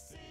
você,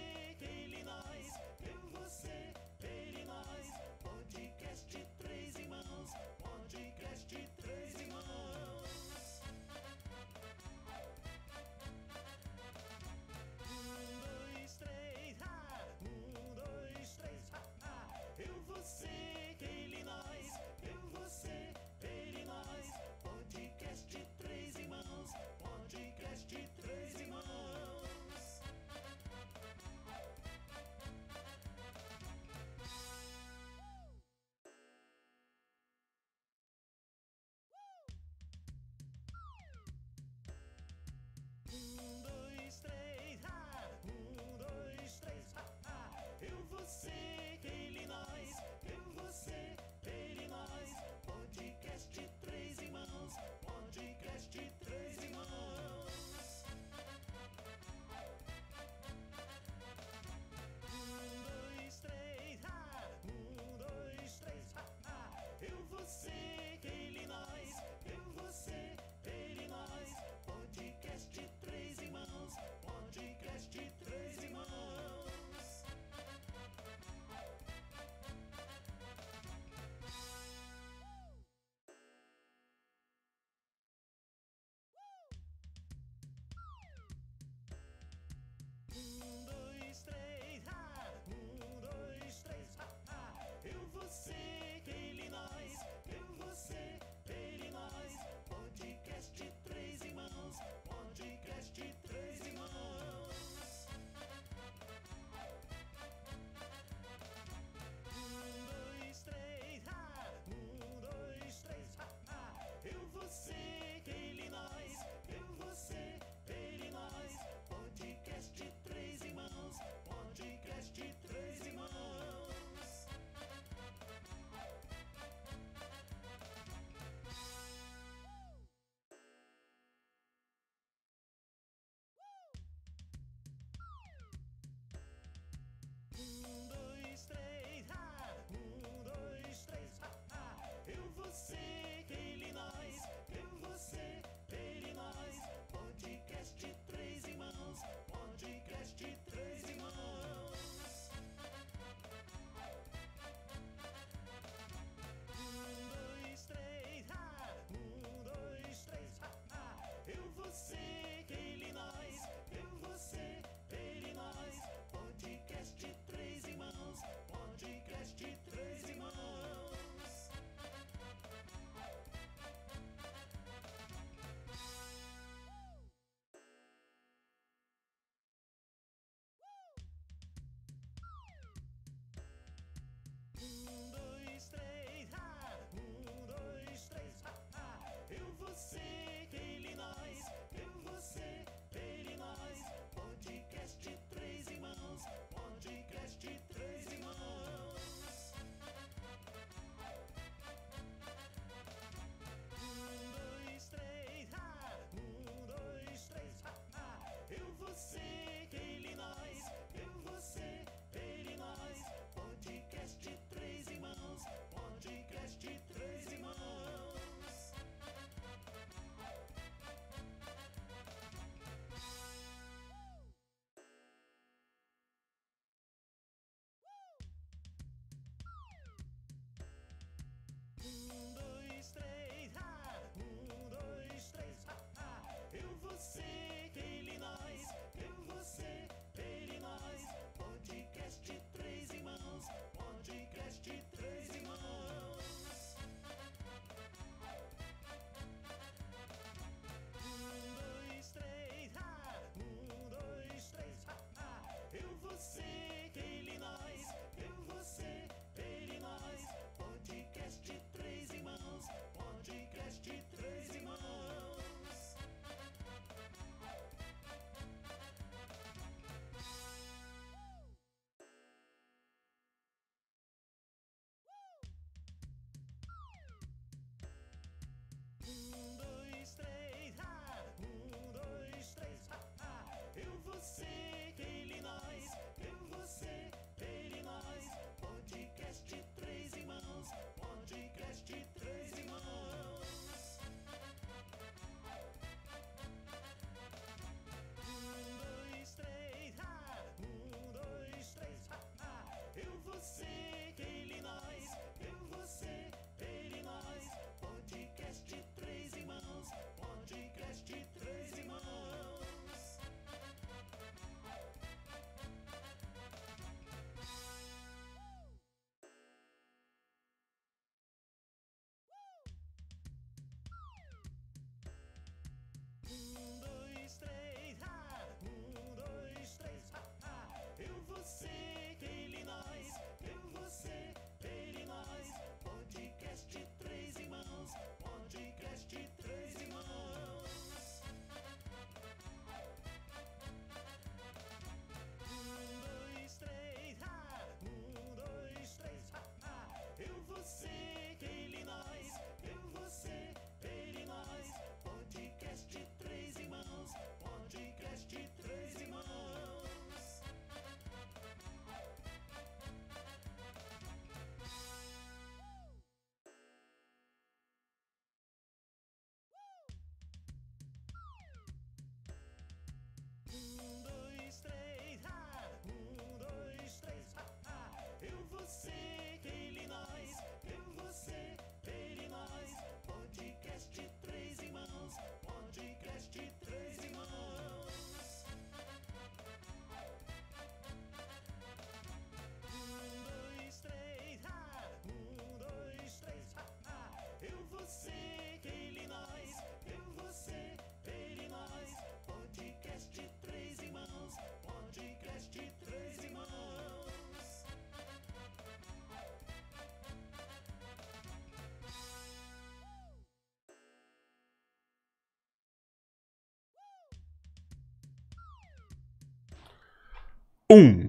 Um,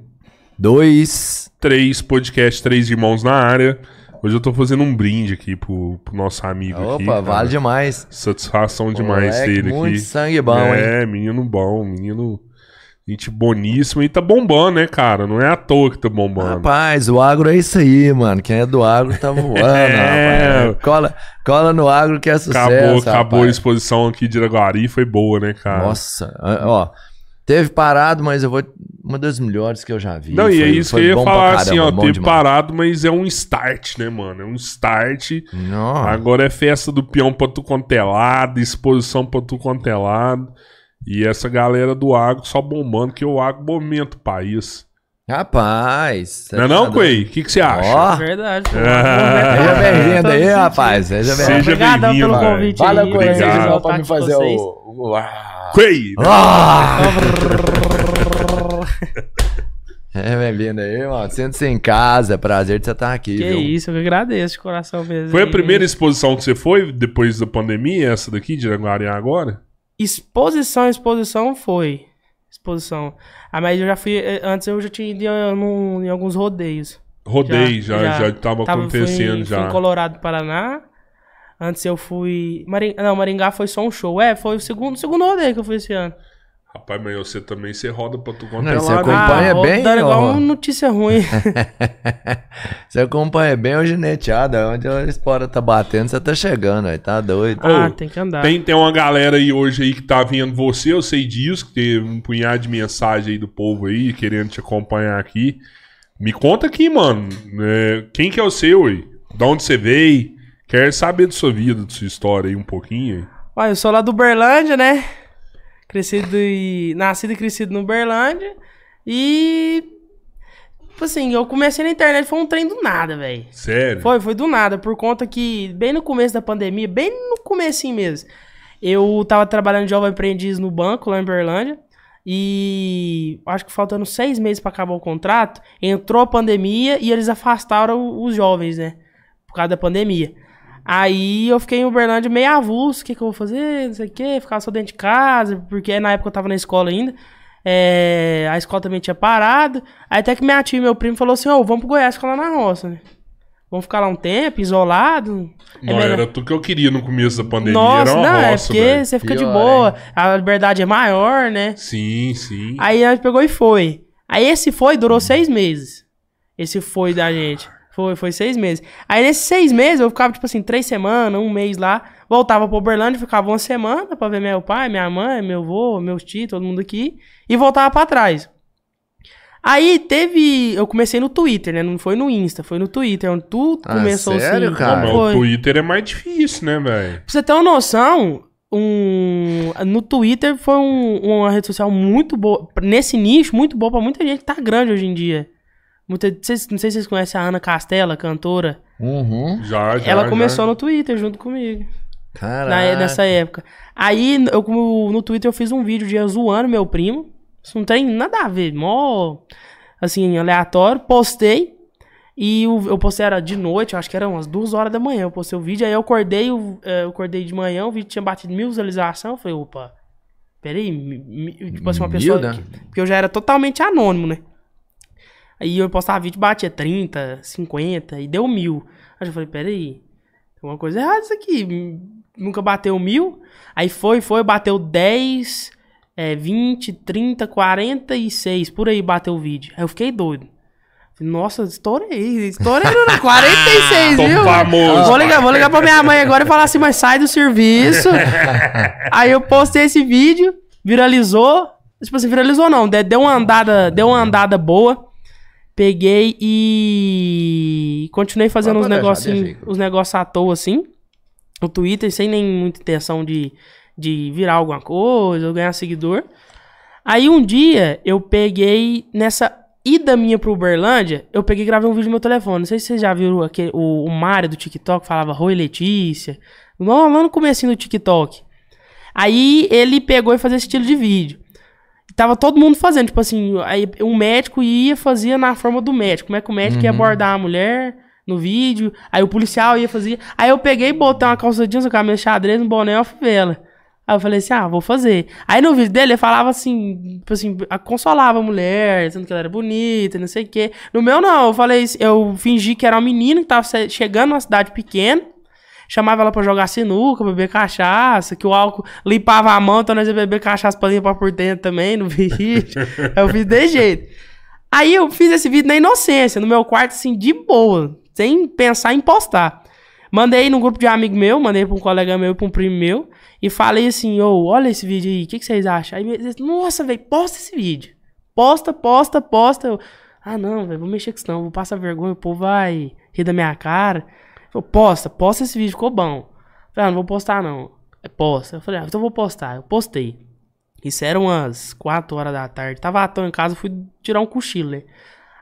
Dois. três, podcast, três irmãos na área. Hoje eu tô fazendo um brinde aqui pro, pro nosso amigo aqui. Opa, vale demais. Satisfação demais dele muito aqui. sangue bom, hein? É, menino bom, menino. Gente boníssima. E tá bombando, né, cara? Não é à toa que tá bombando. Rapaz, o agro é isso aí, mano. Quem é do agro tá voando, É. rapaz. Cola, cola no agro que é sucesso, acabou, acabou a exposição aqui de Iraguari, foi boa, né, cara? Nossa, ó. Teve parado, mas eu vou. Uma das melhores que eu já vi. Não, e é Foi- isso que foi eu ia falar caramba, assim, ó, teve demais. parado, mas é um start, né, mano? É um start. Não. Agora é festa do peão pra tu quanto é lado, exposição pra tu quanto é lado. E essa galera do agro só bombando, que o agro movimenta o país. Rapaz. Não é tá não. Coei? O que você acha? Ó, Verdade. seja bem-vindo aí, rapaz. Seja Seja bem-vindo. Obrigadão bem-vindo, pelo convite Fala aí. com Obrigado. pra me fazer o- Ah! É, bem-vindo aí, irmão. Sente-se em casa. É prazer de você estar aqui, Que viu? isso, eu que agradeço de coração mesmo. Foi a primeira exposição que você foi depois da pandemia, essa daqui de Iraguari agora? Exposição, exposição foi. Exposição. Ah, mas eu já fui. eh, Antes eu já tinha ido em, num- em alguns rodeios. Rodei, já, já, já. tava, Tava, acontecendo fui, já. Fui em Colorado, Paraná. Antes eu fui. Maring... Não, Maringá foi só um show. É, foi o segundo, segundo rodeio que eu fui esse ano. Rapaz, mas você também, você roda pra tu contar você acompanha ah, bem, igual ó. uma notícia ruim. Você acompanha bem o gineteada. Onde a espora tá batendo, você tá chegando, aí. Tá doido. ah, Ô, tem que andar. Tem, tem uma galera aí hoje aí que tá vendo você, eu sei disso, que teve um punhado de mensagem aí do povo aí, querendo te acompanhar aqui. Me conta aqui, mano. é, quem que é o seu aí? De onde você veio? Quero saber da sua vida, da sua história aí um pouquinho. Olha, eu sou lá do Berlândia, né? Crescido e. Nascido e crescido no Berlândia. E. Tipo assim, eu comecei na internet, foi um trem do nada, velho. Sério? Foi, foi do nada, por conta que, bem no começo da pandemia, bem no comecinho mesmo, eu tava trabalhando de jovem aprendiz no banco lá em Berlândia. E acho que faltando seis meses pra acabar o contrato, entrou a pandemia e eles afastaram os jovens, né? Por causa da pandemia. Aí eu fiquei em Uberlândia meio avulso, o que, que eu vou fazer, não sei o que, ficava só dentro de casa, porque na época eu tava na escola ainda. É, a escola também tinha parado. Aí até que minha tia e meu primo falou assim, ô, vamos pro Goiás ficar lá na roça, né? Vamos ficar lá um tempo, isolado. É Não, melhor- era tu que eu queria no começo da pandemia, Nossa, era uma não, é roça, porque velho. você fica de Pior, boa, a liberdade é maior, né? Sim, sim. Aí a gente pegou e foi. Aí esse foi, durou seis meses. Esse foi da gente. Foi, foi seis meses. Aí nesses seis meses eu ficava, tipo assim, três semanas, um mês lá. Voltava pra Uberlândia, ficava uma semana pra ver meu pai, minha mãe, meu avô, meus tios, todo mundo aqui. E voltava pra trás. Aí teve. Eu comecei no Twitter, né? Não foi no Insta, foi no Twitter, onde tudo Ah, começou sério, assim. cara? Mas Foi. o Twitter é mais difícil, né, velho? Pra você ter uma noção, um, no Twitter foi um- uma rede social muito boa. Nesse nicho, muito boa pra muita gente que tá grande hoje em dia. Muita, vocês- não sei se vocês conhecem a Ana Castela, cantora. Uhum. Já, já. Ela já. começou no Twitter junto comigo. Caraca. na- nessa época. Aí, eu, no Twitter, eu fiz um vídeo de zoando meu primo. Isso não tem nada a ver, mó. Assim, aleatório. Postei. E o- eu postei era de noite, eu acho que era umas duas horas da manhã. Eu postei o vídeo, aí eu acordei, o- eh, eu acordei de manhã, o vídeo tinha batido mil visualizações. Eu falei, opa, peraí, mi- mi- tipo assim, uma Mil, pessoa. né? que- porque eu já era totalmente anônimo, né? Aí eu postava vídeo, batia 30, 50 e deu mil. Aí eu falei, peraí, tem uma coisa errada isso aqui. m- Nunca bateu mil. Aí foi, foi, bateu 10, é, 20, 30, 46. Por aí bateu o vídeo. Aí eu fiquei doido. Nossa, estourei. Estourei no 46, Tô viu? famoso, Vou ligar, vou ligar pra minha mãe agora e falar assim, mas sai do serviço. Aí eu postei esse vídeo, viralizou. Tipo assim, viralizou não, de- deu uma andada, deu uma andada boa. Peguei e continuei fazendo Pode uns aí. uns negócios à toa assim. No Twitter, sem nem muita intenção de, de virar alguma coisa ou ganhar seguidor. Aí um dia eu peguei nessa ida minha pro Uberlândia, eu peguei e gravei um vídeo no meu telefone. Não sei se vocês já viram aquele, o, o Mário do TikTok, falava Roi Letícia. Lá lá no comecinho do TikTok. Aí ele pegou e fazia esse estilo de vídeo. Tava todo mundo fazendo, tipo assim, aí um médico ia fazia na forma do médico. Como é que o médico ia abordar a mulher no vídeo? Aí o policial ia fazer. Aí eu peguei e botei uma calça jeans, uma camisa xadrez, um boné e uma fivela. Aí eu falei assim, ah, vou fazer. Aí no vídeo dele ele falava assim, tipo assim, consolava a mulher, dizendo que ela era bonita, não sei o quê. No meu não, eu falei, eu fingi que era uma menina que tava chegando numa cidade pequena, chamava ela pra jogar sinuca, beber cachaça, que o álcool limpava a mão, então nós ia beber cachaça pra limpar por dentro também no vídeo. eu fiz desse jeito. Aí eu fiz esse vídeo na inocência, no meu quarto, assim, de boa, sem pensar em postar. Mandei no grupo de amigo meu, mandei pra um colega meu e pra um primo meu, e falei assim, ô, olha esse vídeo aí, o que, que vocês acham? Aí, me disse, nossa, velho, posta esse vídeo. Posta, posta, posta. Eu, ah, não, velho, vou mexer com isso não, vou passar vergonha, o povo vai rir da minha cara. Falei, posta, posta esse vídeo, ficou bom. Falei, ah, não vou postar não. É, posta. Eu falei, ah, então eu vou postar. Eu postei. Isso era umas 4 horas da tarde. Tava à toa em casa, fui tirar um cochilo, né?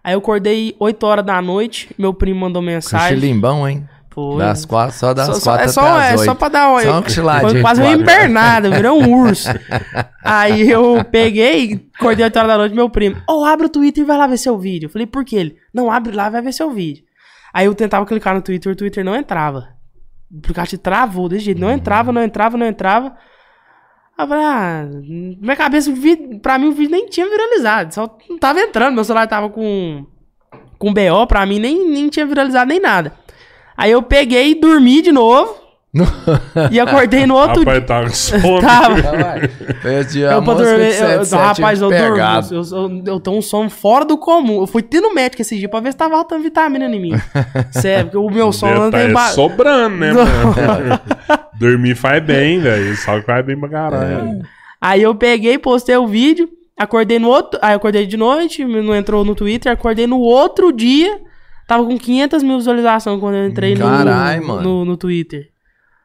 Aí eu acordei 8 horas da noite, meu primo mandou mensagem. Cochilimbão, hein? Foi. Das quatro, só das Só- só- quatro é só, até é só oito. pra dar uma. Só uma cochiladinha Foi quase uma invernada, virou um urso. Aí eu peguei, acordei 8 horas da noite, meu primo. Ô, abre o Twitter e vai lá ver seu vídeo. Eu falei, por que ele? Não, abre lá e vai ver seu vídeo. Aí eu tentava clicar no Twitter, o Twitter não entrava. O aplicativo travou desse jeito. Não entrava, não entrava, não entrava. Aí eu falei, ah, minha cabeça, pra mim o vídeo nem tinha viralizado. Só não tava entrando. Meu celular tava com, com BO, pra mim nem, nem tinha viralizado nem nada. Aí eu peguei e dormi de novo. E acordei no outro dia. Rapaz, tava com sono. Tava. Fez de Eu, pra dormir, eu, sete, eu, rapaz, eu durmo. pegado. Eu, eu, eu tenho um sono fora do comum. Eu fui ter no médico esse dia pra ver se tava faltando vitamina em mim. Sério, porque o meu sono não Tá tem. é ba- sobrando, né, mano? Dormir faz bem, velho. Sabe que faz bem pra caralho. Aí eu peguei, postei o vídeo, acordei no outro. Aí eu acordei de noite, não entrou no Twitter, acordei no outro dia. Tava com 500 mil visualizações quando eu entrei no, Carai, mano. no, no Twitter.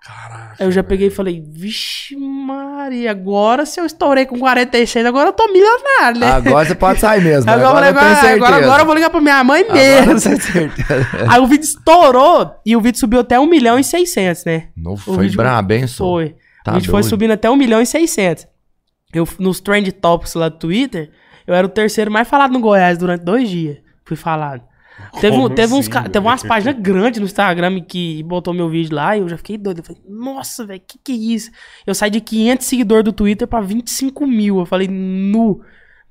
Caraca. Aí eu já peguei e falei, vixe Maria, agora se eu estourei com 46, agora eu tô milionário, né? Agora você pode sair mesmo. Agora, Agora, eu tenho agora, certeza. agora, agora eu vou ligar pra minha mãe Agora mesmo. eu tenho certeza. Aí o vídeo estourou e o vídeo subiu até 1 milhão e 600, né? Não foi vídeo brabo, hein. Foi. Tá o vídeo foi subindo até 1 milhão e 600. Eu, nos Trend Topics lá do Twitter, eu era o terceiro mais falado no Goiás durante dois dias. Fui falado. Teve, um- teve, uns, assim, teve umas páginas grandes no Instagram que botou meu vídeo lá e eu já fiquei doido. Eu falei, nossa, velho, que que é isso? Eu saí de 500 seguidores do Twitter pra 25 mil. Eu falei, nu.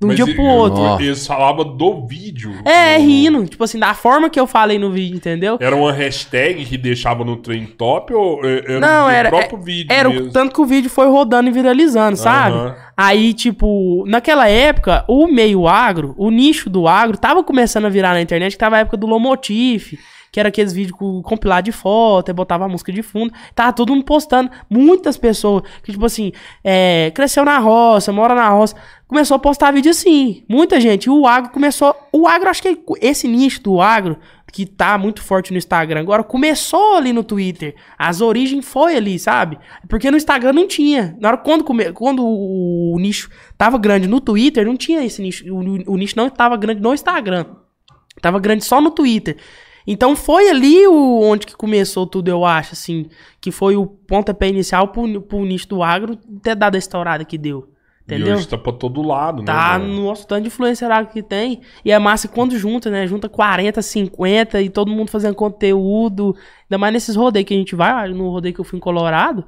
De um Mas dia ele- pro outro. Ó. Eles falavam do vídeo. É, Do- rindo. Tipo assim, da forma que eu falei no vídeo, entendeu? Era uma hashtag que deixava no trem top ou é, era Não, do era- próprio vídeo Era o mesmo? tanto que o vídeo foi rodando e viralizando, sabe? Aham. Aí, tipo, naquela época, o meio agro, o nicho do agro, tava começando a virar na internet, que tava a época do Lomotif, que era aqueles vídeos com compilado de foto, aí botava a música de fundo. Tava todo mundo postando. Muitas pessoas que, tipo assim, é, cresceu na roça, mora na roça, começou a postar vídeo assim. Muita gente. O agro começou. O agro, acho que esse nicho do agro, que tá muito forte no Instagram agora, começou ali no Twitter. As origens foi ali, sabe? Porque no Instagram não tinha. Na hora quando, come, quando o, nicho tava grande no Twitter, não tinha esse nicho. O, o nicho não estava grande no Instagram. Tava grande só no Twitter. Então foi ali o, onde que começou tudo, eu acho, assim. Que foi o pontapé inicial pro, pro nicho do agro ter dado a estourada que deu. E Entendeu? hoje tá pra todo lado, né? Tá no nosso tanto de influencer agro que tem. E é massa quando junta, né? Junta 40, 50 e todo mundo fazendo conteúdo. Ainda mais nesses rodeios que a gente vai. No rodeio que eu fui em Colorado,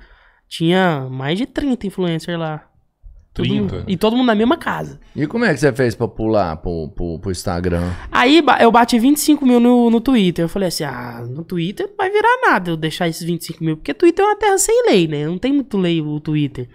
tinha mais de 30 influencers lá. Todo 30? mundo- e todo mundo na mesma casa. E como é que você fez pra pular pro, pro, pro Instagram? Aí eu bati 25 mil no, no Twitter. Eu falei assim: ah, no Twitter não vai virar nada eu deixar esses 25 mil. Porque Twitter é uma terra sem lei, né? Não tem muito lei o Twitter.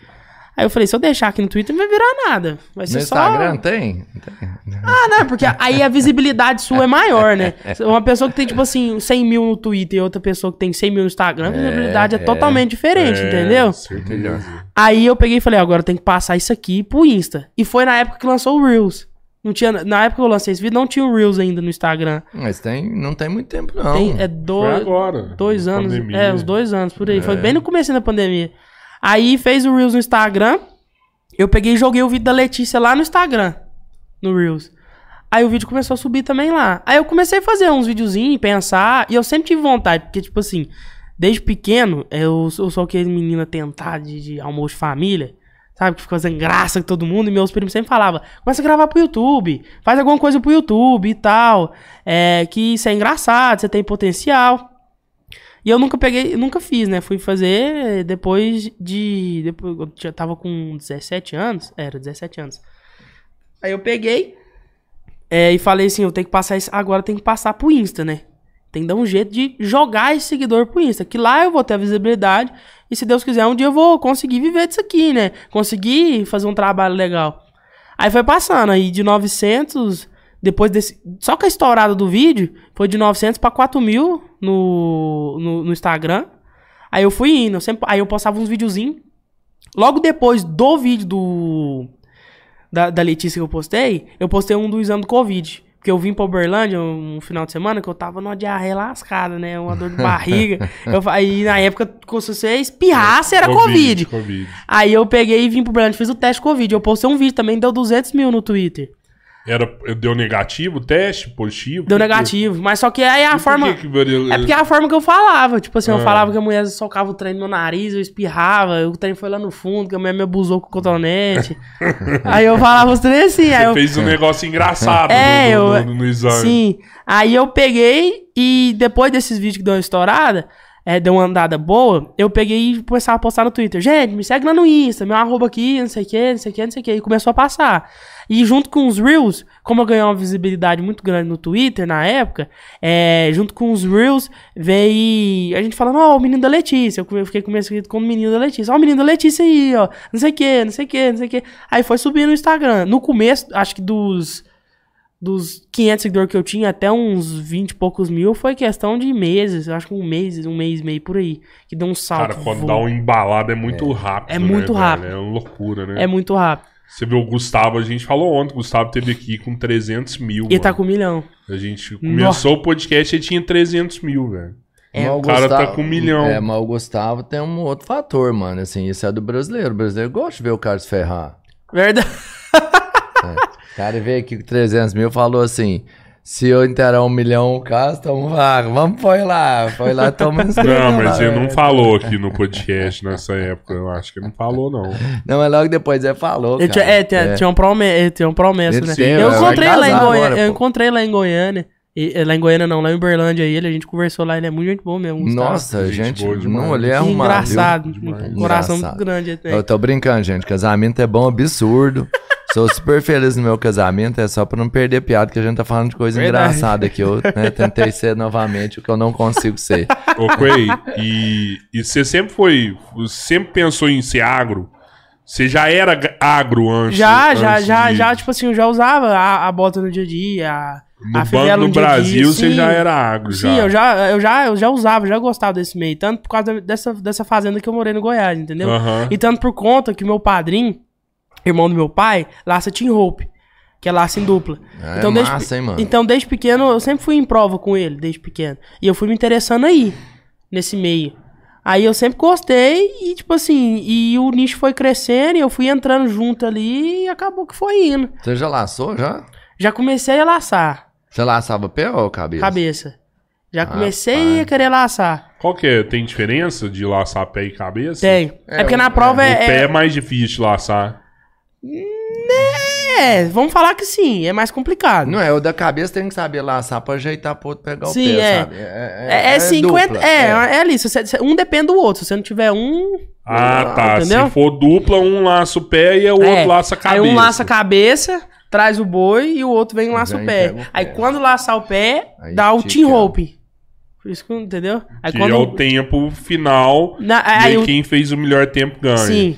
Aí eu falei: se eu deixar aqui no Twitter, não vai virar nada. Vai No ser só. Instagram tem? Tem. Ah, não, porque aí a visibilidade sua é maior, né? Uma pessoa que tem, tipo assim, 100 mil no Twitter e outra pessoa que tem 100 mil no Instagram, a visibilidade é, é. totalmente diferente, É, entendeu? certeza. Aí eu peguei e falei, agora eu tenho que passar isso aqui pro Insta. E foi na época que lançou o Reels. Não tinha, na época que eu lancei esse vídeo, não tinha o Reels ainda no Instagram. Mas tem, não tem muito tempo, não. Tem, é Foi dois, agora. dois anos. pandemia. É, uns dois anos por aí. Foi bem no começo da pandemia. Aí fez o Reels no Instagram. Eu peguei e joguei o vídeo da Letícia lá no Instagram. No Reels. Aí o vídeo começou a subir também lá. Aí eu comecei a fazer uns videozinhos, pensar. E eu sempre tive vontade, porque, tipo assim, desde pequeno, eu, eu sou aquele menino atentado de, de almoço de família. Sabe, que fica fazendo graça com todo mundo. E meus primos sempre falavam: começa a gravar pro YouTube, faz alguma coisa pro YouTube e tal. É, que isso é engraçado, você tem potencial. E eu nunca peguei, nunca fiz, né? Fui fazer depois de. Depois, eu já tava com 17 anos. Era, 17 anos. Aí eu peguei é, e falei assim: eu tenho que passar isso. Agora tenho que passar pro Insta, né? Tem que dar um jeito de jogar esse seguidor pro Insta. Que lá eu vou ter a visibilidade. E se Deus quiser, um dia eu vou conseguir viver disso aqui, né? Conseguir fazer um trabalho legal. Aí foi passando. Aí de 900, depois desse. Só que a estourada do vídeo foi de 900 pra 4 mil no, no, no Instagram. Aí eu fui indo. eu sempre, aí eu postava uns videozinhos. Logo depois do vídeo do. Da, da Letícia que eu postei, eu postei um do exame do Covid. Porque eu vim pra Uberlândia um, um final de semana que eu tava numa diarreia lascada, né? Uma dor de barriga. eu, aí na época, se você espirrasse, era Covid. Covid. Aí eu peguei e vim pro Uberlândia, fiz o teste Covid. Eu postei um vídeo também, deu 200 mil no Twitter. Era, deu negativo o teste? Positivo? Deu Que- negativo. Mas só que aí E a por forma. que que varia- É porque é a forma que eu falava. Tipo assim, eu Ah. falava que a mulher socava o trem no meu nariz, eu espirrava, o trem foi lá no fundo, que a mulher me abusou com o cotonete. aí eu falava os trem assim, aí Você eu. fez um negócio engraçado É, no, no- eu- no- no exame. Sim. Aí eu peguei e depois desses vídeos que deu uma estourada, é, deu uma andada boa, eu peguei e começava a postar no Twitter. Gente, me segue lá no Insta, meu arroba aqui, não sei o que, não sei o que, não sei o que. E começou a passar. E junto com os Reels, como eu ganhei uma visibilidade muito grande no Twitter na época, é, junto com os Reels, veio a gente falando, ó, o menino da Letícia. Eu fiquei conhecido como menino da Letícia. Ó, o menino da Letícia aí, ó. Não sei o que, não sei o que, não sei o que. Aí foi subir no Instagram. No começo, acho que dos dos 500 seguidores que eu tinha até uns 20 e poucos mil foi questão de meses, acho que um mês, um mês e meio por aí, que deu um salto. Cara, quando voa. dá um embalado é muito rápido. É né, muito velho? rápido. É uma loucura, né? É muito rápido. Você vê o Gustavo, a gente falou ontem, o Gustavo teve aqui com 300 mil. E tá mano. com um milhão. A gente começou o podcast e tinha 300 mil, velho. É, o cara tá com um milhão. É, mas o Gustavo tem um outro fator, mano. Assim, isso é do brasileiro. O brasileiro gosta de ver o cara se ferrar. Verdade. O cara veio aqui com 300 mil e falou assim: se eu inteirar um milhão, o caso, então vá, vamos, foi lá. Foi lá, toma Não, mas lá, ele não falou aqui no podcast nessa época. Eu acho que ele não falou, não. Não, mas logo depois ele falou. Ele tinha, cara. é, tinha, tinha, um prome, tinha uma promessa, Ele né? tem, eu encontrei lá em Goiânia. agora, eu pô. encontrei lá em Goiânia. E- eh, lá em Goiânia não, lá em Uberlândia ele, a gente conversou lá, ele é muito gente boa mesmo. Nossa, Gente gente, demais. não olhei Que arrumado. engraçado. Demais. Um coração Engraçado. muito grande. né? Eu tô brincando, gente. Casamento é bom, absurdo. Sou super feliz no meu casamento, é só pra não perder piada, que a gente tá falando de coisa Verdade. engraçada aqui. Eu né, tentei ser novamente o que eu não consigo ser. Ô, Quay, e, e você sempre foi. Sempre pensou em ser agro? Você já era agro antes? Já, já, antes já, de- já, tipo assim, eu já usava a, a bota no dia a dia, a, No a banco no no dia a dia, Brasil, você sim. já era agro, já. Sim, eu já, eu já, eu já usava, já gostava desse meio, tanto por causa dessa, dessa fazenda que eu morei no Goiás, entendeu? E tanto por conta que meu padrinho, irmão do meu pai, laça Team Hope, que é laço em dupla. É desde, massa, hein, mano? então, desde pequeno, eu sempre fui em prova com ele, desde pequeno. E eu fui me interessando aí, nesse meio. Aí eu sempre gostei e, tipo assim, e o nicho foi crescendo e eu fui entrando junto ali e acabou que foi indo. Você já laçou, já? Já comecei a laçar Você laçava pé ou cabeça? cabeça. Já Rapaz. comecei a querer laçar. Qual que é? Tem diferença de laçar pé e cabeça? Tem. É, É, porque na prova O é, pé é, é mais difícil de laçar. É, vamos falar que sim, é mais complicado. Não é, o da cabeça tem que saber laçar pra ajeitar pro outro pegar Sim, o pé, é. sabe? É, é, 50. dupla, é, é, ali. se você- se- um depende do outro. Se você não tiver um. Ah, tá. Entendeu? Se for dupla, um laça o pé e o outro é. laça a cabeça. Aí um laça a cabeça, traz o boi e o outro vem e laça Vem o e pé. o Aí pé. quando laçar o pé, Aí dá o team rope. Por isso que, entendeu? Aí Que quando. é o tempo final. Na- e aí aí o- quem fez o melhor tempo ganha. Sim.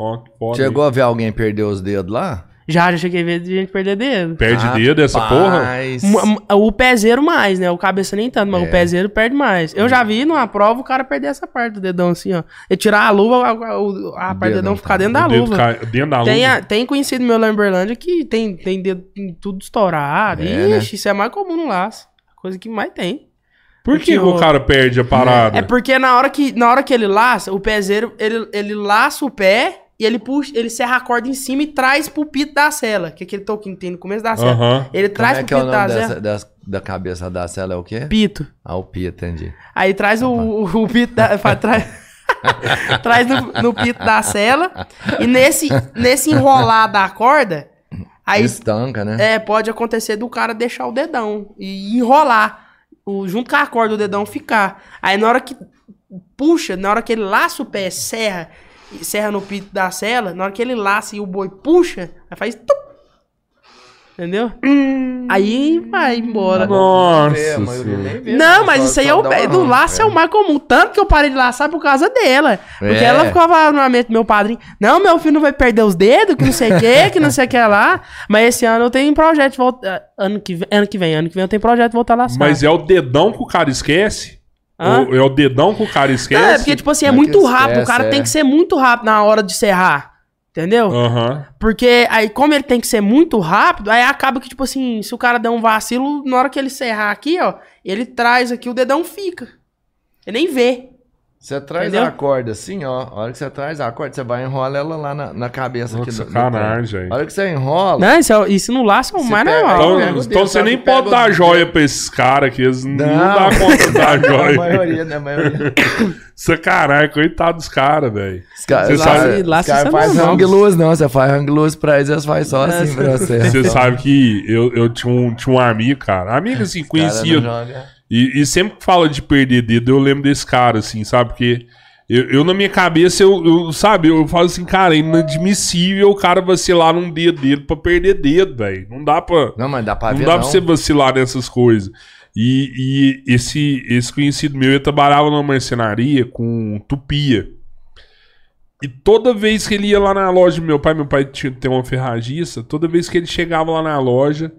Ó, foda. Chegou a ver alguém perder os dedos lá? Já, já cheguei a ver de gente perder dedo. Perde dedo essa porra? Rapaz. O pezeiro mais, né? O cabeça nem tanto, mas É. o pezeiro perde mais. Eu já vi numa prova o cara perder essa parte do dedão assim, ó. Ele tirar a luva, a, a- o- a parte do dedão tá- ficar dentro O da dedo luva. cai dentro da Tem, luva. a- tem conhecido meu lá em Berlândia que tem, tem dedo em tudo estourado. É, Ixi, isso é mais comum no laço. Coisa que mais tem. Por que, o o- cara perde a parada? É porque na hora que, na hora que ele laça, o pezeiro, ele, ele laça o pé e ele puxa, ele serra a corda em cima e traz pro pito da cela. Que é aquele toquinho que tem no começo da cela. Aham. Ele Como traz é pro é o pito nome da dessa, cela. das- da cabeça da cela? É o quê? Pito. Ah, o pia, entendi. Aí traz o, o, o pito da. traz traz no, no pito da cela. E nesse, nesse enrolar da corda, aí Estanca, né? é, pode acontecer do cara deixar o dedão e enrolar. o, junto com a corda do dedão ficar. Aí na hora que puxa, na hora que ele laça o pé, serra, serra no pito da cela, na hora que ele laça e o boi puxa, aí faz tum. Entendeu? Aí vai embora. Nossa vê, Não, só- mas isso aí é o do laço é o mais comum. Tanto que eu parei de laçar por causa dela. Porque É. ela ficava no mente do meu padrinho. Não, meu filho não vai perder os dedos, que não sei o que, que não sei o que lá. Mas esse ano eu tenho um projeto de voltar. Ano que, vem, ano que vem, ano que vem eu tenho projeto de voltar a laçar. Mas é o dedão que o cara esquece? Hã? Ou é o dedão que o cara esquece? Não, é porque, tipo assim, é é muito que rápido. o esquece, cara é. tem que ser muito rápido na hora de serrar. Entendeu? Aham. Porque aí, como ele tem que ser muito rápido, aí acaba que, tipo assim, se o cara der um vacilo, na hora que ele serrar aqui, ó, ele traz aqui, o dedão fica. Ele nem vê. Você traz Entendeu? a corda assim, ó. A hora que você traz a corda, você vai e enrola ela lá na, na cabeça Nossa, aqui do, do sacanagem, velho. A hora que você enrola. Não, isso, é- isso no laço é o mais pega- normal. Então, então você nem pode dar joia pra esses caras que eles não, Não. dá conta de dar Na joia. maioria, na maioria. Sacanagem, coitado dos caras, velho. Os caras Você sabe- caras- lá fazem normal. hang loose, não. Você faz hang loose pra eles, eles fazem só assim pra você. Você sabe que eu, eu tinha, um, tinha um amigo, cara. Amigo assim, conhecia. não jogam. E, e sempre que fala de perder dedo, eu lembro desse cara, assim, sabe? Porque eu, eu, na minha cabeça, eu, eu, sabe, eu falo assim, cara, é inadmissível o cara vacilar num dedo dele pra perder dedo, velho. Não dá pra. Não, mas dá pra Não ver, dá não. pra você vacilar nessas coisas. E, e esse, esse conhecido meu, ele trabalhava numa marcenaria com tupia. E toda vez que ele ia lá na loja do meu pai, meu pai tinha tem uma ferragista, toda vez que ele chegava lá na loja,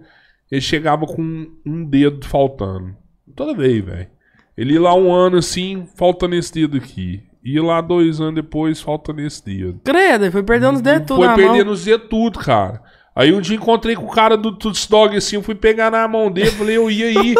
ele chegava com um dedo faltando. Toda vez, velho. Ele ia lá um ano assim, faltando esse dedo aqui. Ia lá dois anos depois, faltando esse dedo. Credo, ele foi perdendo os dedos tudo Foi na perdendo mão. os dedos tudo, cara. Aí um dia encontrei com o cara do Tuts Dog assim, eu fui pegar na mão dele, falei, eu ia aí.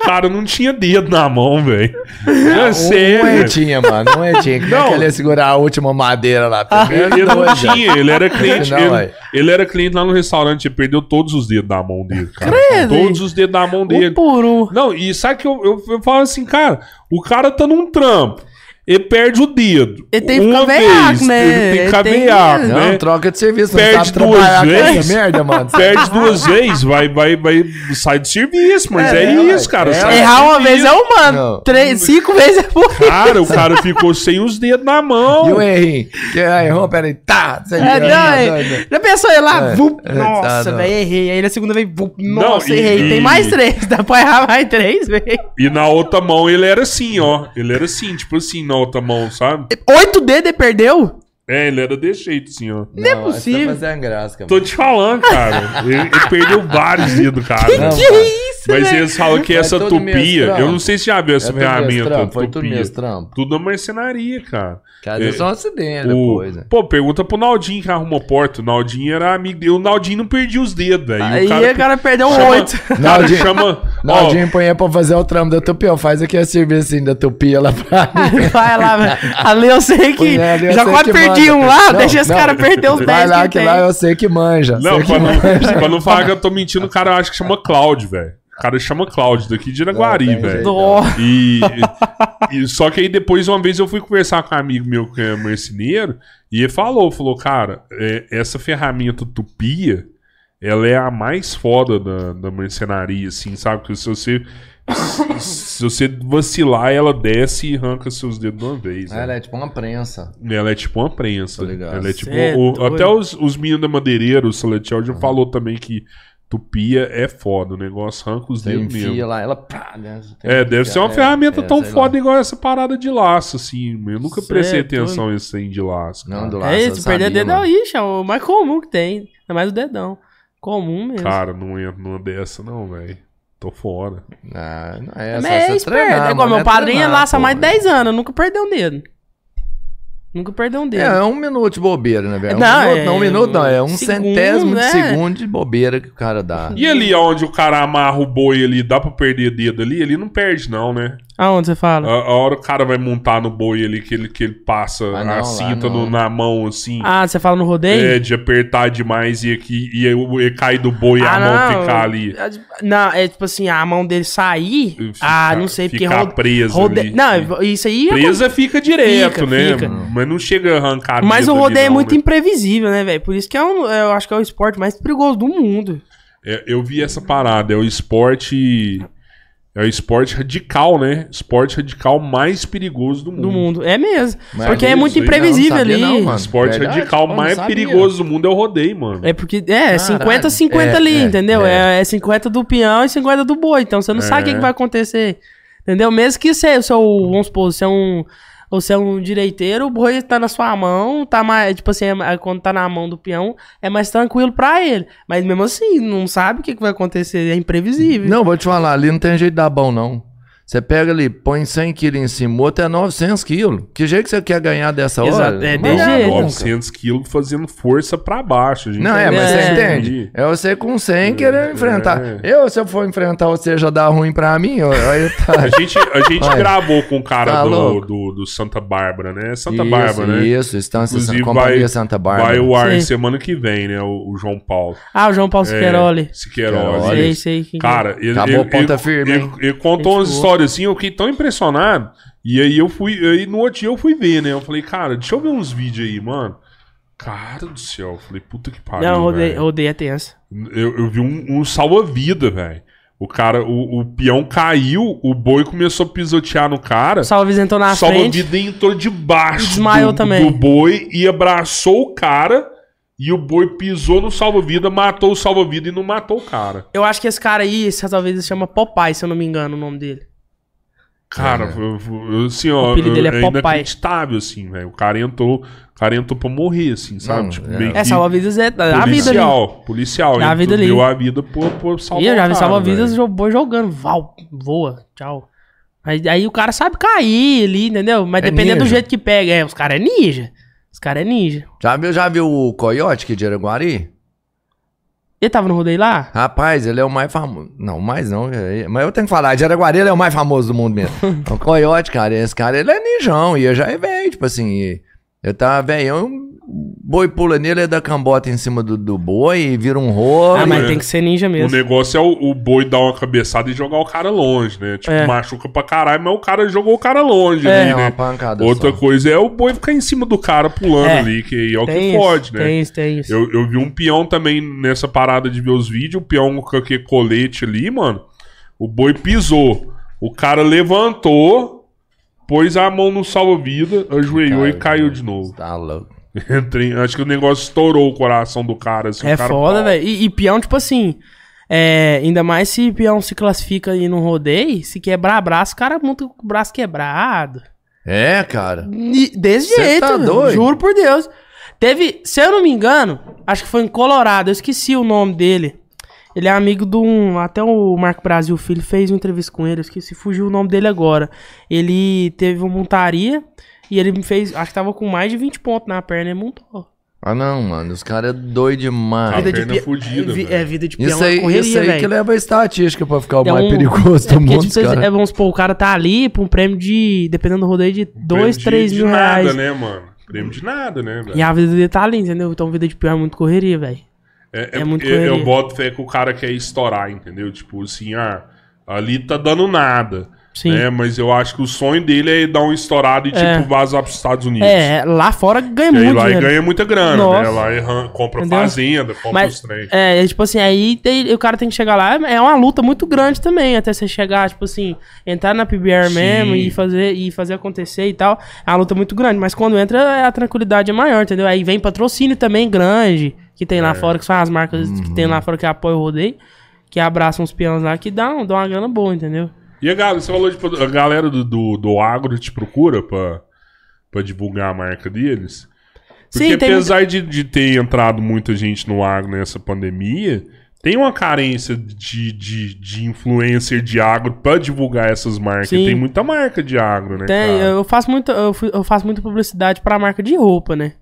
cara, não tinha dedo na mão, velho. É Um sério. etinha, mano. Um etinha. Que Não. não. ele ia segurar a última madeira lá. Ele, ele não tinha, ele era cliente. Não, ele, ele era cliente lá no restaurante, ele perdeu todos os dedos da mão dele, cara. Credo, Todos os dedos da mão Um dele. por um. Não, e sabe que eu, eu, eu falo assim, cara, o cara tá num trampo. Ele perde o dedo. Ele tem que uma ficar veiaco, vez, né? Ele tem ficar tem veiaco, Não, né? troca de serviço. Não Perde duas vezes. merda, mano. Perde duas vezes, vai, vai, vai, sai do serviço, mas é, É, isso, ué. cara. É, Errar uma vez é humano. Não. Três, cinco vezes é por Cara, o cara ficou sem os dedos na mão. E o errinho? Que aí, errou, peraí. Tá. Você É, tá não, é- doido. Já pensou ele lá? É, vup, é, nossa, tá, não. velho, errei. Aí na segunda vez, vup, Não, nossa, e- errei. Tem mais três, dá pra errar mais três, velho. E na outra mão ele era assim, ó. Ele era assim, tipo assim, na outra mão, sabe? Oito dedos ele perdeu? É, ele era desse jeito, assim, ó. Não, é possível. Tá fazendo graça. Tô te falando, cara. Ele, ele perdeu vários dedos, cara. Não, Que cara. isso, Mas eles falam que É essa tupia. Eu não sei se já viu essa É ferramenta. Foi tudo tupia. meus trampos. Tudo na marcenaria, cara. Cara, É. é só um acidente O- depois, né? Pô, pergunta pro Naldinho que arrumou porta. O Naldinho era amigo dele. O Naldinho não perdia os dedos, velho. Aí o o cara perdeu chama- oito. Naldinho- chama. Naldinho põe pra fazer o trampo da tupia. Faz aqui a serviço da tupia lá pra mim. Vai lá, velho. Ali eu sei que. Já sei quase que perdi manda. um lá, Não, deixa esse cara perder os 10 Vai lá que lá eu sei que manja. Não, pra não falar que eu tô mentindo, o cara acha que chama Cláudio, velho. O cara chama Cláudio, daqui de Iraguari, tem velho. E, e- só que aí depois, uma vez, eu fui conversar com um amigo meu que é marceneiro, e ele falou, falou, cara, é, essa ferramenta tupia, ela é a mais foda da, da marcenaria, assim, sabe? Porque se você, se, você vacilar, ela desce e arranca seus dedos de uma vez. né? Ela é tipo uma prensa. Ela é tipo uma prensa. Ela é tipo. É o- até os, os meninos da madeireira, o Saletiel, já falou também que tupia é foda. O negócio arranca os dedos mesmo. lá, ela pá, né? É, deve ser uma é, ferramenta é, tão foda lá. igual essa parada de laço, assim. Eu nunca prestei é atenção nesse trem de laço. Não, cara. do laço. É isso, perder sabia, dedo é mano. o ixi, é o mais comum que tem. Ainda mais o dedão. Comum mesmo. Cara, não entro numa dessa, não, velho. Tô fora. Ah, não é, Mas só é esperto. treinar, É igual meu padrinho treinar, laça pô. mais de 10 anos, nunca perdeu um dedo. Nunca perdeu um dedo. É, é um minuto de bobeira, né, velho? Um Não, minuto, é não, um minuto não, é um segundo, centésimo né? de segundo de bobeira que o cara dá. E ali, onde o cara amarra o boi ali, dá pra perder dedo ali? Ele não perde, não, né? Aonde você fala? A, a hora que o cara vai montar no boi ali, que ele, que ele passa Ah, não, a cinta não. no- na mão, assim. Ah, você fala no rodeio? É, de apertar demais e aqui e o- e cai do boi e a Ah, mão não. ficar ali. Não, é tipo assim, a mão dele sair. Fica- ah, não sei, porque ficar presa rode- ali. Não, isso aí. é Presa fica direto, Fica, né? fica. Mas não chega a arrancar Mas o ali, rodeio é não, muito né? imprevisível, né, velho? Por isso que é um, eu acho que é o esporte mais perigoso do mundo. É, eu vi essa parada, é o esporte. É o esporte radical, né? Esporte radical mais perigoso do mundo. Do mundo. É mesmo. Mas porque é isso muito imprevisível não sabia ali. não, mano. esporte Verdade? radical mais sabia. perigoso do mundo é o rodeio, mano. É porque, é, Caralho. 50-50 É, ali, é, entendeu? é. É, é 50 do peão e 50 do boi. Então você não sabe o que, É. que vai acontecer. Entendeu? Mesmo que você, você é o- vamos supor, você é um. Você é um direiteiro, o boi tá na sua mão, tá mais. Tipo assim, é- quando tá na mão do peão, é mais tranquilo pra ele. Mas mesmo assim, não sabe o que, que vai acontecer, é imprevisível. Não, vou te falar, ali não tem jeito de dar bom, não. Você pega ali, põe 100 quilos em cima, outro é 900 quilos. Que jeito que você quer ganhar dessa hora? Exato, é Não desse dá, jeito. não, 900 quilos fazendo força pra baixo. a gente Não, é, mas É. você entende? É você com 100 querendo enfrentar. É. Eu, se eu for enfrentar você, já dá ruim pra mim, tá. A gente, a gente gravou com o cara Tá do, do, do Santa Bárbara, né? Santa isso, Bárbara, né? Isso, Estância Inclusive, Companhia vai, Santa Bárbara. vai o ar Sim. semana que vem, né? O, o João Paulo. Ah, o João Paulo Siqueiroli. É, Siqueiroli. Siqueiroli. Sei, isso. sei. que é. Cara, ele, Acabou ele, ponta ele- firme, ele- ele contou umas boa. Histórias assim, eu fiquei tão impressionado. E aí eu fui, aí no outro dia eu fui ver, né? Eu falei, cara, deixa eu ver uns vídeos aí, mano. Cara do céu, eu falei, puta que pariu. Não, velho. rodei é tenso. Eu, eu vi um, um salva-vida, velho. O cara, o, o peão caiu, o boi começou a pisotear no cara. Salve entrou na frente. Salva-vida entrou debaixo Desmaiou do, também. do boi e abraçou o cara. E o boi pisou no salva-vida, matou o salva-vida e não matou o cara. Eu acho que esse cara aí, esse talvez se chama Popeye, se eu não me engano o nome dele. Cara, É. eu- eu- assim, ó, O apelido dele é é Popeye. inacreditável, assim, velho. O cara entrou, o cara entrou pra morrer, assim, sabe? Não, tipo, é. meio É, que salva-vidas é da vida ali. policial, policial. Dá a Ele vida ali. Deu a vida por, por salvar E eu já vi salva-vidas jogando. Val, voa, tchau. Aí, aí o cara sabe cair ali, entendeu? Mas É dependendo do ninja. jeito que pega, é, os caras é ninja. Os caras é ninja. Já viu, já viu o Coyote que é de Araguari? Ele tava no rodeio lá? Rapaz, ele é o mais famoso. Não, mais não. é- Mas eu tenho que falar, de Araguari ele é o mais famoso do mundo mesmo. o Coyote, cara, esse cara, ele é ninjão. E eu já é velho, tipo assim. Eu tava velhão, boi pula nele, ele dá cambota em cima do, do boi e vira um rolo. Ah, mas é. tem que ser ninja O mesmo. negócio é o, o boi dar uma cabeçada e jogar o cara longe, né? Tipo, É. machuca pra caralho, mas o cara jogou o cara longe É, ali, É uma né? pancada Outra só. coisa é o boi ficar em cima do cara pulando É. ali, que é o Tem que isso, pode, né? Tem isso, tem isso. Eu, eu vi um peão também nessa parada de ver os vídeos, o peão com aquele colete ali, mano. O boi pisou. O cara levantou, pôs a mão no salva-vida, ajoelhou e caiu de novo. Tá louco. Entrei- acho que o negócio estourou o coração do cara. Assim, É o cara, foda, velho. E, e peão, tipo assim, é, ainda mais se peão se classifica aí no rodeio, se quebrar braço, o cara muito com o braço quebrado. É, cara. E Desse Cê jeito, tá doido? juro por Deus. Teve, se eu não me engano, acho que foi em Colorado, eu esqueci o nome dele. Ele é amigo de um. Até o Marco Brasil Filho fez uma entrevista com ele, eu esqueci, fugiu o nome dele agora. Ele teve uma montaria e ele me fez. Acho que tava com mais de 20 pontos na perna e montou. Ah, não, mano. Os caras é doido demais. Ah, Vida de perna pe- fudida, vi- velho. É, vida de peão Isso é aí, uma correria, isso aí que leva a estatística pra ficar o É mais um- perigoso É do mundo, tipo, cara. é, vamos supor, o cara tá ali pra um prêmio de. Dependendo do rodeio, de 2, Prêmio 3 de, mil de nada, reais. né, mano? Prêmio de nada, né, velho? E a vida dele tá ali, entendeu? Então, vida de peão é muito correria, velho. É, É muito porque eu correria. boto fé que o cara quer estourar, entendeu? Tipo assim, ah, ali tá dando nada. Sim. Né? Mas eu acho que o sonho dele é dar um estourado e, É. tipo, vazar pros Estados Unidos. É, lá fora ganha E aí muito lá dinheiro. ganha muita grana, né? Nossa. Lá ele ran- compra Entendeu? fazenda, compra Mas, os trem. é, é, tipo assim, aí tem- o cara tem que chegar lá, é uma luta muito grande também, até você chegar, tipo assim, entrar na PBR Sim. mesmo e fazer, e fazer acontecer e tal. É uma luta muito grande, mas quando entra, a tranquilidade é maior, entendeu? Aí vem patrocínio também grande, que tem lá É. fora, que são as marcas que tem lá fora que apoiam o rodeio, que abraçam os peões lá, que dão, dão uma grana boa, entendeu? E a galera, você falou de a galera do, do, do agro te procura pra, pra divulgar a marca deles? Porque Sim, tem apesar de, de ter entrado muita gente no agro nessa pandemia, tem uma carência de, de, de influencer de agro pra divulgar essas marcas. Sim. Tem muita marca de agro, né? Tem, cara? eu faço muito, eu faço muita publicidade pra marca de roupa, né?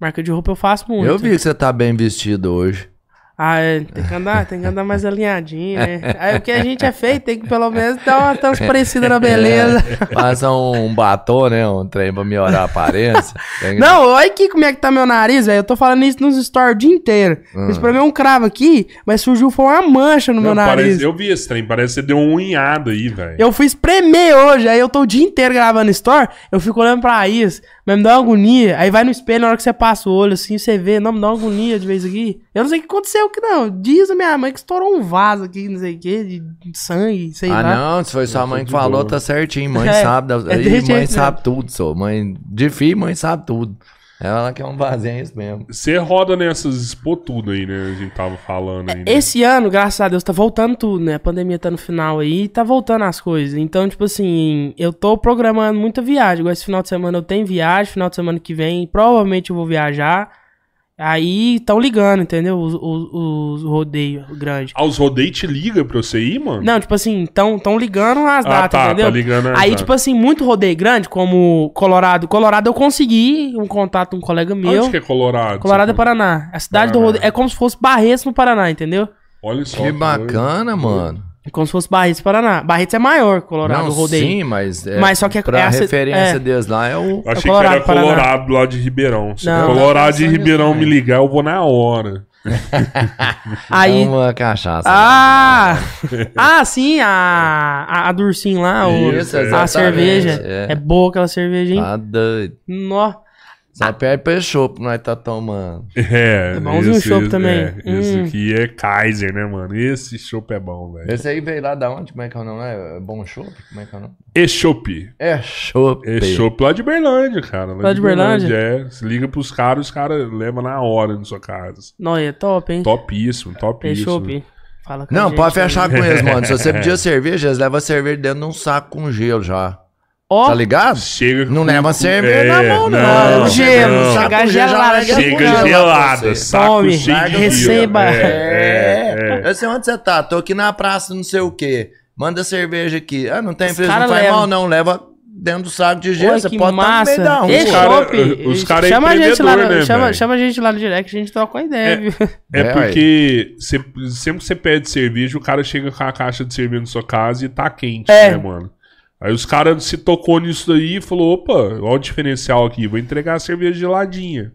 Marca de roupa eu faço muito. Eu vi que você tá bem vestido hoje. Ah, é, tem que andar, tem que andar mais alinhadinho, né? Aí o que a gente é feito tem que pelo menos dar uma transparecida na beleza. Passa um batom, né? Um trem pra melhorar a aparência. Que- Não, olha aqui como é que tá meu nariz, velho. Eu tô falando isso nos stories o dia inteiro. Isso pra mim é um cravo aqui, mas surgiu foi uma mancha no meu Não, nariz. parece- eu vi esse trem, parece que você deu uma unhada aí, velho. Eu fui espremer hoje, aí eu tô o dia inteiro gravando story, eu fico olhando pra isso, mas me dá uma agonia. Aí vai no espelho, na hora que você passa o olho, assim, você vê, não, me dá uma agonia de vez aqui. Eu não sei o que aconteceu eu que não. Diz a minha mãe que estourou um vaso aqui, não sei o que, de sangue, sei Ah, lá. não, se foi sua mãe que falou, boa. tá certinho. Mãe É, sabe. Da... é mãe jeito sabe tudo, sou. Mãe de filho, mãe sabe tudo. Ela que é um vasinho, é isso mesmo. Você roda nessas expô tudo aí, né? A gente tava falando aí. Né? Esse ano, graças a Deus, tá voltando tudo, né? A pandemia tá no final aí, tá voltando as coisas. Então, tipo assim, eu tô programando muita viagem. Igual esse final de semana eu tenho viagem, final de semana que vem provavelmente eu vou viajar. Aí estão ligando, entendeu? Os, os, os rodeios grandes. Ah, os rodeios te liga pra você ir, mano? Não, tipo assim, estão tão ligando as Ah, datas, tá, entendeu? tá ligando as Aí, datas. tipo assim, muito rodeio grande, como Colorado. Colorado eu consegui um contato com um colega meu. Onde que é Colorado? Colorado é Paraná. A cidade do Paraná. rodeio é como se fosse Barretos no Paraná, entendeu? Olha só. Que bacana, mano. É como se fosse Barretos Paraná. Barretos é maior Colorado, Não, o rodeio. sim, mas, é, Mas só que é- pra é a ci- referência é. deles lá é o... Achei Colorado, que era Paraná. Colorado lá de Ribeirão. Se Não. Colorado de Ribeirão me ligar, eu vou na hora. Aí. É uma cachaça. Ah! ah, sim, a, a, a Dursim lá, o- Isso, a exatamente, cerveja. é. É. boa aquela cerveja, hein? Tá doido. Nó. Só perde pra chopp, nós tá tomando. É, É bonzinho o chopp também. É, Esse Hum. aqui é Kaiser, né, mano? Esse chopp é bom, velho. Esse aí veio lá da onde? Como é que é o nome? É bom chopp? Como é que é o nome? E chopp. É chopp. É chopp lá de Berlândia, cara. Lá de Berlândia? É. Se liga pros caras, os caras levam na hora na sua casa. Nó, é top, hein? Topíssimo, topíssimo. chopp. Fala com a Não, gente pode aí. fechar com eles, mano. Se você pedir cerveja, eles levam a cerveja dentro de um saco com gelo já. Ó, Tá ligado? Chega Não leva cerveja é, na mão, não. não, gelo, não. chega Saco gelada, Chega saco Tome, receba. gelo. É, é, é. Eu sei onde você tá. Tô aqui na praça, não sei o quê. Manda cerveja aqui. Ah, não tem cara não faz leva. mal, não. Leva dentro do saco de gelo. Olha Você que pode estar no massa. meio da rua. Os cara é chama a gente lá, empreendedor, no- né, chama, chama a gente lá no direct, a gente troca uma ideia, É. viu? É, É, porque cê- sempre que você pede cerveja, o cara chega com a caixa de cerveja na sua casa e tá quente, É. né, mano? Aí os caras se tocou nisso daí e falou: opa, olha o diferencial aqui, vou entregar a cerveja geladinha.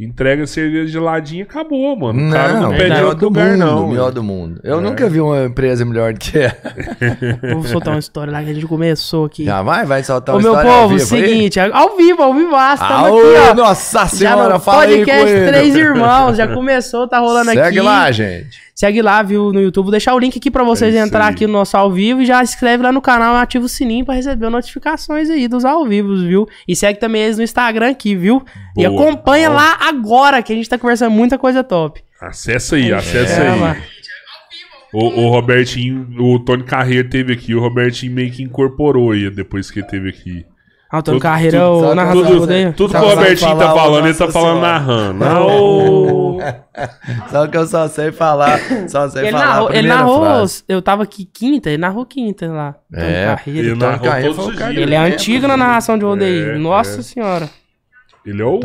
Entrega a cerveja geladinha e acabou, mano. O cara não, Não, pede em melhor do lugar, mundo, não. melhor do mundo. Eu É. nunca vi uma empresa melhor do que ela. Vou soltar uma história lá que a gente começou aqui. Já vai, vai soltar Ô, uma meu história ao povo, vivo aí? seguinte, ao vivo, ao vivo, tamo Aô, aqui, ó. nossa Já senhora, fala aí com podcast ele. Três Irmãos, já começou, tá rolando aqui. Segue lá, gente. Segue lá, viu, no YouTube. Vou deixar o link aqui pra vocês É entrar aí. aqui no nosso ao vivo e já se inscreve lá no canal e ativa o sininho pra receber notificações aí dos ao vivos, viu? E segue também eles no Instagram aqui, viu? E Boa. acompanha Boa. lá agora, que a gente tá conversando muita coisa top. Acessa aí, acessa É, aí. lá. O, o Robertinho, o Tony Carreiro teve aqui, o Robertinho meio que incorporou aí depois que ele teve aqui. Antônio Tudo- Carreira, tudo- o narrador tudo- do rodeio. Tudo que o Robertinho tá falando, ele tá falando narrando. Não. Só que eu só sei falar, só sei Ele falar narrou, a ele narrou frase. eu tava aqui quinta, ele narrou quinta lá. É, Carreira. Ele Tony narrou todos os dias. Ele é É, antigo na narração de rodeio. É, Nossa é. senhora. Ele é o.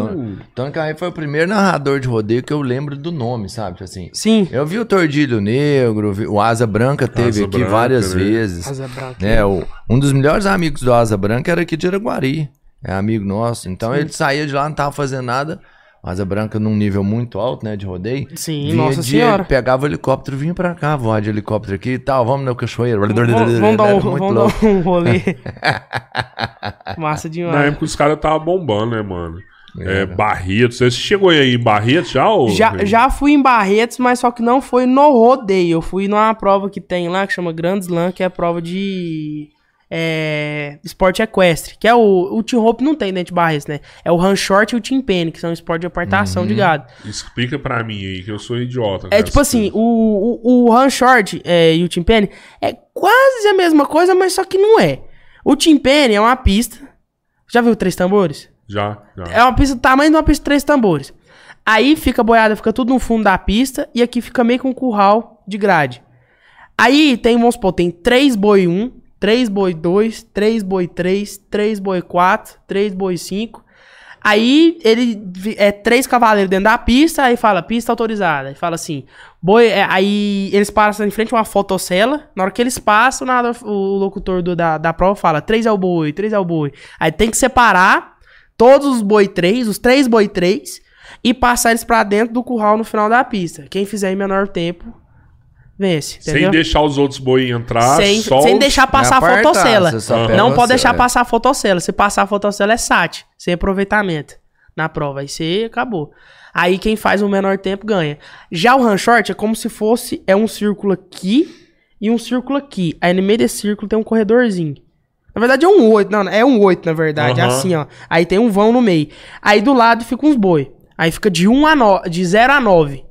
Tony Carreiro foi o primeiro narrador de rodeio que eu lembro do nome, sabe? Tipo assim, Sim. eu vi o Tordilho Negro, vi- o Asa Branca teve Asa aqui Branca, várias né? vezes. Asa branca. né? O, um dos melhores amigos do Asa Branca era aqui de Araguari. É amigo nosso. Então ele saía de lá, não tava fazendo nada. O Asa Branca num nível muito alto, né? De rodeio. Sim, Vinha nossa de- senhora. Pegava o helicóptero, vinha pra cá, voar de helicóptero aqui e tal. Vamos na cachoeira. Vamos, vamos dar um, Era muito vamos dar um rolê. Massa Na demais. época os caras estavam bombando, né, mano? É, Era. Barretos. Você chegou aí em Barretos já? Ou... Já, já fui em Barretos, mas só que não foi no rodeio. Eu fui numa prova que tem lá, que chama Grand Slam, que é a prova de é, esporte equestre. Que é o. O Team Hope não tem dentro de Barretos, né? É o Run Short e o Team Penny, que são esporte de apartação de gado. Explica pra mim aí, que eu sou idiota. É tipo assim, o, o, o Run Short é, e o Team Penny é quase a mesma coisa, mas só que não é. O Team Penny é uma pista. Já viu três tambores? Já, já. É uma pista do tamanho de uma pista de três tambores. Aí fica a boiada, fica tudo no fundo da pista e aqui fica meio com um curral de grade. Aí tem, vamos supor, tem três boi 1, três boi 2, três boi 3, três boi 4, três boi 5. Aí ele é três cavaleiros dentro da pista, aí fala pista autorizada. Aí fala assim, boi, é, aí eles passam em frente a uma fotocela. Na hora que eles passam, nada, o locutor do- da, da prova fala: três é o boi, três é o boi. Aí tem que separar todos os boi 3, os três boi 3, e passar eles pra dentro do curral no final da pista. Quem fizer em menor tempo, vence. Sem Entendeu? deixar os outros boi entrar, sem, só sem os- deixar passar a apartar, fotocela. Aham. pega Não você, pode deixar é. passar a fotocela. Se passar a fotocela é SAT, sem aproveitamento na prova. Aí você acabou. Aí quem faz o menor tempo ganha. Já o run short é como se fosse é um círculo aqui e um círculo aqui. Aí no meio desse círculo tem um corredorzinho. Na verdade é um 8, não, é um 8 na verdade, é Aham. assim, ó. Aí tem um vão no meio. Aí do lado fica uns boi. Aí fica de 1 a 9, de 0 a 9.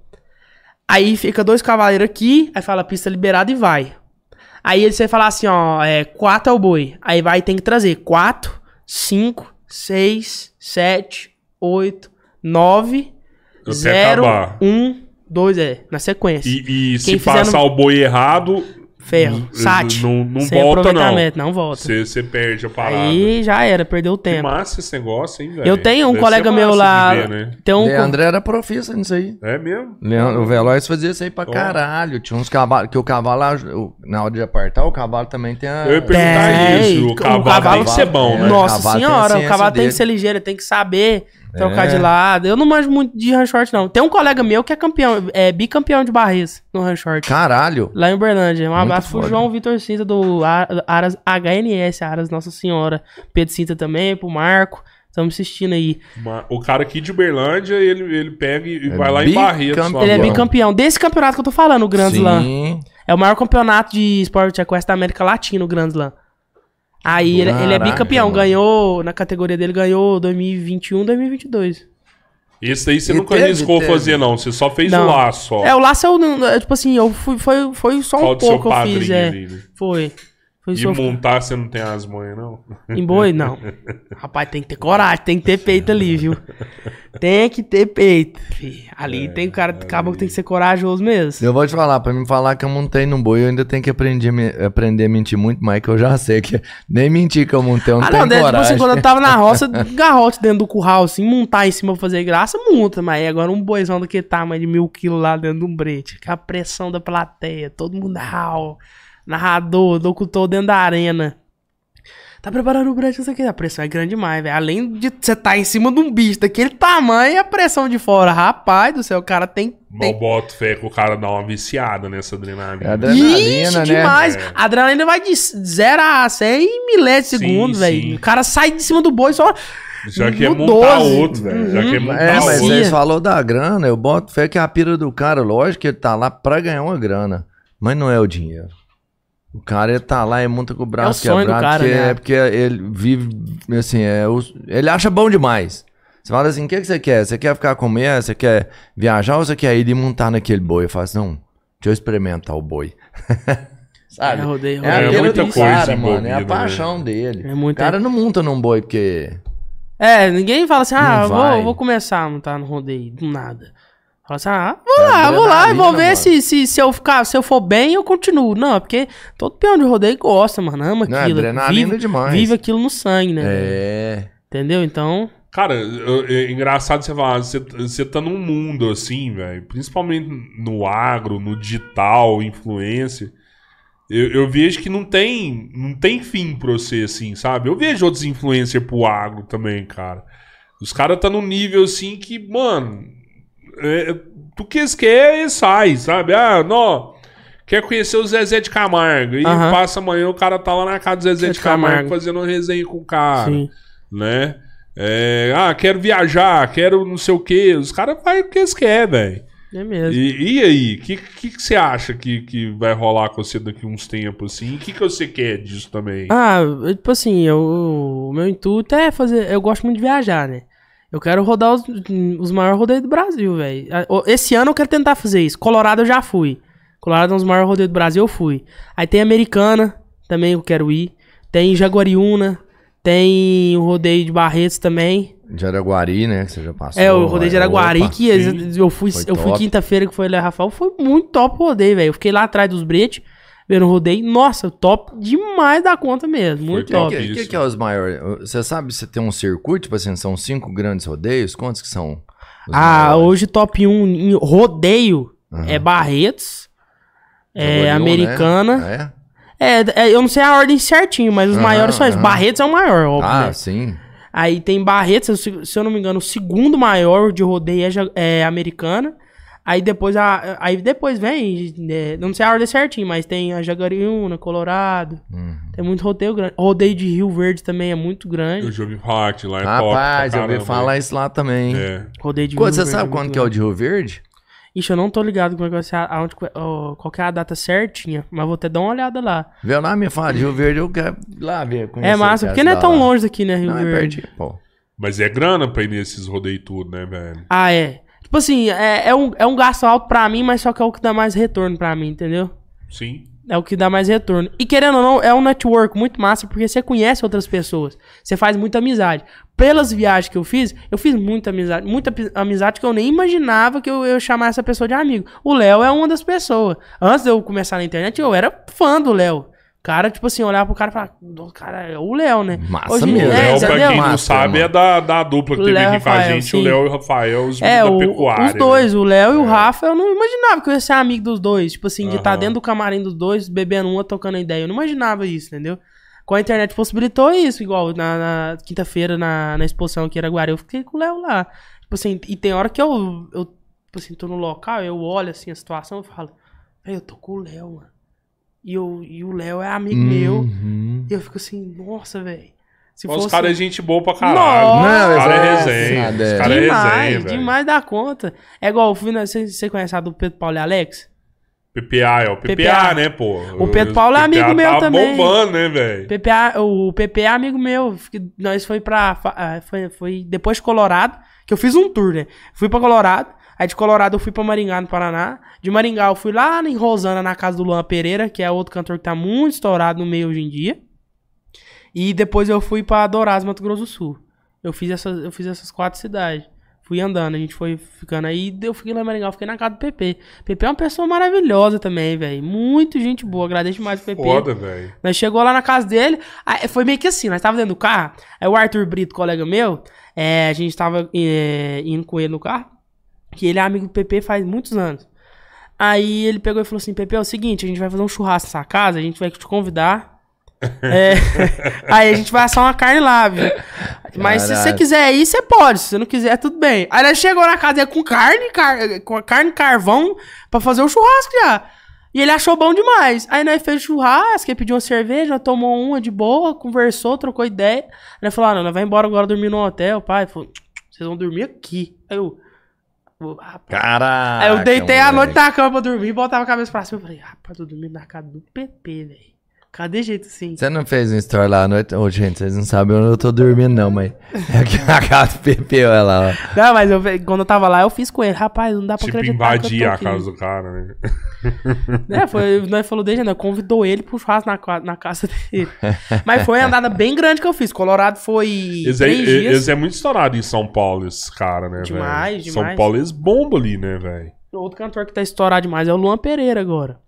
Aí fica dois cavaleiros aqui, aí fala pista liberada e vai. Aí você fala assim, ó, é 4 é o boi. Aí vai tem que trazer 4, 5, 6, 7, 8, 9, Até 0, acabar. 1, 2, é, na sequência. E, e se passar no- o boi errado, Ferro, sat. não, não Sem volta, não. aproveitamento, não volta. Você perde a parada. Aí já era, perdeu o Que tempo. massa esse negócio, hein, velho? Eu tenho um Deve colega meu lá. ver, né? Tem um. Leandro era profissa nisso aí. É mesmo? Leandro, o Veloz fazia isso aí pra caralho. Tinha uns cavalos. Que o cavalo, na hora de apartar, o cavalo também tem a. Eu ia perguntar Tem. isso. O O cavalo, cavalo- tem que ser bom, né? Nossa cavalo tem senhora, o cavalo tem dele. que ser ligeiro, tem que saber trocar É. de lado. Eu não manjo muito de run short, não. Tem um colega meu que é campeão, é bicampeão de barris no run short. Caralho. Lá em Uberlândia. Um abraço pro. João Vitor Cinta do Aras HNS, Aras Nossa Senhora. Pedro Cinta também, pro Marco. Estamos assistindo aí. O cara aqui de Uberlândia, ele, ele pega e vai lá em. Barretos. Ele é bicampeão desse campeonato que eu tô falando, o Grand Slam. Sim. É o maior campeonato de Sport Equestre da América Latina, o Grand Slam. Aí ele, ele é bicampeão, mano. ganhou, na categoria dele, ganhou 2021, 2022. Esse aí você E nunca teve, arriscou teve. fazer, não. Você só fez Não. o laço, só. É, o laço eu é, Tipo assim, eu fui, foi, foi só Qual um seu pouco que eu fiz, é. ali, né? Foi. Foi E montar você não tem as manhas, não? Em boi, não. Rapaz, tem que ter coragem, tem que ter peito ali, viu? Tem que ter peito. fi. Ali tem cara de cabo que tem que ser corajoso mesmo. Eu vou te falar, pra me falar que eu montei no boi, eu ainda tenho que aprender, aprender a mentir muito mais, que eu já sei que nem mentir que eu montei, eu não Ah, tenho não, né, tipo coragem. assim, quando eu tava na roça, garrote dentro do curral, assim, montar em cima pra fazer graça, monta, mas aí agora um boizão daquele tamanho de mil quilos lá dentro de um brete, com a pressão da plateia, todo mundo rau, narrador, locutor dentro da arena. Tá preparando o brete, não sei o que, a pressão é grande demais, velho. Além de você tá em cima de um bicho daquele tamanho, a pressão de fora, rapaz do céu, o cara tem... Tem... boto fé que o cara dá uma viciada nessa adrenalina. É adrenalina, Ixi, né? demais. É. A adrenalina vai de 0 a 100 em milésimos de segundo, velho. O cara sai de cima do boi só... Já quer No montar 12. outro, velho. Já Uhum. quer montar É, mas outro. Falou da grana, eu boto fé que a pira do cara, lógico que ele tá lá pra ganhar uma grana, mas não é o dinheiro. O cara ele tá lá e monta com o braço sonho do quebrado, cara, porque, né? é porque ele vive, assim, é, ele acha bom demais. Você fala assim, o que, que você quer? Você quer ficar com mulher? Você quer viajar ou você quer ir e montar naquele boi? Eu falo assim, não, deixa eu experimentar o boi. Sabe? É, rodeio, É a rodeio. pira muita do coisa cara, mano. É a né? paixão dele. É o muita- cara não monta num boi porque... É, ninguém fala assim, ah, vou, vou começar a montar no rodeio, do nada. Fala assim, ah, vou lá, vou lá, vou ver mano. se, se, se, eu ficar, se eu for bem, eu continuo. Não, é porque todo peão de rodeio gosta, mano, ama Não, é aquilo. adrenalina vive, demais. vive aquilo no sangue, né? É... Entendeu? Então, Cara, eu- é engraçado você falar, você, você tá num mundo assim, velho, principalmente no agro, no digital, influência. Eu, eu vejo que não tem, não tem fim pra você, assim, sabe? Eu vejo outros influencers pro agro também, cara. Os caras tá num nível assim que, mano, é, tu que eles querem, eles saem, sabe? Ah, não. Quer conhecer o Zezé de Camargo. E Aham. passa amanhã, o cara tá lá na casa do Zezé Zé de de Camargo, Camargo. fazendo uma resenha com o cara sim. né? É, ah, quero viajar, quero não sei o que. Os caras fazem o que eles querem, velho. É mesmo. E, e aí, o que, que, que você acha que, que vai rolar com você daqui uns tempos assim? O que, que você quer disso também? Ah, tipo assim, eu, o meu intuito é fazer. Eu gosto muito de viajar, né? Eu quero rodar os, os maiores rodeios do Brasil, velho. Esse ano eu quero tentar fazer isso. Colorado eu já fui. Colorado é um dos maiores rodeios do Brasil, eu fui. Aí tem Americana, também eu quero ir. Tem Jaguariúna. Tem o rodeio de Barretos também. De Araguari, né? Que você já passou. É, o rodeio de Araguari, que eu fui, eu fui quinta-feira que foi lá, Rafael. Foi muito top o rodeio, velho. Eu fiquei lá atrás dos bretes, vendo o rodeio. Nossa, top demais da conta mesmo. Muito O top. que, Isso. que, que é os maiores? Você sabe se tem um circuito, tipo assim, são cinco grandes rodeios? Quantos que são? os Ah, maiores? hoje top 1 em rodeio Aham. é Barretos, é Jaguariúna, Americana. né? É, é, eu não sei a ordem certinho, mas os Aham, maiores são esses. aham. Barretos é o maior, É? óbvio. Ah, né? sim. Aí tem Barretos, se eu não me engano, o segundo maior de rodeio é, é Americana. Aí depois, a, aí depois vem, é, não sei a ordem certinho, mas tem a Jaguariúna, Colorado. Uhum. Tem muito rodeio grande. Rodeio de Rio Verde também é muito grande. Eu já ouvi falar que lá é Rapaz, top. eu ouvi falar isso lá também. É. Rodeio de Quando, Rio você Verde sabe muito quando que é o de Rio Verde? Ixi, eu não tô ligado como é que vai ser, a- aonde, ó, qual que é a data certinha, mas vou até dar uma olhada lá. Vê lá, me fala de Rio Verde, eu quero lá ver. É massa, porque não é tão lá. longe daqui, né, Rio Não, é Verde. pertinho, pô. Mas é grana pra ir nesses rodeios tudo, né, velho? Ah, é. Tipo assim, é, é, um, é um gasto alto pra mim, mas só que é o que dá mais retorno pra mim, entendeu? Sim. É o que dá mais retorno. E querendo ou não, é um network muito massa, porque você conhece outras pessoas. Você faz muita amizade. Pelas viagens que eu fiz, eu fiz muita amizade. Muita amizade que eu nem imaginava que eu ia chamar essa pessoa de amigo. O Léo é uma das pessoas. Antes de eu começar na internet, eu era fã do Léo. Cara, tipo assim, olhar pro cara e falar, "Nossa, cara, é o Léo, né? Massa em- mesmo. O é, Léo, pra entendeu? quem não sabe, mano. é da, da dupla que O teve aqui com a gente, o sim. Léo e o Rafael, os É, da o- pecuária. os dois, né? o Léo e o Rafa, eu não imaginava que eu ia ser amigo dos dois. Tipo assim, de estar Aham. dentro do camarim dos dois, bebendo uma, tocando ideia. Eu não imaginava isso, entendeu? Com a internet possibilitou isso, igual na, na quinta-feira, na, na exposição aqui em Araguari, eu fiquei com o Léo lá. Tipo assim, e tem hora que eu, eu tipo assim, tô no local, eu olho assim a situação e falo, "Véi, eu tô com o Léo, mano. E, eu, e o Léo é amigo meu. Uhum. E eu fico assim, nossa, velho. Se Os caras é gente boa pra caralho. Nossa! Os caras é Não, resenha. Os é. caras é demais, resenha, velho. demais da conta. É igual, na, você, você conhece a do Pedro Paulo e Alex? PPA, é o PPA, PPA. né, pô? O Pedro Paulo é PPA amigo meu tá também. bombando, né, velho? PPA, o PPA é amigo meu. Nós foi pra. ah, Foi, foi depois de Colorado, que eu fiz um tour, né? Fui pra Colorado. Aí de Colorado eu fui pra Maringá, no Paraná. De Maringá eu fui lá em Rosana, na casa do Luan Pereira, que é outro cantor que tá muito estourado no meio hoje em dia. E depois eu fui pra Dourados, Mato Grosso do Sul. Eu fiz essas, eu fiz essas quatro cidades. Fui andando, a gente foi ficando aí. Eu fiquei lá em Maringá, eu fiquei na casa do PP. PP é uma pessoa maravilhosa também, velho. Muito gente boa. Agradeço demais o PP. Foda, velho. Nós chegou lá na casa dele, aí foi meio que assim, nós tava dentro do carro, aí o Arthur Brito, colega meu, é, a gente tava é, indo com ele no carro, que ele é amigo do PP faz muitos anos. Aí ele pegou e falou assim, PP, é o seguinte, a gente vai fazer um churrasco nessa casa, a gente vai te convidar. É, aí a gente vai assar uma carne lá, viu? Mas se você quiser ir, você pode. Se você não quiser, tudo bem. Aí nós chegou na casa com carne, car com carne carvão pra fazer o churrasco já. E ele achou bom demais. Aí nós fez churrasco, ele pediu uma cerveja, tomou uma de boa, conversou, trocou ideia. Aí nós falou, ah, não, nós vai embora agora dormir no hotel, pai. Falou, vocês vão dormir aqui. Aí eu... eu, rapaz. Caraca. Aí eu deitei a noite na cama pra dormir, botava a cabeça pra cima. Eu falei, rapaz, tô dormindo na casa do PP, velho. Cadê jeito assim? Você não fez um story lá à noite? Ô, gente, vocês não sabem onde eu tô dormindo, não, mas. É aqui na casa do Pepe, olha lá, ó. Não, mas eu, quando eu tava lá, eu fiz com ele. Rapaz, não dá pra Tipo, acreditar que eu invadir tô a aqui. casa do cara, né? É, foi, nós falou desde, né? Convidou ele pro churrasco na, na casa dele. Mas foi uma andada bem grande que eu fiz. Colorado foi é, três dias. eles é muito estourado em São Paulo, esses caras, né, velho? Demais, São demais. Paulo, eles bombam ali, né, velho? Outro cantor que tá estourado demais é o Luan Pereira agora.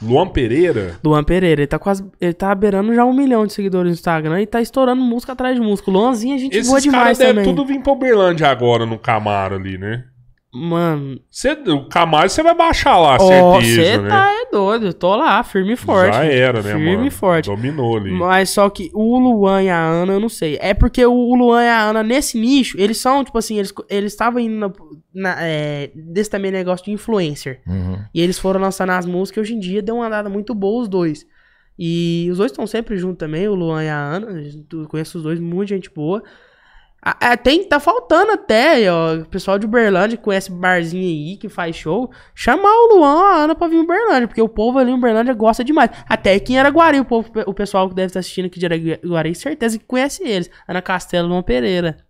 Luan Pereira? Luan Pereira, ele tá quase. Ele tá beirando já um milhão de seguidores no Instagram e tá estourando música atrás de música. O Luanzinho a gente boa Esses caras demais também. tudo vir pra Uberlândia agora, no Camaro ali, né? Mano, Cê, o Camaro você vai baixar lá, ó, certeza, você né? tá é doido. Eu tô lá, firme e forte. Já era, né, Firme mano? e forte. Dominou ali. Mas só que o Luan e a Ana, eu não sei. É porque o Luan e a Ana, nesse nicho, eles são, tipo assim, eles eles estavam indo na, na- é, desse também negócio de influencer. Uhum. E eles foram lançando as músicas e hoje em dia deu uma andada muito boa os dois. E os dois estão sempre juntos também, o Luan e a Ana. Eu conheço os dois, muita gente boa. É, tem, tá faltando até, ó. O pessoal de Uberlândia conhece barzinho aí, que faz show. Chamar o Luan a Ana pra vir em Uberlândia, porque o povo ali em Uberlândia gosta demais. Até aqui em Araguari, o, povo, o pessoal que deve estar assistindo aqui de Araguari, certeza que conhece eles. Ana Castelo, Luan Pereira.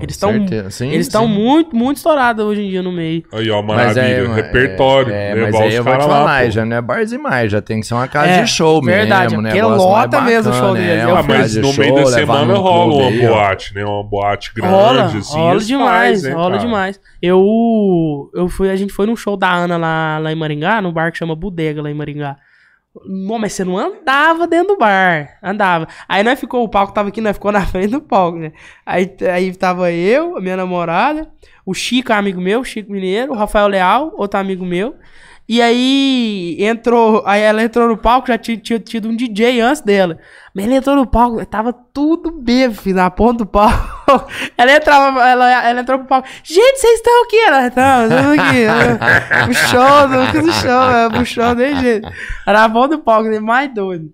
Eles estão eles estão muito, muito estourados hoje em dia no meio. Aí, ó, Mas maravilha. é, Repertório. É, é, mas aí eu vou te lá, falar, pô. já não é barzinho mais, já tem que ser uma casa É, de show verdade, mesmo, né? porque lota mesmo o show deles. é, Ah, mas no show, meio da semana rola uma aí, boate, né? Uma boate grande, rola, assim. rola demais, faz, né, rola cara? demais. Eu, eu fui, a gente foi num show da Ana lá, lá em Maringá, num bar que chama Bodega lá em Maringá. Não, mas você não andava dentro do bar. Andava. Aí nós ficou, o palco tava aqui, nós ficou na frente do palco, né? Aí, aí tava eu, a minha namorada, o Chico, amigo meu, Chico Mineiro, o Rafael Leal, outro amigo meu. E aí entrou, aí ela entrou no palco, já tinha, tinha tido um DJ antes dela. Mas ele entrou no palco, tava tudo bêbado, na ponta do palco. ela entrava, ela, ela entrou pro palco. Gente, vocês estão aqui? Ela, estamos aqui. O show, não fiz o show, o show desse jeito. Era a volta do palco, ele mais doido.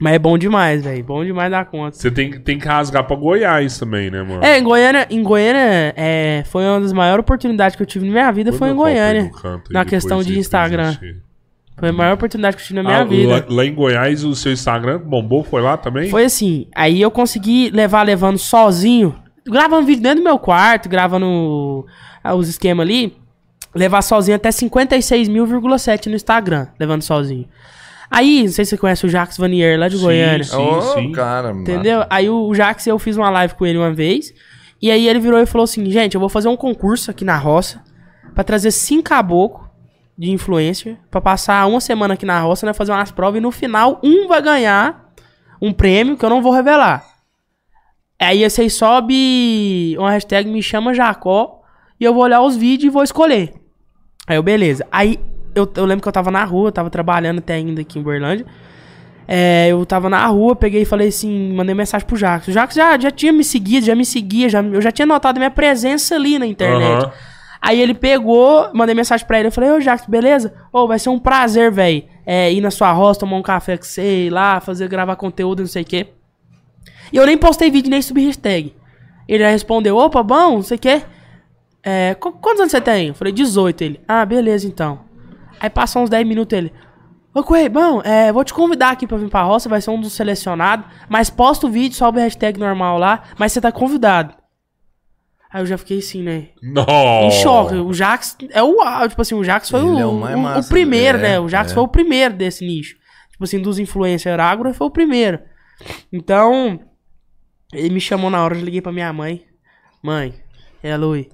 Mas é bom demais, velho. Bom demais da conta. Você tem, que- tem que rasgar pra Goiás também, né, mano? É, em Goiânia, em Goiânia é, foi uma das maiores oportunidades que eu tive na minha vida, foi em copo aí Goiânia. na questão de Instagram. gente- Foi a maior oportunidade que eu tive na minha Ah, vida. Lá, lá em Goiás, o seu Instagram bombou, foi lá também? Foi assim, aí eu consegui levar levando sozinho, gravando vídeo dentro do meu quarto, gravando ah, os esquemas ali, levar sozinho até 56.000,7 no Instagram, levando sozinho. Aí, não sei se você conhece o Jax Vanier lá de Sim, Goiânia. sim. Ô, cara, Entendeu? Aí o Jax, eu fiz uma live com ele uma vez. E aí ele virou e falou assim: gente, eu vou fazer um concurso aqui na roça pra trazer cinco caboclos de influencer pra passar uma semana aqui na roça, né? Fazer umas provas e no final um vai ganhar um prêmio que eu não vou revelar. Aí vocês sobe uma hashtag me chama Jacó e eu vou olhar os vídeos e vou escolher. Aí eu, beleza. Aí eu, eu lembro que eu tava na rua, tava trabalhando até ainda aqui em Uberlândia. É, eu tava na rua, peguei e falei assim, mandei mensagem pro Jacques. O Jacques já, já tinha me seguido, já me seguia, já, eu já tinha notado minha presença ali na internet. Aham. Aí ele pegou, mandei mensagem pra ele, eu falei, ô Jacques, beleza? Ô, vai ser um prazer, velho, é, ir na sua roça, tomar um café com você, ir lá, fazer, gravar conteúdo, não sei o quê. E eu nem postei vídeo, nem subi hashtag. Ele respondeu, opa, bom, não sei o quê. É, qu- quantos anos você tem? Eu falei, 18. Ele, ah, beleza, então. Aí passou uns 10 minutos ele, ô Coelho, bom, é, vou te convidar aqui pra vir pra roça, vai ser um dos selecionados, mas posta o vídeo, sobe a hashtag normal lá, mas você tá convidado. Aí eu já fiquei assim, né? Nossa. Em choque. O Jax é o. Tipo assim, o Jax foi o, é o o- primeiro, é, né? O Jax é. foi o primeiro desse nicho. Tipo assim, dos influencers agro, foi o primeiro. Então, ele me chamou na hora, eu liguei pra minha mãe. Mãe, é, Lui,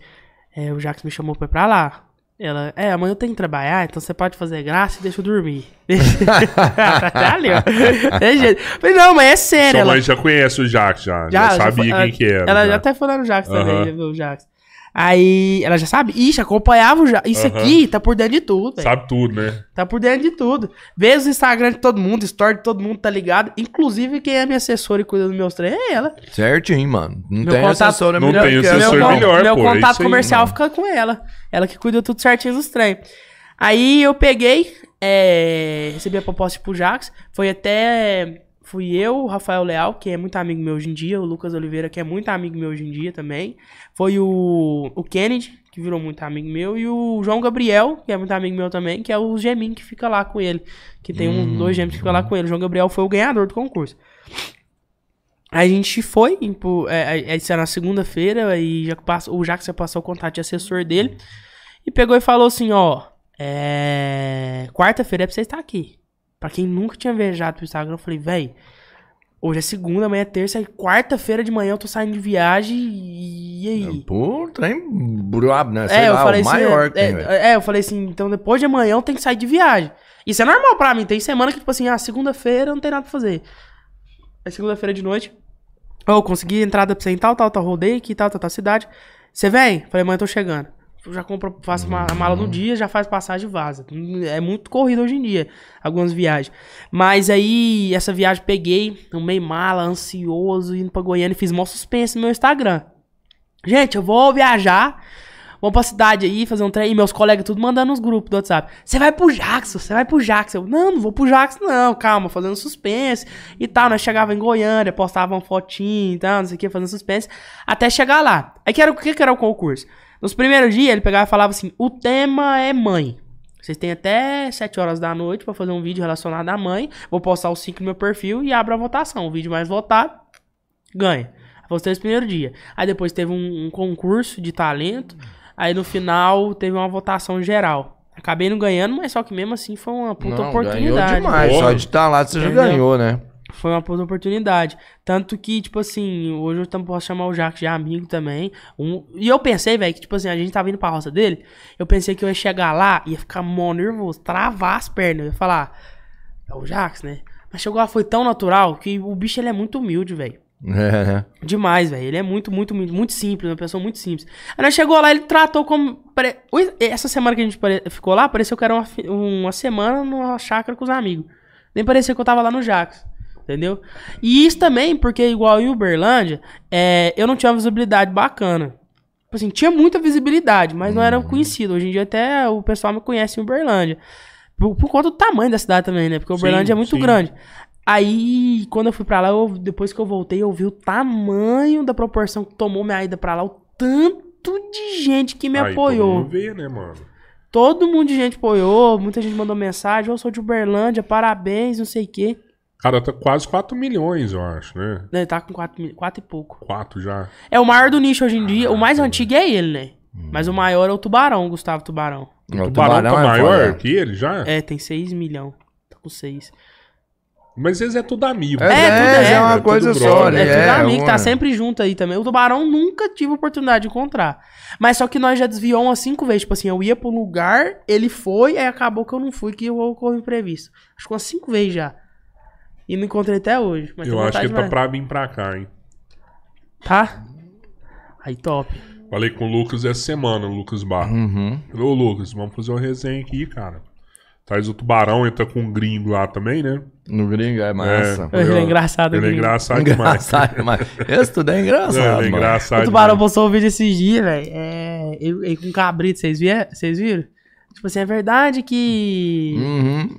é, o Jax me chamou pra ir pra lá. Ela, é, amanhã eu tenho que trabalhar, então você pode fazer graça e deixa eu dormir. Tá ali, ó. Desse jeito. Falei, não, mas é sério. Sua ela- mãe já conhece o Jax, já. Já, já sabia foi- quem ela- que era. Ela já. já até foi lá no Jax também, Aham. já viu o Jax. Aí ela já sabe, ixi, acompanhava o Jax. Isso Aham. aqui tá por dentro de tudo, velho. Sabe tudo, né? Tá por dentro de tudo. Vê os Instagram de todo mundo, story de todo mundo, tá ligado? Inclusive, quem é minha assessora e cuida dos meus treinos é ela. Certinho, mano. Não Meu tem contato- assessora Não melhor tem assessor meu, melhor, meu pô, é contato aí, comercial mano. fica com ela. Ela que cuida tudo certinho dos treinos. Aí eu peguei, é, recebi a proposta pro Jax. Foi até. Fui eu, o Rafael Leal, que é muito amigo meu hoje em dia, o Lucas Oliveira, que é muito amigo meu hoje em dia também. Foi o, o Kennedy, que virou muito amigo meu, e o João Gabriel, que é muito amigo meu também, que é o Gemin que fica lá com ele. Que tem uns dois gêmeos que ficam lá com ele. O João Gabriel foi o ganhador do concurso. A gente foi, é, é, isso era na segunda-feira, aí já passou, o já passou o contato de assessor dele. E pegou e falou assim, ó, é... quarta-feira é pra você estar aqui. Pra quem nunca tinha viajado pro Instagram, eu falei, véi, hoje é segunda, amanhã é terça, e quarta-feira de manhã eu tô saindo de viagem e aí? Pô, trem brabo, né? Sei É, eu lá, falei o assim, maior é, que tem, velho. é, é, eu falei assim, então depois de amanhã eu tenho que sair de viagem. Isso é normal pra mim, tem semana que tipo assim, ah, segunda-feira não tem nada pra fazer. Aí segunda-feira de noite, ô, consegui entrada pra você em tal, tal, tal, rodei aqui, tal, tal, tal cidade. Você vem? Falei, amanhã eu tô chegando. Já compro, faço uma, mala no dia, já faz passagem e vaza. É muito corrido hoje em dia, algumas viagens. Mas aí, essa viagem peguei, no meio mala, ansioso, indo pra Goiânia fiz mó suspense no meu Instagram. Gente, eu vou viajar, vou pra cidade aí, fazer um trem, e meus colegas tudo mandando nos grupos do WhatsApp. Você vai pro Jackson, você vai pro Jackson. Eu, não, não vou pro Jackson não, calma, fazendo suspense e tal. Nós chegava em Goiânia, postava uma fotinho e tal, não sei o que, fazendo suspense, até chegar lá. Aí que era, o que que era o concurso? Nos primeiros dias, ele pegava e falava assim, o tema é mãe. Vocês têm até 7 horas da noite pra fazer um vídeo relacionado à mãe. Vou postar os 5 no meu perfil e abro a votação. O vídeo mais votado ganha. Foi os três primeiros dias. Aí depois teve um, um concurso de talento. Aí no final teve uma votação geral. Acabei não ganhando, mas só que mesmo assim foi uma puta Não, oportunidade. Ganhou demais. Porra. Só de estar lá você já ganhou, né? Foi uma puta oportunidade. Tanto que, tipo assim, hoje eu também posso chamar o Jacques de amigo também. Um- E eu pensei, velho, que, tipo assim, a gente tava indo pra roça dele. Eu pensei que eu ia chegar lá e ia ficar mó nervoso, travar as pernas. Eu ia falar, é o Jacques, né? Mas chegou lá, foi tão natural que o bicho ele é muito humilde, velho. É, né? Demais, velho. Ele é muito, muito, muito, muito simples, uma pessoa muito simples. Aí nós chegou lá, ele tratou como. Essa semana que a gente ficou lá, pareceu que era uma, uma semana numa chácara com os amigos. Nem parecia que eu tava lá no Jax. Entendeu? E isso também, porque igual em Uberlândia, é, eu não tinha uma visibilidade bacana. Tipo assim, tinha muita visibilidade, mas não era conhecido. Hoje em dia até o pessoal me conhece em Uberlândia. Por, por conta do tamanho da cidade também, né? Porque Uberlândia Sim, é muito sim. grande. Aí, quando eu fui pra lá, eu- depois que eu voltei, eu vi o tamanho da proporção que tomou minha ida pra lá, o tanto de gente que me Aí, apoiou. todo mundo vê, né, mano? Todo mundo de gente apoiou, muita gente mandou mensagem, eu sou de Uberlândia, parabéns, não sei o quê. Cara, tá quase 4 milhões, eu acho, né? Ele tá com 4, e pouco. 4 já. É o maior do nicho hoje em dia. o mais antigo é ele, né? Mas o maior é o Tubarão, o Gustavo Tubarão. O O tubarão, tá é maior foda. que ele já? É, tem 6 milhões. Tá com 6. Mas eles é tudo amigo. É, É, é, tudo é, é uma tudo coisa só, É, né? tudo amigo, uma- tá sempre junto aí também. O Tubarão nunca tive oportunidade de encontrar. Mas só que nós já desviou umas 5 vezes. Tipo assim, eu ia pro lugar, ele foi, aí acabou que eu não fui, que eu ocorreu imprevisto. Acho que umas 5 vezes já. E não encontrei até hoje. Mas Eu acho que ele tá pra vir pra cá, hein? Tá? Aí, top. Falei com o Lucas essa semana, o Lucas Barra. Uhum. Ô, Lucas, vamos fazer uma resenha aqui, cara. Traz o tubarão, entra com um gringo lá também, né? No gringo é massa. É. Ele é engraçado. Ele é gringo. engraçado demais. Engraçado demais. Esse tudo é engraçado, É, ele é mano. engraçado O Tubarão demais. postou um vídeo esses dias, velho. É. Ele, ele com cabrito, vocês viram? Vocês viram? Tipo assim, é verdade que. Uhum.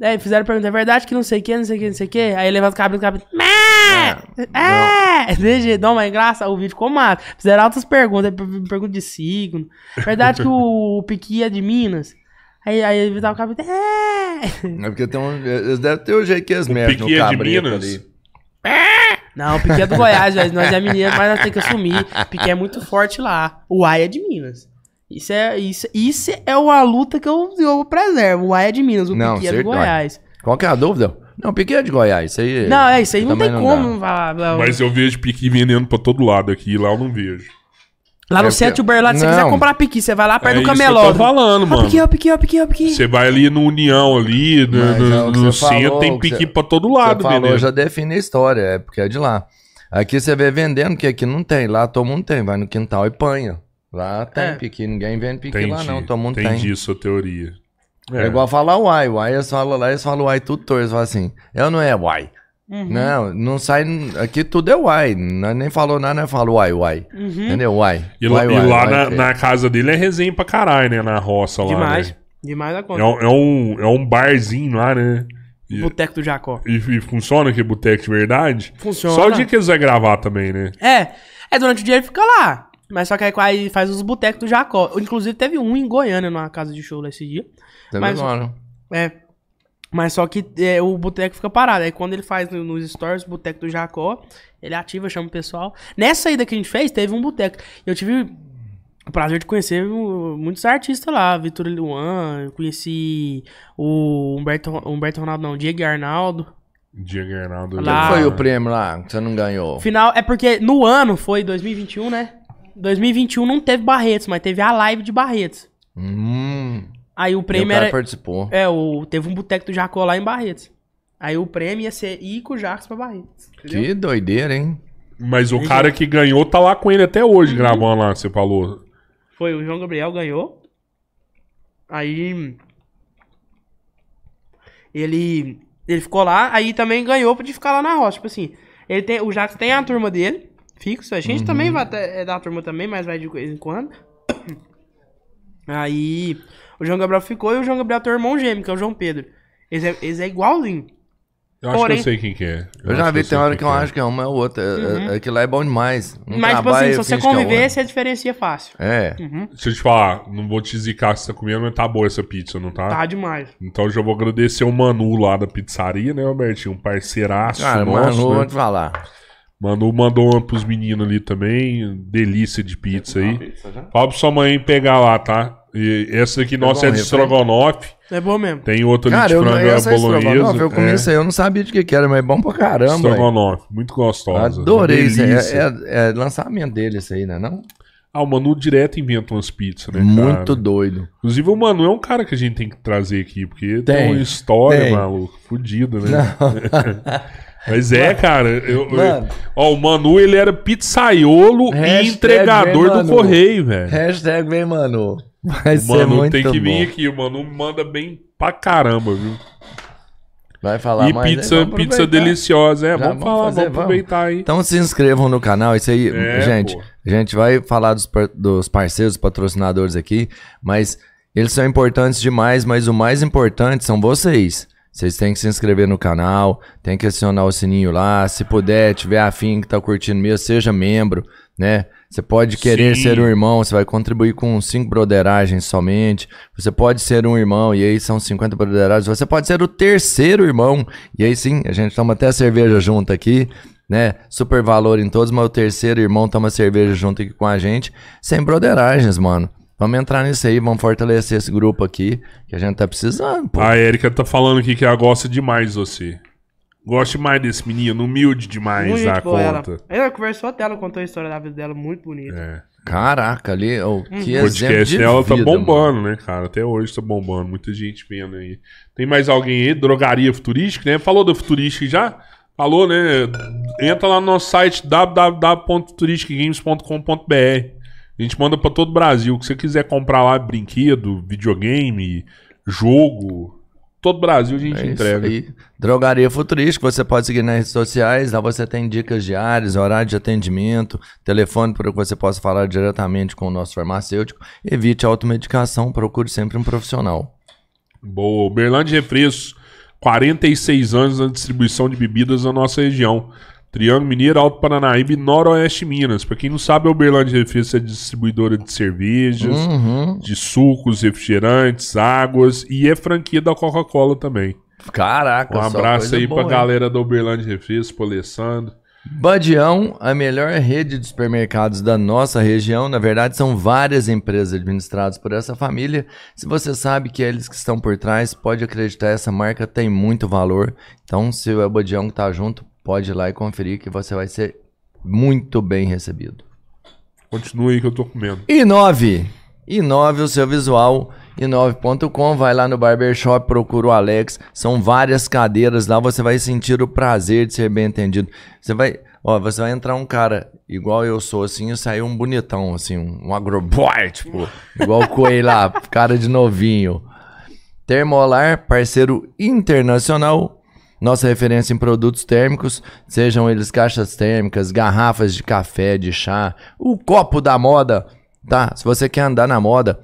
É, fizeram pergunta, é verdade que não sei o que, não sei o que, não sei o que. Aí ele levanta o cabrito, o cabrito. Mé! É! Desse jeito, não, mas é engraçado, o vídeo ficou massa. Fizeram altas perguntas, per- pergunta de signo. Verdade que o, o Piqui é de Minas. Aí, aí ele levantava o cabrito. É! É porque tem um, eles devem ter o jeito que eles mexem no é cabrito Minas? ali. Não, o Piqui é do Goiás, velho. Nós é mineiro, mas nós temos que assumir. Piqui é muito forte lá. O Ai é de Minas. Isso é, isso, isso é uma luta que eu, eu preservo. O Ai é de Minas, o Não, Piqui é do certo, Goiás. Qual que é a dúvida? Não, Piqui é de Goiás. Isso aí. Não, é isso aí, não tem não como falar. Mas eu vejo piqui vendendo pra todo lado aqui, lá eu não vejo. Lá no É centro de Uberlândia, se você quiser comprar piqui, você vai lá perto é do isso que eu camelódromo. tô falando, mano. piqui, ó, piqui, ó, piqui, ó, piqui. Você vai ali no União, ali, no, Mas no- é no você centro, falou, tem piqui você- pra todo Você lado, falou, vendendo. já define a história, é porque é de lá. Aqui você vê vendendo, que aqui não tem. Lá todo mundo tem. Vai no quintal e panha. Lá tem É. piqui. Ninguém vende piqui Entendi, lá não. Todo mundo entendi tem. sua teoria. É. igual falar uai. Uai, eles falam lá, eles falam uai tudo torto. Eles falam assim, eu não é uai. Uhum. Não, não sai. Aqui tudo é uai. Nós nem falou nada, nós falou uai, uai. Uhum. Entendeu? Uai. E, Uai, lá- e uai, lá uai, na, na casa dele é resenha pra caralho, né? Na roça lá. Demais. né? Demais a conta. É, um, é, um, é um barzinho lá, né? E, Boteco do Jacó. e- e funciona que boteco de verdade? Funciona. Só o dia que eles vão gravar também, né? É, é durante o dia ele fica lá. Mas só que aí- faz os botecos do Jacó. Inclusive teve um em Goiânia, numa casa de show lá esse dia. Tá Mas- agora? É. Mas só que é, o boteco fica parado. Aí quando ele faz no- nos stories o boteco do Jacó, ele ativa, chama o pessoal. Nessa ida que a gente fez, teve um boteco. Eu tive o prazer de conhecer muitos artistas lá. Vitor Luan, eu conheci o Humberto, Humberto Ronaldo, não, Diego Arnaldo. Diego Arnaldo. Lá- Qual foi o prêmio lá que você não ganhou? Final, é porque no ano foi 2021, né? 2021 não teve Barretos, mas teve a live de Barretos. Hum. Aí o o prêmio cara era. participou. É, o, teve um boteco do Jacó lá em Barretos. Aí o prêmio ia ser ir com o Jacos pra Barretos. entendeu? Que doideira, hein? Mas o cara que ganhou tá lá com ele até hoje, gravando lá, você falou. Foi o João Gabriel ganhou. Aí. Ele. Ele ficou lá, aí também ganhou de ficar lá na roça. Tipo assim, ele tem, o Jacos tem a turma dele, fixo. A gente também vai é da turma também, mas vai de vez em quando. Aí o João Gabriel ficou e o João Gabriel tem o irmão gêmeo, que é o João Pedro. Eles é, eles é igualzinho. Eu acho Porém- que eu sei quem que é. Eu, já acho vi, eu tem hora quem que eu é. acho que é uma ou outra. É- é- Aquilo lá é bom demais. Um mas, tipo assim, se você que é conviver, outro. você diferencia fácil. É. Deixa eu te falar, não vou te zicar que você tá comendo, mas tá boa essa pizza, não tá? Tá demais. Então já vou agradecer o Manu lá da pizzaria, né, Albertinho? Um parceiraço Cara, nosso, mano, né? vou te falar. Manu mandou uma pros meninos ali também. Delícia de pizza aí. Fala pra sua mãe pegar lá, tá? E essa aqui nossa é de estrogonofe. É bom mesmo. Tem outra ali Cara, de eu, frango essa estrogonofe, bolonhesa. eu comi é, isso aí, eu não sabia de que que era, mas é bom pra caramba. estrogonofe, muito gostosa. Adorei isso aí. É, é- é lançamento dele isso aí, né? Não? Ah, o Manu direto inventa umas pizzas, né, cara? Muito doido. Inclusive o Manu é um cara que a gente tem que trazer aqui, porque tem, Tem, uma história, tem. maluco, fodida, né? Mas é, cara, eu, eu- Mano. ó, o Manu ele era pizzaiolo e entregador do Manu. correio, velho. Hashtag vem, mano. Vai O Manu tem que bom. vir aqui, o Manu manda bem pra caramba, viu? Vai falar E mais, né? pizza, Vamos pizza deliciosa. É, Já vamos vamos falar, fazer, vamos vamos. aproveitar aí. Então se inscrevam no canal, isso aí, É, gente. pô. A gente vai falar dos, dos parceiros, patrocinadores aqui, mas eles são importantes demais, mas o mais importante são vocês. Vocês têm que se inscrever no canal, tem que acionar o sininho lá. Se puder, tiver afim que tá curtindo mesmo, seja membro, né? Você pode querer Sim. ser um irmão, você vai contribuir com cinco broderagens somente. Você pode ser um irmão, e aí são 50 broderagens. Você pode ser o terceiro irmão, e aí sim, a gente toma até cerveja junto aqui, né? Super valor em todos, mas o terceiro irmão toma cerveja junto aqui com a gente, sem broderagens, mano. Vamos entrar nisso aí, vamos fortalecer esse grupo aqui, que a gente tá precisando, pô. A Erika tá falando aqui que ela gosta demais de você. Gosta demais desse menino, humilde demais Muito boa ela. conta. Ela conversou até, ela contou a história da vida dela, muito bonita. É. Caraca, ali, oh, que O exemplo podcast de dela tá vida, bombando, mano. né, cara? Até hoje tá bombando. Muita gente vendo aí. Tem mais alguém aí? Drogaria Futurística, né? Falou da Futurística já? Falou, né? Entra lá no nosso site www.turisticgames.com.br. A gente manda pra todo o Brasil. O que você quiser comprar lá, brinquedo, videogame, jogo. Todo o Brasil a gente É isso entrega. aí. Drogaria Futurística, você pode seguir nas redes sociais, lá você tem dicas diárias, horário de atendimento, telefone para que você possa falar diretamente com o nosso farmacêutico. Evite a automedicação, procure sempre um profissional. Boa. Berlândia Refrescos, 46 anos na distribuição de bebidas na nossa região. Triângulo Mineiro, Alto Paranaíba e Noroeste Minas. Pra quem não sabe, a Uberlândia Refrescos é distribuidora de cervejas, Uhum. de sucos, refrigerantes, águas e é franquia da Coca-Cola também. Caraca, Um abraço aí boa, pra hein? galera da Uberlândia Refrescos, pro Alessandro. Badião, a melhor rede de supermercados da nossa região. Na verdade, são várias empresas administradas por essa família. Se você sabe que é eles que estão por trás, pode acreditar, essa marca tem muito valor. Então, se o Badião tá junto, pode ir lá e conferir que você vai ser muito bem recebido. Continua aí que eu tô comendo. Inove. Inove o seu visual. Inove.com, vai lá no barbershop, procura o Alex. São várias cadeiras lá, você vai sentir o prazer de ser bem atendido. Você vai, ó, você vai entrar um cara igual eu sou assim, e sair um bonitão assim, um, um agroboy, tipo, igual o Coelho lá, cara de novinho. Termolar, parceiro internacional. Nossa referência em produtos térmicos, sejam eles caixas térmicas, garrafas de café, de chá, o copo da moda, tá? Se você quer andar na moda,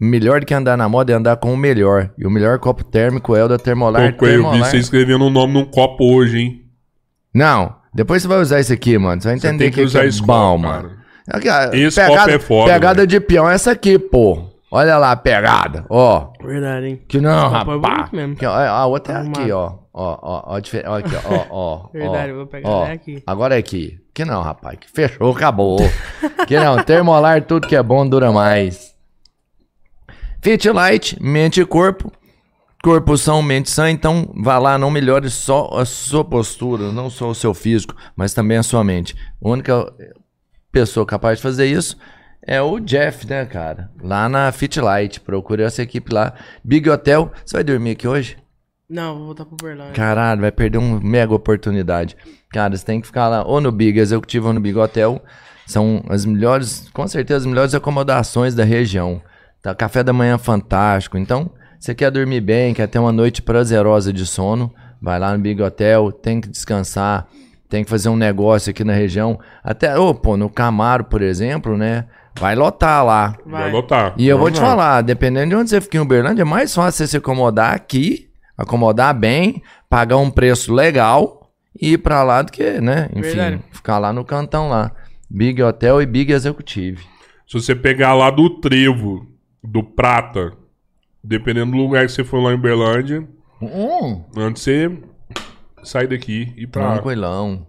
melhor do que andar na moda é andar com o melhor. E o melhor copo térmico é o da Termolar. Pô, Coelho, eu vi Termolar. você escrevendo o nome num copo hoje, hein? Não, depois você vai usar isso aqui, mano. Você vai Você entender tem que, que usar que é esse bom, copo, mano. cara. Esse copo é foda, Pegada de peão é essa aqui, pô. Olha lá a pegada, ó. Verdade, hein? Que não, é rapaz. mesmo. Ó, a outra é aqui, ó. Ó, ó, ó, difer- ó, aqui, ó, ó. Verdade, ó, vou pegar ó. aqui. Agora é aqui. Que não, rapaz. Que fechou, acabou. que não, termolar, tudo que é bom dura mais. Fit Light, mente e corpo. Corpo são, mente sã, então vá lá, não melhore só a sua postura, não só o seu físico, mas também a sua mente. A única pessoa capaz de fazer isso é o Jeff, né, cara? Lá na Fit Light. Procure essa equipe lá. Big Hotel. Você vai dormir aqui hoje? Não, vou voltar pro Berlândia. Caralho, vai perder uma mega oportunidade. Cara, você tem que ficar lá ou no Big Executivo ou no Big Hotel. São as melhores, com certeza, as melhores acomodações da região. Tá, café da manhã fantástico. Então, você quer dormir bem, quer ter uma noite prazerosa de sono, vai lá no Big Hotel, tem que descansar, tem que fazer um negócio aqui na região. Até, ô, pô, no Camaro, por exemplo, né? Vai lotar lá. Vai, Vai. lotar. E eu vou te lá. falar, dependendo de onde você fica em Uberlândia, é mais fácil você se acomodar aqui, acomodar bem, pagar um preço legal e ir pra lá do que, né? Enfim, Verdade. ficar lá no cantão lá. Big Hotel e Big Executive. Se você pegar lá do Trevo, do Prata, dependendo do lugar que você for lá em Berlândia, Hum, antes você sair daqui e ir pra. tranquilão.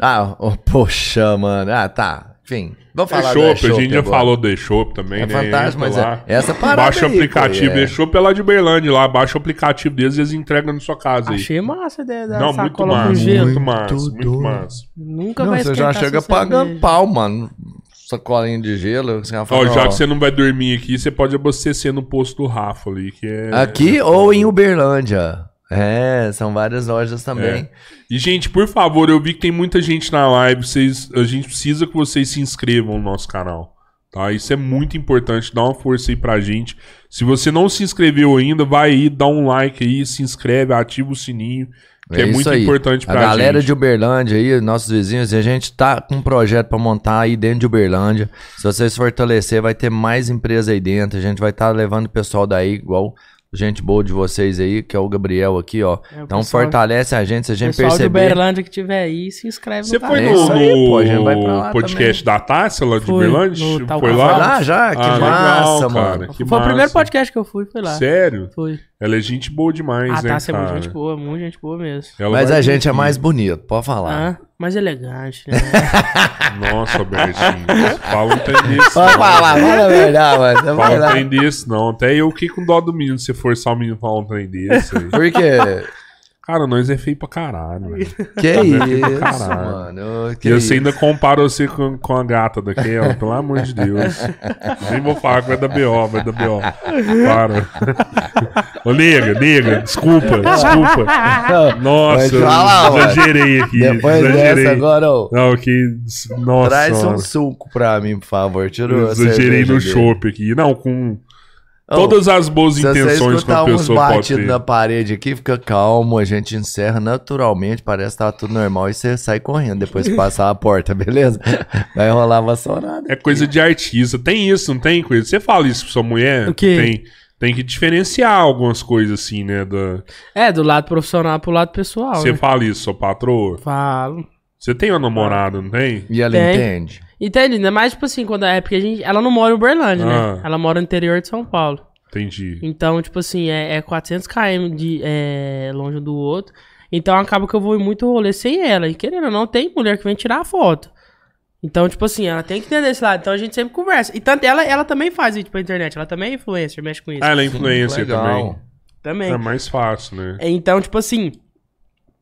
Ah, oh, poxa, mano. Ah, tá. Enfim, vou É falar Shop, da a gente já agora. falou do Shop também, É né? fantástico, mas lá. é- essa parada Baixa o aí, aplicativo, é. é. Shop é lá de Berlândia, lá, baixa o aplicativo deles e eles entregam na sua casa aí. Achei massa a ideia da Não, muito massa, gelo. muito massa, muito doido. massa. Nunca Não, vai você já chega pagando cerveja. pau, mano. Sacolinha de gelo. Você Ó, já ó, que você não vai dormir aqui, você pode abastecer no posto do Rafa ali, que é... Aqui ou em Uberlândia. É, são várias lojas também. É. E, gente, por favor, eu vi que tem muita gente na live. Vocês, a gente precisa que vocês se inscrevam no nosso canal. Tá? Isso é muito importante, dá uma força aí pra gente. Se você não se inscreveu ainda, vai aí, dá um like aí, se inscreve, ativa o sininho, que é, isso muito aí. importante A pra galera gente. de Uberlândia aí, nossos vizinhos, a gente tá com um projeto pra montar aí dentro de Uberlândia. Se vocês fortalecer, vai ter mais empresa aí dentro. A gente vai estar levando o pessoal daí, igual gente boa de vocês aí, que é o Gabriel aqui, ó. É, então pessoal- fortalece a gente, se a gente pessoal de perceber. Uberlândia que tiver aí, se inscreve Você no foi É no, isso aí, pô, a gente vai pra no lá podcast da Tássia lá de Uberlândia? Foi lá? Foi lá já? Que Ah, massa, legal, mano. cara. Que foi o primeiro massa. podcast que eu fui, foi lá. Sério? Foi. Ela é gente boa demais, Ah, né, tá, você é muito gente boa, muito gente boa mesmo. Ela Mas a gente é vir mais aqui. bonito, pode falar. Ah, mais elegante, né? Nossa, Bertinho. Fala um trem desse. Pode não. falar, fala a verdade, Fala um trem desse, não. Até eu fiquei com dó do menino se forçar o menino a falar um trem desse. aí. Por quê? Cara, nós é feio pra caralho, velho. Que isso, Caralho. mano. Que E você isso. ainda compara você com, com a gata daquela, pelo amor de Deus. Nem vou falar que vai dar B.O., vai dar B.O. Para. Ô, nega, nega, desculpa, desculpa. Nossa, falar, exagerei aqui. Depois exagerei. dessa, agora, ó. Não, que. Nossa. Traz um suco pra mim, por favor. A exagerei no chopp aqui. Não, com todas as boas Se intenções que a uns pessoa pode batidos ter. na parede aqui, fica calmo, a gente encerra naturalmente, parece que tá tudo normal e você sai correndo depois que passar a porta, beleza? Vai rolar vassourada. É coisa de artista. Tem isso, não tem coisa? Você fala isso pra sua mulher? O quê? Tem, tem que diferenciar algumas coisas assim, né? Da... É, do lado profissional pro lado pessoal. Você né? fala isso, sua patroa? Falo. Você tem uma namorada, não tem? E ela Tem. entende? Entende? Ainda mais, tipo assim, quando é porque a gente. Ela não mora em Uberlândia, Ah. né? Ela mora no interior de São Paulo. Entendi. Então, tipo assim, é, é 400 km de, é, longe um do outro. Então acaba que eu vou em muito rolê sem ela. E querendo ou não, tem mulher que vem tirar a foto. Então, tipo assim, ela tem que entender esse lado. Então a gente sempre conversa. E tanto ela, ela também faz vídeo pra internet. Ela também é influencer, mexe com isso. Ah, ela é influencer também. Também. É mais fácil, né? Então, tipo assim,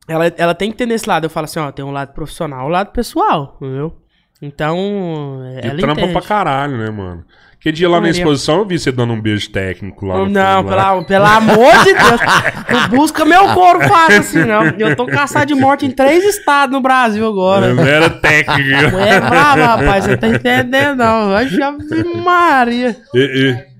ela, ela tem que ter nesse lado. Eu falo assim, ó, tem um lado profissional, um lado pessoal, entendeu? Então, E ela trampa entende. pra caralho, né, mano? Que dia lá na exposição eu vi você dando um beijo técnico lá no Não, fundo, lá. pela, pelo amor de Deus. Não busca meu couro fácil assim, não. Eu tô caçado de morte em três estados no Brasil agora. Não era técnico. É brava, rapaz. Você tá entendendo, não. Vai Maria. E- e-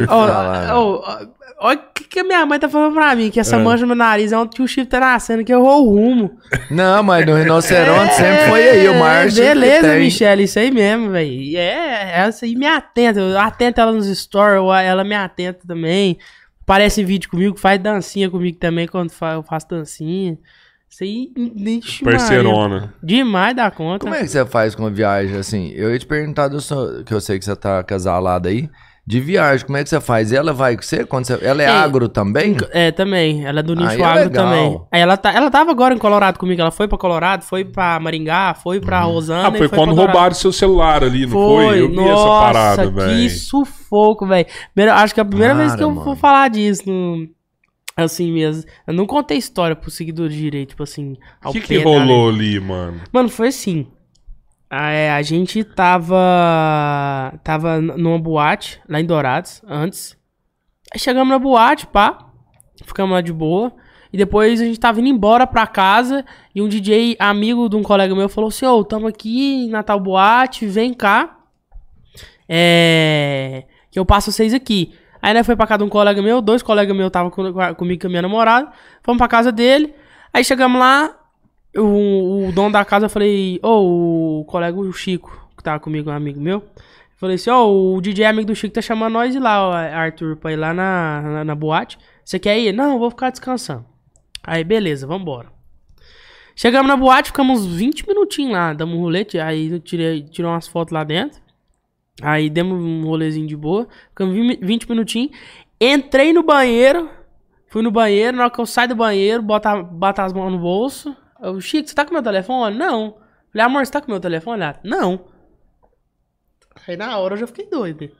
Eu falar. ó, ó, Olha o que, que a minha mãe tá falando pra mim, que essa É. mancha no meu nariz é onde que o chifre tá nascendo, que eu errou o rumo. Não, mas no rinoceronte sempre foi aí, o Márcio. É, Beleza. Michelle, isso aí mesmo, velho. É, essa aí me atenta. Eu atento ela nos stories, ela me atenta também. Aparece em vídeo comigo, faz dancinha comigo também quando eu faço dancinha. Isso aí, ixi, Maria. Parceirona. Demais da conta. Como é que você faz com a viagem, assim? Eu ia te perguntar, do seu- que eu sei que você tá casalado aí, de viagem, como é que você faz? Ela vai com você? Quando você... Ela é Ei, agro também? É, também. Ela é do nicho Aí é agro legal. também. Aí ela, tá, ela tava agora em Colorado comigo. Ela foi pra Colorado, foi pra Maringá, foi pra Rosana. Ah, e foi pra quando roubaram seu celular ali, não foi? Foi, Eu vi nossa, essa parada, que velho. sufoco, velho. Acho que é a primeira vez que eu Para, vou mano. falar disso, no- assim mesmo. Eu não contei história pro seguidor direito, tipo assim, O que, que rolou ali, mano? Mano, foi assim. A, é, a gente tava. Tava numa boate lá em Dourados, antes. Aí chegamos na boate, pá. Ficamos lá de boa. E depois a gente tava indo embora pra casa. E um DJ amigo de um colega meu falou assim: Ô, tamo aqui na tal boate, vem cá. É. Que eu passo vocês aqui. Aí nós foi pra casa de um colega meu, dois colegas meus estavam com, comigo com a minha namorada. Fomos pra casa dele. Aí chegamos lá, o, o dono da casa, eu falei, ô, o colega, o Chico, que tava comigo, um amigo meu. eu Falei assim, ó, o DJ amigo do Chico tá chamando nós ir lá, ó, Arthur, pra ir lá na, na, na boate. Você quer ir? Não, eu vou ficar descansando. Aí, beleza, vambora. Chegamos na boate, ficamos 20 minutinhos lá, damos um rolete, aí eu tirei, tirou umas fotos lá dentro. Aí demos um rolezinho de boa, ficamos 20 20 minutinhos. Entrei no banheiro, fui no banheiro, na hora que eu saio do banheiro, bota, bota as mãos no bolso. Eu, Chico, você tá com meu telefone? Não. Falei, amor, você tá com meu telefone? Ela, não. Aí na hora eu já fiquei doido.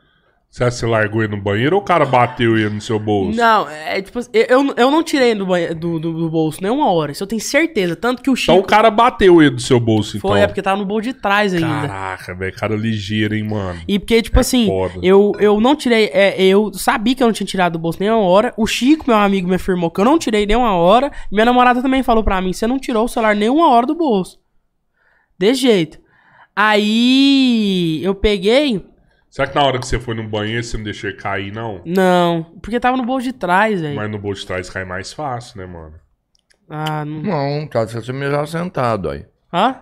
Você você largou ele no banheiro ou o cara bateu ele no seu bolso? Não, é tipo, eu, eu, não tirei do, banhe- do, do, do bolso nenhuma hora, isso eu tenho certeza. Tanto que o Chico Então o cara bateu ele no seu bolso, então. foi, é porque tava no bolso de trás ainda. Caraca, velho, cara ligeiro, hein, mano. E porque, tipo É assim, foda. eu, eu não tirei. é, eu sabia que eu não tinha tirado do bolso nenhuma hora. O Chico, meu amigo, me afirmou que eu não tirei nenhuma hora. Minha namorada também falou pra mim: você não tirou o celular nenhuma hora do bolso. Desse jeito. Aí eu peguei. Será que na hora que você foi no banheiro você não deixou ele cair, não? Não, porque tava no bolso de trás, velho. Mas no bolso de trás cai mais fácil, né, mano? Ah, não. Não, só se você mijar sentado aí. Hã?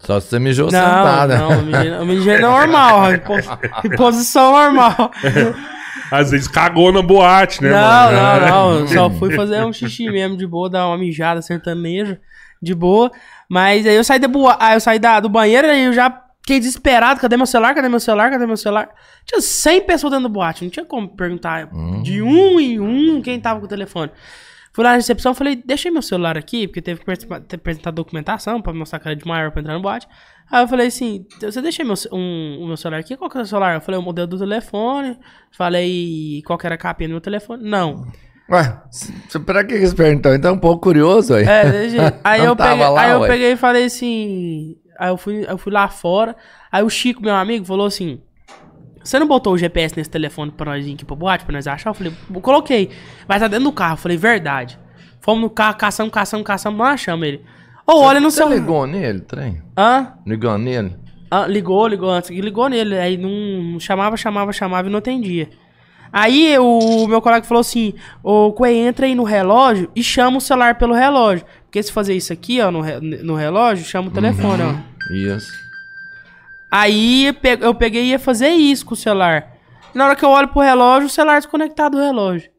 Só se você mijou Não, sentado. não, eu mijei- eu mijei normal, em pos- em posição normal. Às vezes cagou na boate, né, não, mano? não, não, eu só fui fazer um xixi mesmo de boa, dar uma mijada sertaneja de boa. Mas aí eu saí da boa, aí eu saí da, do banheiro e eu já fiquei desesperado, cadê meu celular, cadê meu celular, cadê meu celular? Tinha 100 pessoas dentro do boate, não tinha como perguntar de um em um quem tava com o telefone. Fui lá na recepção, falei, deixei meu celular aqui, porque teve que apresentar documentação pra mostrar cara de maior pra entrar no boate. Aí eu falei assim, você deixei meu, um, o meu celular aqui? Qual que é o seu celular? Eu falei o modelo do telefone, falei qual que era a capinha do meu telefone. Não. Ué, pra que você perguntou? Então é um pouco curioso aí. É, desse jeito. Aí, eu peguei, lá, aí eu peguei e falei assim. Aí eu fui, eu fui lá fora. Aí o Chico, meu amigo, falou assim: Você não botou o GPS nesse telefone pra nós ir aqui pro boate, pra nós achar? Eu falei, coloquei. Mas tá dentro do carro. Eu falei, verdade. Fomos no carro, caçamos, caçamos, caçamos, não achamos ele. Ô, olha no Você seu. ligou nele, trem? Hã? Ligou nele? Ah, ligou, ligou antes. Ligou nele. Aí não chamava, chamava, chamava e não atendia. Aí o meu colega falou assim: Ô, Coelho, entra aí no relógio e chama o celular pelo relógio. Porque se fazer isso aqui, ó, no, re- no relógio, chama o telefone, ó. Isso. Aí eu pe- eu peguei e ia fazer isso com o celular. Na hora que eu olho pro relógio, o celular desconectado do relógio.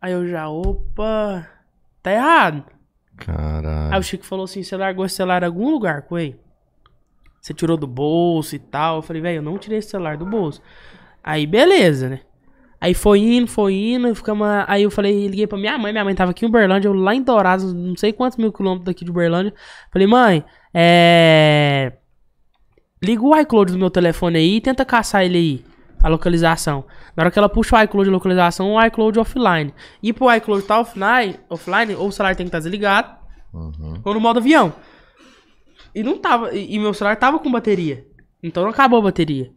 Aí eu já, opa, tá errado. Aí Caralho. o Chico falou assim: você largou esse celular em algum lugar, Coelho? Você tirou do bolso e tal. Eu falei, velho, eu não tirei esse celular do bolso. Aí, beleza, né? Aí foi indo, foi indo, ficamos. Aí eu falei, liguei pra minha mãe, minha mãe tava aqui em Uberlândia, eu lá em Dourados, não sei quantos mil quilômetros daqui de Uberlândia. Falei, mãe, é. Liga o iCloud do meu telefone aí e tenta caçar ele aí, a localização. Na hora que ela puxa o iCloud de localização, o iCloud offline. E pro iCloud tá offline, offline, ou o celular tem que estar desligado, ou no modo avião. E não tava. E, e meu celular tava com bateria. Então não acabou a bateria.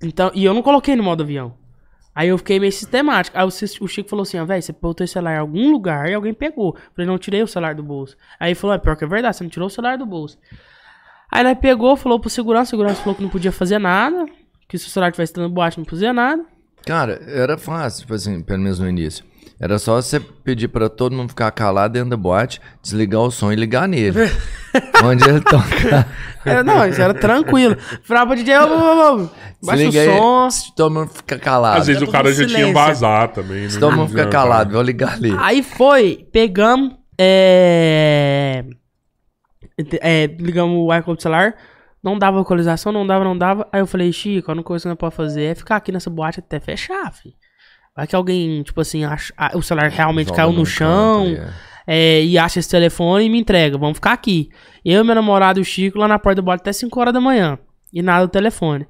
Então, e eu não coloquei no modo avião. Aí eu fiquei meio sistemático. Aí o, o Chico falou assim, ó, velho, você botou esse celular em algum lugar e alguém pegou. Eu falei, não, tirei o celular do bolso. Aí ele falou, é pior que é verdade, você não tirou o celular do bolso. Aí ele pegou, falou pro segurança, o segurança falou que não podia fazer nada. Que se o celular tivesse dando boate, não podia nada. Cara, era fácil, tipo assim, pelo menos no início. Era só você pedir pra todo mundo ficar calado dentro da boate, desligar o som e ligar nele. Onde ele toca. Era- não, isso era tranquilo. Falava pro DJ, ô, ô, ô, ô, baixa o som. aí, se todo mundo fica calado. Às vezes o cara já em tinha silêncio. vazado também. Se né? todo mundo fica calado, vou ligar ali. Aí foi, pegamos, é, é, ligamos o iCloud do celular, não dava localização, não dava, não dava. Aí eu falei, Chico, a única coisa que nós pode fazer é ficar aqui nessa boate até fechar, filho. Vai que alguém, tipo assim, acha, ah, o celular realmente Joga caiu no num chão canto é. é, e acha esse telefone e me entrega. Vamos ficar aqui. Eu, meu namorado e o Chico lá na porta do boate até 5 horas da manhã. E nada do telefone.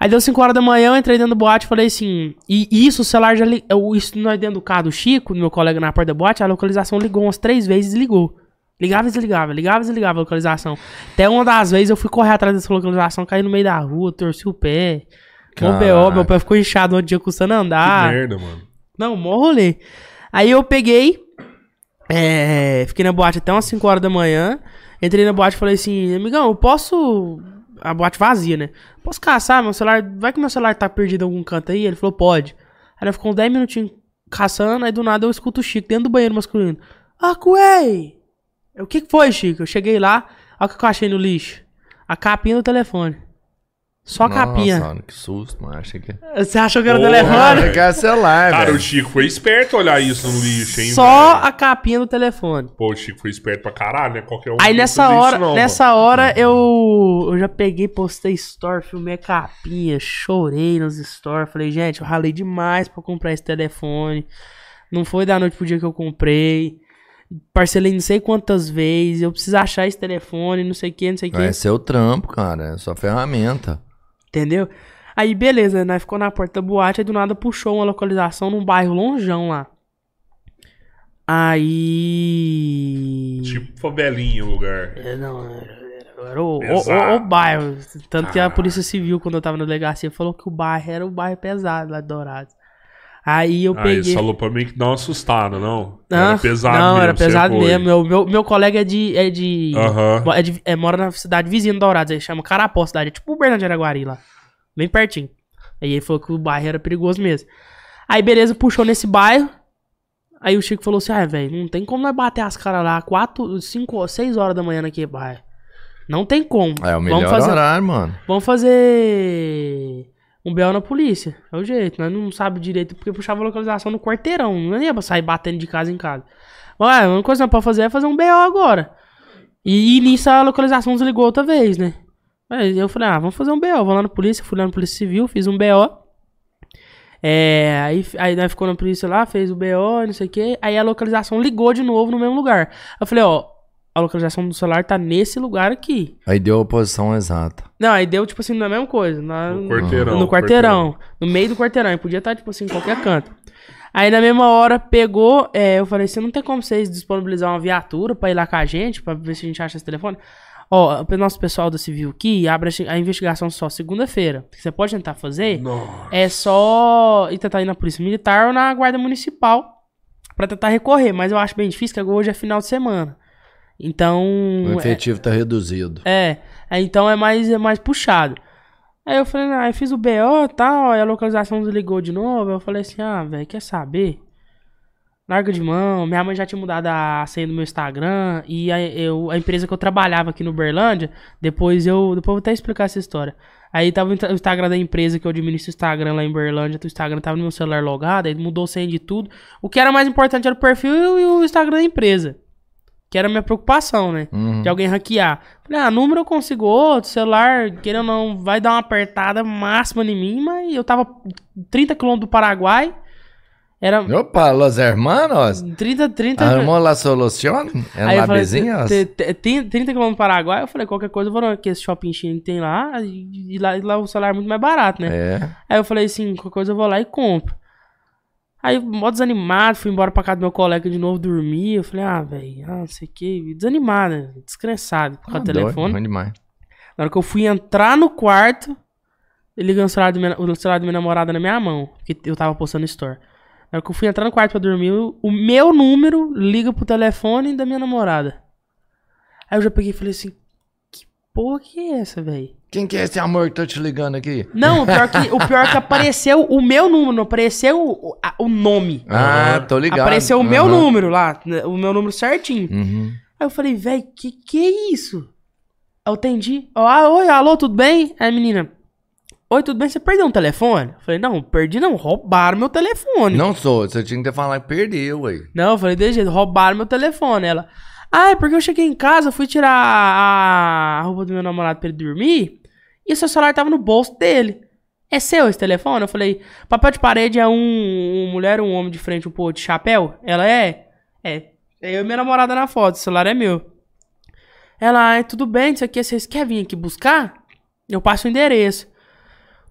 Aí deu 5 horas da manhã, eu entrei dentro do boate e falei assim. E isso, o celular já ligou. Isso nós dentro do carro do Chico, do meu colega na porta da boate, a localização ligou umas três vezes e ligou. Ligava e desligava, ligava e desligava a localização. Até uma das vezes eu fui correr atrás dessa localização, caí no meio da rua, torci o pé. Caraca. BO, meu pé ficou inchado um dia custando Que andar. merda, mano. Não, mó rolê. Aí eu peguei, é, fiquei na boate até umas 5 horas da manhã. Entrei na boate e falei assim, amigão, eu posso. A boate vazia, né? Posso caçar meu celular? Vai que meu celular tá perdido em algum canto aí? Ele falou, pode. Aí nós ficou uns 10 minutinhos caçando, aí do nada eu escuto o Chico dentro do banheiro masculino. Ah, Cuei! O que que foi, Chico? Eu cheguei lá, olha o que eu achei no lixo. A capinha do telefone. Só a capinha. Nossa, mano, que susto, mano. Achei que. Você achou que era o Porra, telefone? Achei que era celular, Cara, velho. o Chico foi esperto olhar isso no lixo, hein? Só velho? a capinha do telefone. Pô, o Chico foi esperto pra caralho, né? Qualquer um. Aí nessa fazia isso hora, não, nessa hora eu, eu já peguei, postei story, filmei a capinha, chorei nos stories, falei, gente, eu ralei demais pra comprar esse telefone. Não foi da noite pro dia que eu comprei. Parcelei não sei quantas vezes, eu preciso achar esse telefone, não sei o que, não sei o que. É seu trampo, cara. É sua ferramenta. Entendeu? Aí, beleza, nós ficou na porta da boate, aí do nada puxou uma localização num bairro longeão lá. Aí. Tipo favelinha o lugar. É, não, era, era o, o, Pesado. o- o bairro. Tanto que a Polícia Civil, quando eu tava na delegacia, falou que o bairro era o bairro pesado lá de Dourados. Aí eu Ah, ele peguei. falou pra mim que dá uma assustada, não? Ah, era pesado não, mesmo. era você pesado mesmo. Meu, meu, meu colega é de. É de, Aham. é de- é, mora na cidade vizinha do Dourados. Ele chama Carapó, cidade. É tipo o Bernardo de Araguari lá. Bem pertinho. Aí ele falou que o bairro era perigoso mesmo. Aí, beleza, puxou nesse bairro. Aí o Chico falou assim: ah, velho, não tem como nós bater as caras lá 4, 5, 6 horas da manhã naquele bairro. Não tem como. É o melhor vamos fazer, horário, mano. Vamos fazer um BO na polícia. É o jeito. Nós não sabe direito porque puxava localização no quarteirão. Não ia pra sair batendo de casa em casa. Ué, a única coisa que nós podemos fazer é fazer um BO agora. E, e nisso a localização desligou outra vez, né? Aí eu falei, ah, vamos fazer um BO. Vou lá na polícia, fui lá na Polícia Civil, fiz um BO. É, aí, aí nós ficou na polícia lá, fez o BO, não sei o que. Aí a localização ligou de novo no mesmo lugar. Eu falei, ó, a localização do celular tá nesse lugar aqui. Aí deu a posição exata. Não, aí deu, tipo assim, na mesma coisa. Na, No quarteirão, No quarteirão. No meio do quarteirão. E podia estar, tipo assim, em qualquer canto. Aí na mesma hora pegou, é, eu falei assim, não tem como vocês disponibilizar uma viatura pra ir lá com a gente, pra ver se a gente acha esse telefone. Ó, o nosso pessoal da Civil aqui abre a investigação só segunda-feira. O que você pode tentar fazer Nossa. é só ir tentar ir na Polícia Militar ou na Guarda Municipal pra tentar recorrer. Mas eu acho bem difícil, que hoje é final de semana. Então. O é- efetivo tá reduzido. é, aí então é mais, é mais puxado. Aí eu falei, ah, eu fiz o BO e tal, aí a localização desligou de novo. Eu falei assim, ah, velho, quer saber? Larga de mão. Minha mãe já tinha mudado a senha do meu Instagram. E a, eu, a empresa que eu trabalhava aqui no Berlândia, depois eu. Depois eu vou até explicar essa história. Aí tava o Instagram da empresa que eu administro o Instagram lá em Berlândia. O Instagram tava no meu celular logado, aí mudou a senha de tudo. O que era mais importante era o perfil e o Instagram da empresa. Que era a minha preocupação, né? Uhum. de alguém hackear. Falei, ah, número eu consigo outro, celular, querendo ou não, vai dar uma apertada máxima em mim, mas eu tava 30 km do Paraguai, era Opa, los hermanos. 30, 30... Armou la solución? É lá falei, vizinhos? "Te- te- tem 30 km do Paraguai, eu falei, qualquer coisa eu vou naquele shopping que tem lá, e, lá, e lá o celular é muito mais barato, né? É. Aí eu falei assim, qualquer coisa eu vou lá e compro. Aí, mó desanimado, fui embora pra casa do meu colega de novo dormir. Eu falei, ah, velho, ah, não sei o que. Desanimado, né? descrensado com Ah, o telefone. demais. Na hora que eu fui entrar no quarto, ele ligou o celular, do minha, o celular da minha namorada na minha mão. Porque eu tava postando story. Na hora que eu fui entrar no quarto pra dormir, o, o meu número liga pro telefone da minha namorada. Aí eu já peguei e falei assim, porra que é essa, velho? Quem que é esse amor que tá te ligando aqui? Não, o pior que, o pior que apareceu o meu número, não apareceu o, a- o nome. Ah, tô ligado. Apareceu o meu número lá, né, o meu número certinho. Uhum. Aí eu falei, velho, que que é isso? Eu atendi. Ó, Ah, oi, alô, tudo bem? Aí a menina, oi, tudo bem? Você perdeu um telefone? Eu falei, não, perdi não, roubaram meu telefone. Não sou, você tinha que ter falado que perdeu, aí. Não, eu falei, desse jeito, roubaram meu telefone. Ela, ah, é porque eu cheguei em casa, fui tirar a, roupa do meu namorado pra ele dormir, e o seu celular tava no bolso dele. É seu esse telefone? Eu falei, papel de parede é um, um mulher, um homem de frente, um pô de chapéu? Ela é? É. É eu e minha namorada na foto, o celular é meu. Ela, ah, tudo bem, isso aqui, vocês querem vir aqui buscar? Eu passo o endereço.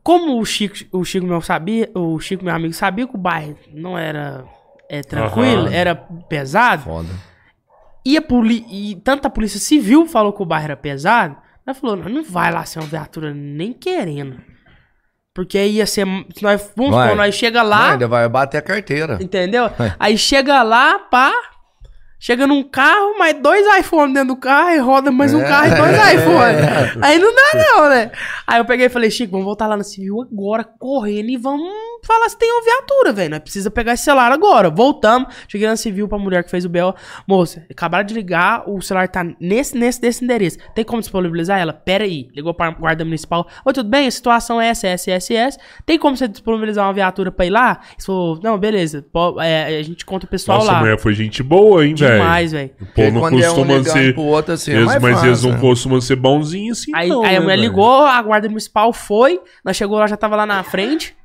Como o Chico, o Chico meu sabia, o Chico meu amigo sabia que o bairro não era é, tranquilo, Aham. era pesado, Foda. E, a poli e tanto a polícia civil falou que o bairro era pesado, ela falou, não, não vai lá ser uma viatura nem querendo. Porque aí ia ser. se Nós, vamos Vai. supor, nós chega Não, lá, ainda vai bater a carteira. entendeu? É. Aí chega lá, pá. Chega num carro, mais dois iPhones dentro do carro, e roda mais um É. carro e dois É. iPhones. Aí não dá, não, né? Aí eu peguei e falei, Chico, vamos voltar lá na civil agora, correndo, e vamos falar se tem uma viatura, velho. Nós precisa pegar esse celular agora. Voltamos. Cheguei na civil pra mulher que fez o BO. Moça, acabaram de ligar, o celular tá nesse, nesse, desse endereço. Tem como disponibilizar ela? Pera aí. Ligou pra guarda municipal. Oi, tudo bem? A situação é essa, essa, essa, essa. Tem como você disponibilizar uma viatura pra ir lá? Ele falou, não, beleza. Pô, é, a gente conta o pessoal Nossa, lá. a mulher foi gente boa, hein, velho? Demais, velho. Povo não quando é um costuma ligando ser. pro outro assim, é eles- mas eles não fácil. costumam ser bonzinhos assim, Aí, não. aí a né, mulher velho? ligou, a guarda municipal foi, nós chegou lá, já tava lá na frente.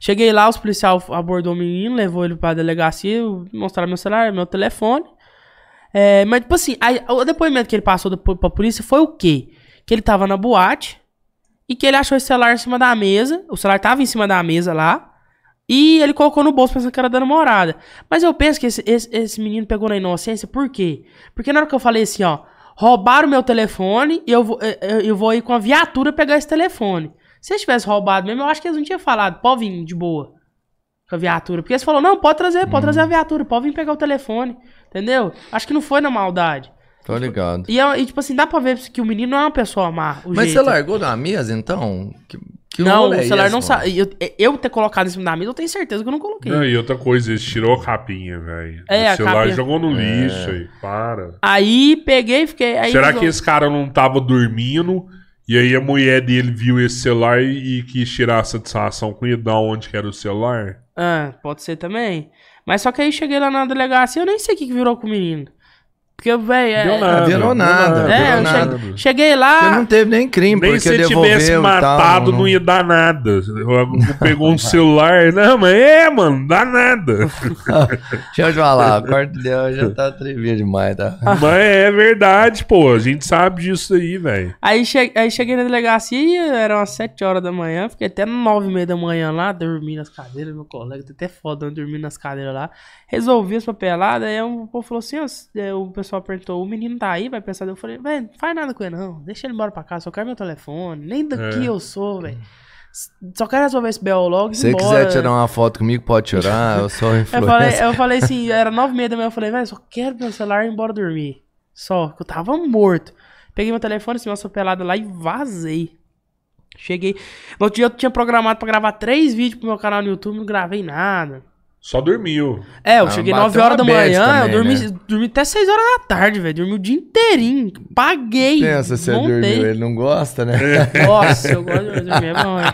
Cheguei lá, os policiais abordou o menino, levou ele pra delegacia, mostraram meu celular, meu telefone. É, mas, tipo assim, aí, o depoimento que ele passou depois pra polícia foi o quê? Que ele tava na boate e que ele achou esse celular em cima da mesa. O celular tava em cima da mesa lá. E ele colocou no bolso pensando que era da namorada. Mas eu penso que esse, esse, esse menino pegou na inocência, por quê? Porque na hora que eu falei assim, ó, roubaram meu telefone e eu vou, eu, eu vou ir com a viatura pegar esse telefone. Se eles tivessem roubado mesmo, eu acho que eles não tinham falado, pode vir de boa. com a viatura. Porque você falou, não, pode trazer, pode Hum. trazer a viatura, pode vir pegar o telefone. Entendeu? Acho que não foi na maldade. Tô ligado. E, é- e, tipo assim, dá pra ver que o menino não é uma pessoa má. Mas jeito. você largou da mesa, então? Que, que Não, o é celular não sabe. Eu, eu ter colocado em cima da mesa, eu tenho certeza que eu não coloquei. Não, e outra coisa, ele tirou a capinha, velho. É, o celular capinha. jogou no É. lixo aí, para. Aí peguei e fiquei. Aí Será resol- que esse cara não tava dormindo e aí a mulher dele viu esse celular e, e quis tirar a satisfação com ele da onde que era o celular? Ah, pode ser também. Mas só que aí cheguei lá na delegacia, eu nem sei o que, que virou com o menino. Porque, velho. É, Deu nada. virou deu nada, é, virou eu nada. cheguei, cheguei lá. Porque não teve nem crime, Nem porque se devolveu tivesse e tal, matado, não ia dar nada. Pegou um celular. Não, mas é, mano, dá nada. Deixa eu te falar, o quarto dele já tá atrevido demais, tá? mas é verdade, pô. A gente sabe disso aí, velho. Aí, che- aí cheguei na delegacia, eram as 7 horas da manhã, fiquei até 9 e meia da manhã lá, dormi nas cadeiras, meu colega, tô até foda, dormindo nas cadeiras lá. Resolvi as papeladas, aí o povo falou assim, ó, é, o pessoal perguntou, o menino tá aí, vai pensar, eu falei, velho, não faz nada com ele não, deixa ele embora pra casa, só quero meu telefone, nem daqui É. eu sou, velho. Só quero resolver esse BO logo e Se você quiser tirar uma foto comigo, pode tirar, eu sou Eu falei, influencer. eu falei assim, era nove e meia da manhã, eu falei, velho, só quero meu celular e ir embora dormir. Só, que eu tava morto. Peguei meu telefone, assim, uma pelada lá e vazei. Cheguei. No outro dia eu tinha programado pra gravar três vídeos pro meu canal no YouTube, não gravei nada. Só dormiu. É, eu Ah, cheguei bateu 9 horas da manhã, também, eu dormi, né? dormi até 6 horas da tarde, velho. Dormi o dia inteirinho. Paguei. Pensa, você montei. dormiu, ele não gosta, né? Nossa, eu gosto de dormir, é bom, hein?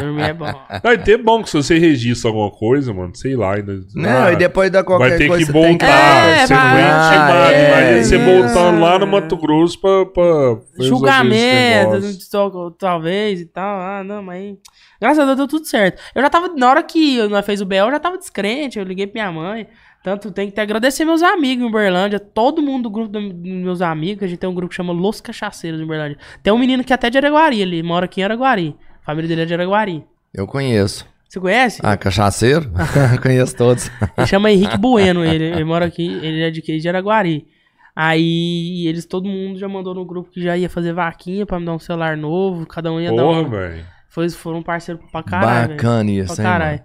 Dormir é bom. Vai ter bom que se você registra alguma coisa, mano, sei lá. Ainda... Não, Ah, e depois da qualquer Vai ter coisa que voltar. É, você vai. foi intimado. É, Imagina você voltando lá no Mato Grosso pra. pra julgamento, talvez e tal. Ah, não, mas. Graças a Deus deu tudo certo. Eu já tava. Na hora que nós fez o BL, eu já tava descrente. Eu liguei pra minha mãe. Tanto tem que agradecer meus amigos em Uberlândia. Todo mundo do grupo do- dos meus amigos. que A gente tem um grupo que chama Los Cachaceiros em Uberlândia. Tem um menino que é até de Araguari. Ele mora aqui em Araguari. A família dele é de Araguari. Eu conheço. Você conhece? Ah, cachaceiro? conheço todos. Ele chama Henrique Bueno, ele, ele mora aqui, ele é de, de Araguari. Aí eles, todo mundo já mandou no grupo que já ia fazer vaquinha pra me dar um celular novo, cada um ia dar Porra, um. velho. Foi, foram parceiros pra caralho. Bacana isso, Pra hein, caralho.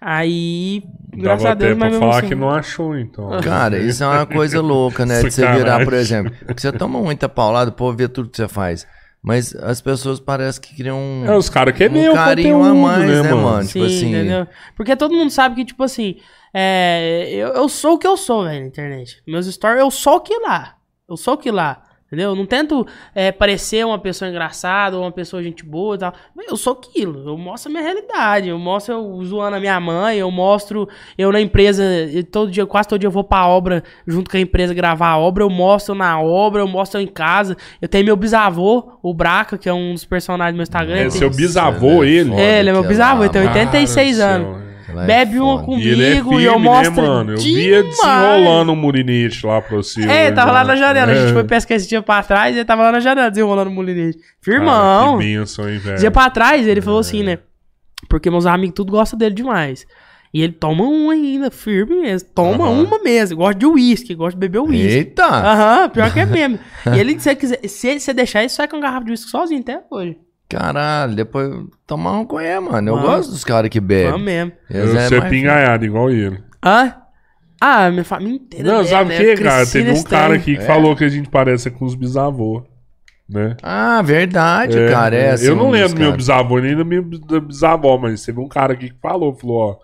Aí, graças Dava a Deus, mas mesmo falar assim. que não achou, então. Cara, isso é uma coisa louca, né? De você virar, por exemplo. Porque você toma muita paulada, o povo vê tudo que você faz. Mas as pessoas parecem que criam um, É, os caras querem um meio carinho conteúdo, a mais, né, né, mano? mano? Tipo Sim, assim. entendeu? Porque todo mundo sabe que, tipo assim, é, eu, eu sou o que eu sou, velho, na internet. Meus stories, eu sou o que lá. Eu sou o que lá. Entendeu? Eu não tento é, parecer uma pessoa engraçada ou uma pessoa gente boa e tal. Eu sou aquilo. Eu mostro a minha realidade. Eu mostro eu zoando a minha mãe. Eu mostro eu na empresa. e Todo dia, quase todo dia eu vou pra obra junto com a empresa gravar a obra. Eu mostro na obra. Eu mostro eu em casa. Eu tenho meu bisavô, o Braca, que é um dos personagens do meu Instagram. É seu bisavô, é ele. É, ele é meu que bisavô, lá, ele tem mano. 86 Cara do anos. Ela é Bebe uma foda. comigo E ele é firme, e eu mostro. né, mano? Eu demais. via desenrolando um murinete lá pra você. É, tava lá na janela. A gente É. foi pescar esse dia pra trás e ele tava lá na janela desenrolando o mulinete. Cara, Firmão. que bênção, hein, velho. dia pra trás ele falou assim, né? Porque meus amigos tudo gostam dele demais. E ele toma um ainda, firme mesmo. Toma Aham. uma mesmo. Gosta de uísque, gosta de beber uísque. Eita! Aham, pior que é mesmo. e ele, se você quiser, se você deixar, ele sai com uma garrafa de uísque sozinho até hoje. Caralho, depois tomar um conhé, mano. Eu Vamos. gosto dos caras que Vamos bebem. mesmo. Eles Eu é ser mais- pingaiado igual ele. Hã? Ah, minha família inteira. Não, bebe, sabe o né? que, Eu cara? cresci Teve um nesse cara trem. aqui que É. falou que a gente parece com os bisavô. Né? Ah, verdade, É, cara. É, assim, eu não um dos lembro do meu caras. bisavô nem da minha da bisavó, mas teve um cara aqui que falou, falou, ó,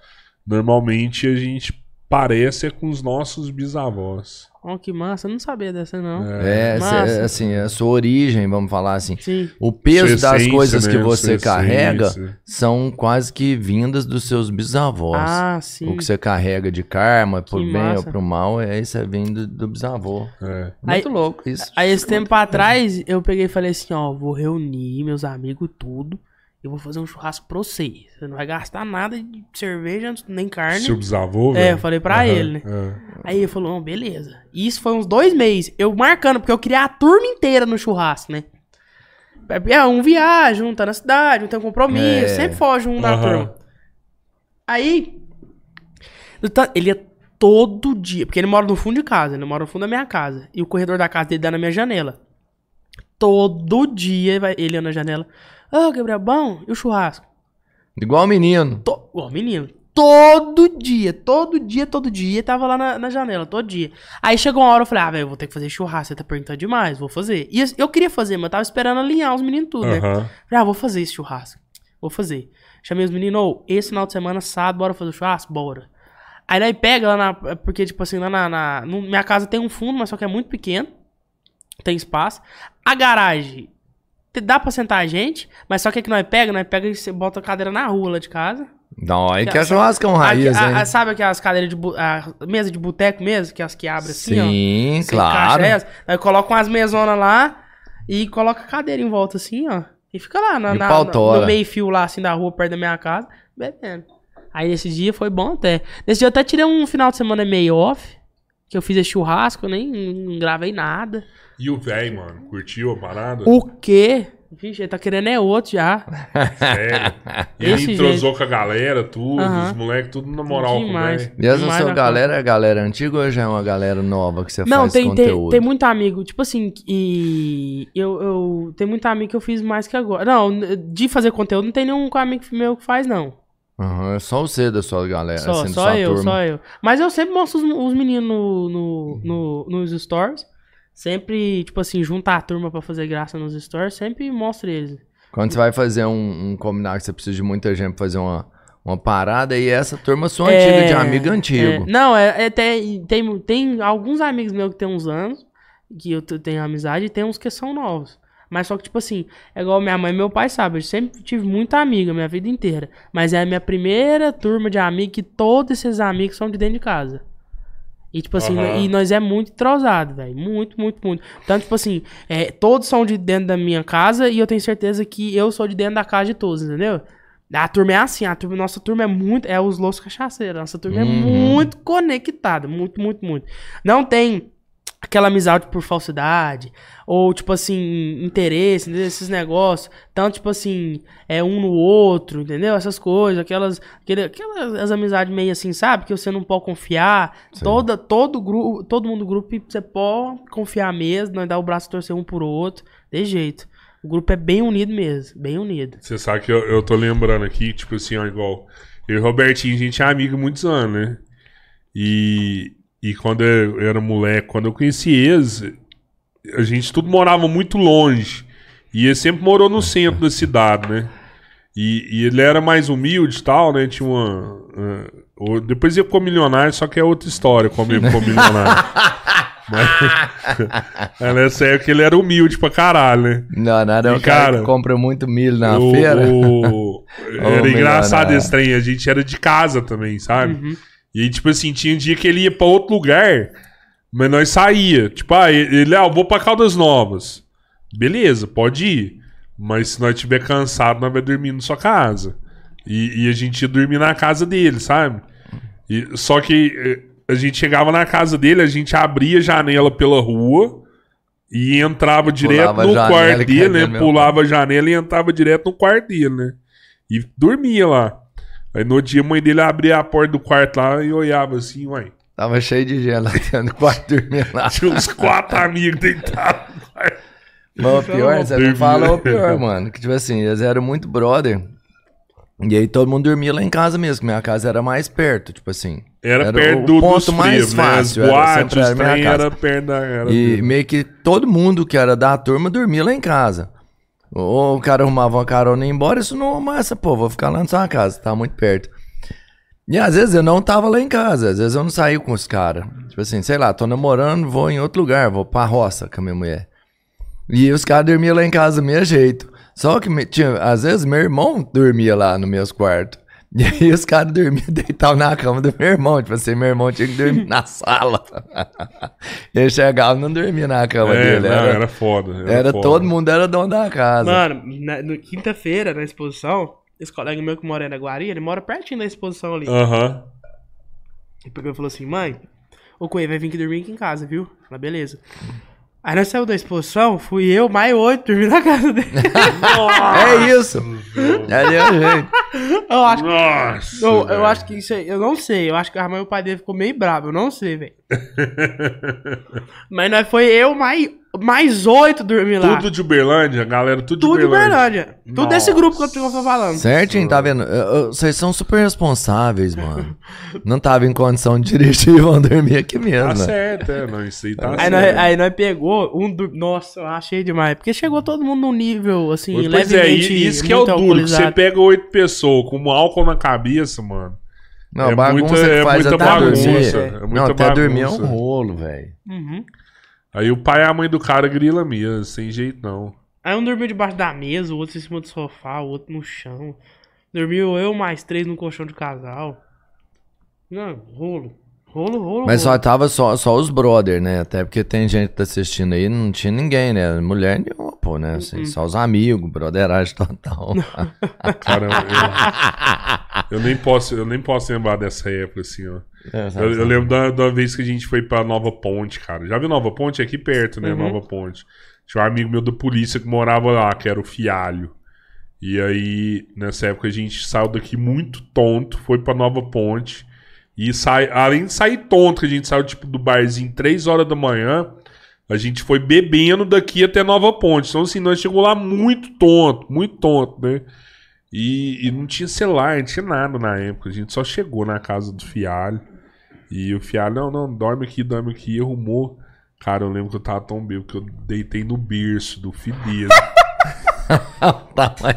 normalmente a gente parece é com os nossos bisavós. Ó, que massa. Eu não sabia dessa, não. É, Massa. cê- assim, a sua origem, vamos falar assim. Sim. O peso Sua das coisas que né? você carrega essência. são quase que vindas dos seus bisavós. Ah, sim. O que você carrega de karma, por Que bem massa. ou pro mal, é isso é vindo do bisavô. É. Muito Aí- louco isso. Aí esse tempo atrás, eu peguei e falei assim, ó, vou reunir meus amigos tudo. Eu vou fazer um churrasco pra você. Você não vai gastar nada de cerveja, nem carne. Seu bisavô, É, velho? eu falei pra ele, né? é. Aí ele falou, não, beleza. E isso foi uns dois meses. Eu marcando, porque eu queria a turma inteira no churrasco, né? É, um viaja, um tá na cidade, um tem um compromisso. É. Sempre foge um da turma. Aí, ele ia todo dia, porque ele mora no fundo de casa, ele mora no fundo da minha casa. E o corredor da casa dele dá na minha janela. Todo dia ele ia na janela. Ô, Gabriel, bom? E o churrasco? Igual menino. To... Ó, menino, todo dia, todo dia, todo dia, tava lá na, na janela, todo dia. Aí chegou uma hora, eu falei, ah, velho, eu vou ter que fazer churrasco, você tá perguntando demais, vou fazer. E eu, queria fazer, mas eu tava esperando alinhar os meninos tudo, né? Falei, ah, vou fazer esse churrasco. Vou fazer. Chamei os meninos, ô, esse final de semana, sábado, bora fazer o churrasco? Bora. Aí nós pega lá na. Porque, tipo assim, lá na. na minha casa tem um fundo, mas só que é muito pequeno. Tem espaço. A garagem. Dá pra sentar a gente, mas só que é que nós pega, nós pega e você bota a cadeira na rua lá de casa. Não, aí que é Aqui, churrascão raiz, Aqui, a- hein? a- sabe aquelas cadeiras de. A mesa de boteco mesmo, que as que abrem assim, ó. Sim, claro. essa, aí coloca umas mesonas lá e coloca a cadeira em volta assim, ó. E fica lá na, na- no meio fio lá, assim, da rua, perto da minha casa, bebendo. Aí nesse dia foi bom até. Nesse dia eu até tirei um final de semana meio off, que eu fiz esse churrasco, eu nem gravei nada. E o velho, mano, curtiu a parada? O quê? Vixe, ele tá querendo é outro já. Sério. Ele Esse entrosou com a galera, tudo, Aham. os moleques, tudo na moral com o Demais. velho. E essa Demais sua galera é galera antiga ou já é uma galera nova que você Não, faz tem, tem, conteúdo? tem muito amigo, tipo assim, e eu, eu tem muito amigo que eu fiz mais que agora. Não, de fazer conteúdo não tem nenhum amigo meu que faz, não. Aham, é só você da sua galera, Só, assim, só sua eu, turma. só eu. Mas eu sempre mostro os, os meninos no, no, no- nos stories. Sempre, tipo assim, juntar a turma pra fazer graça nos stories, sempre mostro eles. Quando você vai fazer um, um combinar que você precisa de muita gente pra fazer uma, uma parada, e essa turma sua antiga, de amigo antigo. é, não, é, é tem, tem, tem alguns amigos meus que tem uns anos, que eu tenho amizade, e tem uns que são novos. Mas só que, tipo assim, é igual minha mãe e meu pai sabem, eu sempre tive muita amiga minha vida inteira. Mas é a minha primeira turma de amigos que todos esses amigos são de dentro de casa. E, tipo assim, Aham. e nós é muito entrosado, velho. Muito, muito, muito. Então, tipo assim, é, todos são de dentro da minha casa e eu tenho certeza que eu sou de dentro da casa de todos, entendeu? A turma é assim, a turma, nossa turma é muito. É os loucos cachaceiros. Nossa turma é Uhum. muito conectada. Muito, muito, muito. Não tem aquela amizade por falsidade. Ou, tipo assim, interesse, esses negócios. Tanto, tipo assim, é um no outro, entendeu? Essas coisas, aquelas. Aquele, aquelas as amizades meio assim, sabe? Que você não pode confiar. Toda, todo, grupo, todo mundo do grupo você pode confiar mesmo, não dar o braço a torcer um por outro. De jeito. O grupo é bem unido mesmo, bem unido. Você sabe que eu, eu tô lembrando aqui, tipo assim, ó, igual. Eu e o Robertinho, a gente é amigo há muitos anos, né? E, e quando eu era moleque, quando eu conheci eles, a gente tudo morava muito longe. E ele sempre morou no centro da cidade, né? E, e ele era mais humilde e tal, né? Tinha uma. o- depois ele ficou milionário, só que é outra história como ele ficou milionário. Mas, é, nessa época ele era humilde pra caralho, né? Não, nada é E, o cara, cara, compra muito milho na o- feira. o- Era engraçado esse trem. A gente era de casa também, sabe? Uhum. E aí, tipo assim, tinha um dia que ele ia pra outro lugar, mas nós saía. Tipo, ah, ele, ah, eu vou pra Caldas Novas. Beleza, pode ir. Mas se nós estiver cansado, nós vamos dormir na sua casa. E, e a gente ia dormir na casa dele, sabe? E, só que eh, a gente chegava na casa dele, a gente abria a janela pela rua e entrava direto Pulava no quarto dele, né? Pulava a janela e entrava direto no quarto dele, né? E dormia lá. Aí no dia a mãe dele abria a porta do quarto lá e olhava assim, uai. Tava cheio de gente lá dentro do quarto dormindo lá. Tinha uns quatro amigos deitados no quarto. Mas o pior, você não fala o pior, mano. Que tipo assim, eles eram muito brother. E aí todo mundo dormia lá em casa mesmo, que minha casa era mais perto, tipo assim. Era, Era perto o do, ponto dos mais frios, né? As fácil, era- boates, sempre era casa. era perto da... Era E meio que todo mundo que era da turma dormia lá em casa. Ou o cara arrumava uma carona e ia embora, isso não massa, pô, vou ficar lá na sua casa, tá muito perto. E às vezes eu não tava lá em casa, às vezes eu não saí com os caras. Tipo assim, sei lá, tô namorando, vou em outro lugar, vou pra roça com a minha mulher. E os caras dormiam lá em casa do meu jeito. Só que tinha, às vezes meu irmão dormia lá no meus quartos. E aí os caras dormiam deitados na cama do meu irmão. Tipo assim, meu irmão tinha que dormir na sala. Ele chegava e não dormia na cama É, dele. não, Era, era, foda. Era, era foda. todo mundo era dono da casa. Mano, na, no quinta-feira, na exposição, esse colega meu que mora em Araguari, ele mora pertinho da exposição ali. Aham. Ele pegou e falou assim, mãe, o Coelho vai vir aqui dormir aqui em casa, viu? Falei, beleza. Aí nós saímos da exposição, fui eu, mais oito, dormir na casa dele. É isso. Ali é o jeito. eu acho, Nossa! eu, eu acho que isso aí, eu não sei, eu acho que a mãe e o pai dele ficou meio bravo, eu não sei, velho. Mas nós foi eu, mais mais oito dormiam lá. Tudo de Uberlândia, galera, tudo, Tudo de Uberlândia. Uberlândia. Tudo desse grupo que eu tô falando. Certinho, tá vendo? Vocês são super responsáveis, mano. Não tava em condição de dirigir, vão dormir aqui mesmo. Tá né? certo, é, não, isso aí tá Aí nós, certo. aí nós pegou um do... Nossa, eu achei demais. Porque chegou todo mundo num nível, assim, Pois é, levemente e- isso que é o duro, que você pega oito pessoas com álcool na cabeça, mano. Não, É bagunça muita- que é faz muita até bagunça, dormir. é não, muita até dormir é um bagunça. rolo, velho. Uhum. Aí o pai e a mãe do cara grila mesmo, sem jeito não. Aí um dormiu debaixo da mesa, o outro em cima do sofá, o outro no chão. Dormiu eu mais três no colchão de casal. Não, rolo. Rolo, rolo, Mas só rolo. tava só, só os brother, né? Até porque tem gente que tá assistindo aí, não tinha ninguém, né? Mulher nenhuma, pô, né? Assim, Uhum. Só os amigos, broderagem total. Cara, eu, eu nem posso, eu nem posso lembrar dessa época assim, ó. Eu, eu lembro da, da vez que a gente foi pra Nova Ponte, cara. Já viu Nova Ponte? É aqui perto, né? Uhum. Nova Ponte. Tinha um amigo meu da polícia que morava lá, que era o Fialho. E aí, nessa época, a gente saiu daqui muito tonto, foi pra Nova Ponte. E sai, além de sair tonto, que a gente saiu tipo do barzinho 3 horas da manhã, a gente foi bebendo daqui até Nova Ponte. Então, assim, nós chegou lá muito tonto, muito tonto, né? E, e não tinha celular, não tinha nada na época. A gente só chegou na casa do Fialho. E o Fialho, não, não, dorme aqui, dorme aqui. E arrumou. Cara, eu lembro que eu tava tão bêbado que eu deitei no berço do dele. tá, mas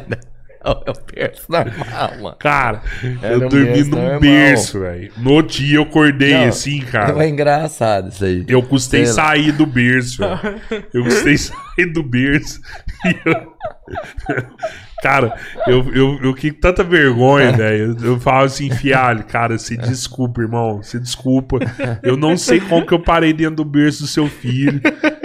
eu penso normal, mano. Cara, Era eu um dormi berço num berço, velho. No dia eu acordei Não, assim, cara. É engraçado isso aí. Eu custei sair do berço. velho. Eu custei sair do berço. E eu- Cara, eu, eu, eu fiquei com tanta vergonha, velho. Eu, eu falo assim, fialho, cara, se desculpa, irmão. Se desculpa. Eu não sei como que eu parei dentro do berço do seu filho.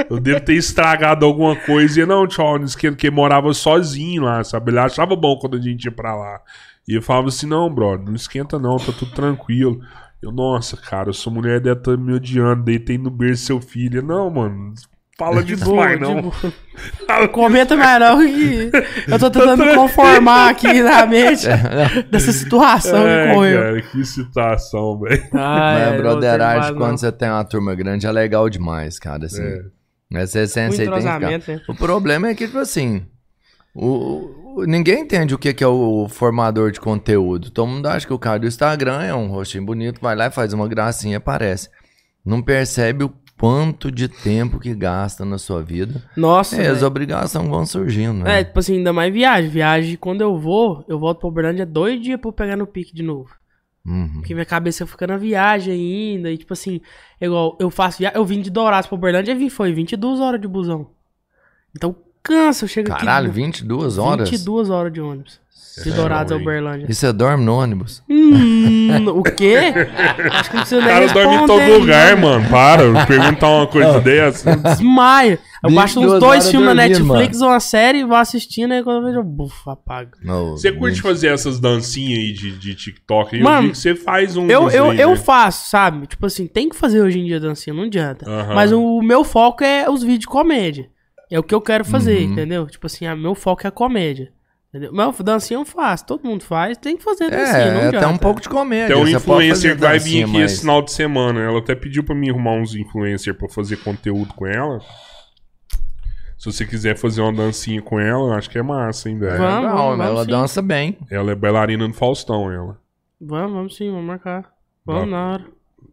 Eu devo ter estragado alguma coisa. E não, tchau, não esquenta, porque morava sozinho lá, sabe? Ele achava bom quando a gente ia pra lá. E eu falava assim, não, brother, não esquenta não, tá tudo tranquilo. Eu, nossa, cara, eu sou mulher deve estar me odiando, deitei no berço seu filho. Não, mano, fala disso Boa, mais de não. boa. Comenta mais não que eu tô tentando me conformar aqui na mente dessa situação que É, correu. cara, que situação, velho. Ah, Mas é, a quando não. você tem uma turma grande, é legal demais, cara, assim. É. Essa essência aí tem que ficar. né? O problema é que, tipo assim, o, o- ninguém entende o que, que é o formador de conteúdo. Todo mundo acha que o cara do Instagram é um rostinho bonito, vai lá e faz uma gracinha e aparece. Não percebe o quanto de tempo que gasta na sua vida. Nossa, É, as obrigações vão surgindo, É, né? tipo assim, ainda mais viagem. Viagem, quando eu vou, eu volto pra Uberlândia dois dias pra eu pegar no pique de novo. Uhum. Porque minha cabeça fica na viagem ainda. E tipo assim, igual, eu faço viagem. Eu vim de Dourados pra Uberlândia e vim, foi 22 horas de busão. Então cansa, eu chego Caralho, aqui. 22 horas? 22 horas de ônibus. De É, Dourados a ruim. Uberlândia. E você dorme no ônibus? Hum, o quê? Acho que não precisa O nem cara dorme em responder, todo lugar, mano. Para, perguntar uma coisa dessa. Desmaio. Eu baixo uns 22 dois filmes na dormindo, Netflix, uma série, e vou assistindo, aí quando eu vejo, eu bufo, apago. Você curte 20. fazer essas dancinhas aí de, de TikTok? Eu Mano, vi que você faz um. Eu, eu, eu né? faço, sabe? Tipo assim, tem que fazer hoje em dia dancinha, não adianta. Aham. Mas o meu foco é os vídeos de comédia. É o que eu quero fazer, Uhum. entendeu? Tipo assim, o meu foco é a comédia. Entendeu? Mas dancinha eu faço, todo mundo faz, tem que fazer dancinha, É, não é adianta. até um pouco de comédia. Tem um influencer que vai vir aqui mas- esse final de semana. Ela até pediu pra mim arrumar uns influencers pra fazer conteúdo com ela. Se você quiser fazer uma dancinha com ela, eu acho que é massa, hein, velho. Vamos, Não, vamos, ela vamos sim. dança bem. Ela é bailarina do Faustão, ela. Vamos, vamos sim, vamos marcar. Vamos Tá. na hora.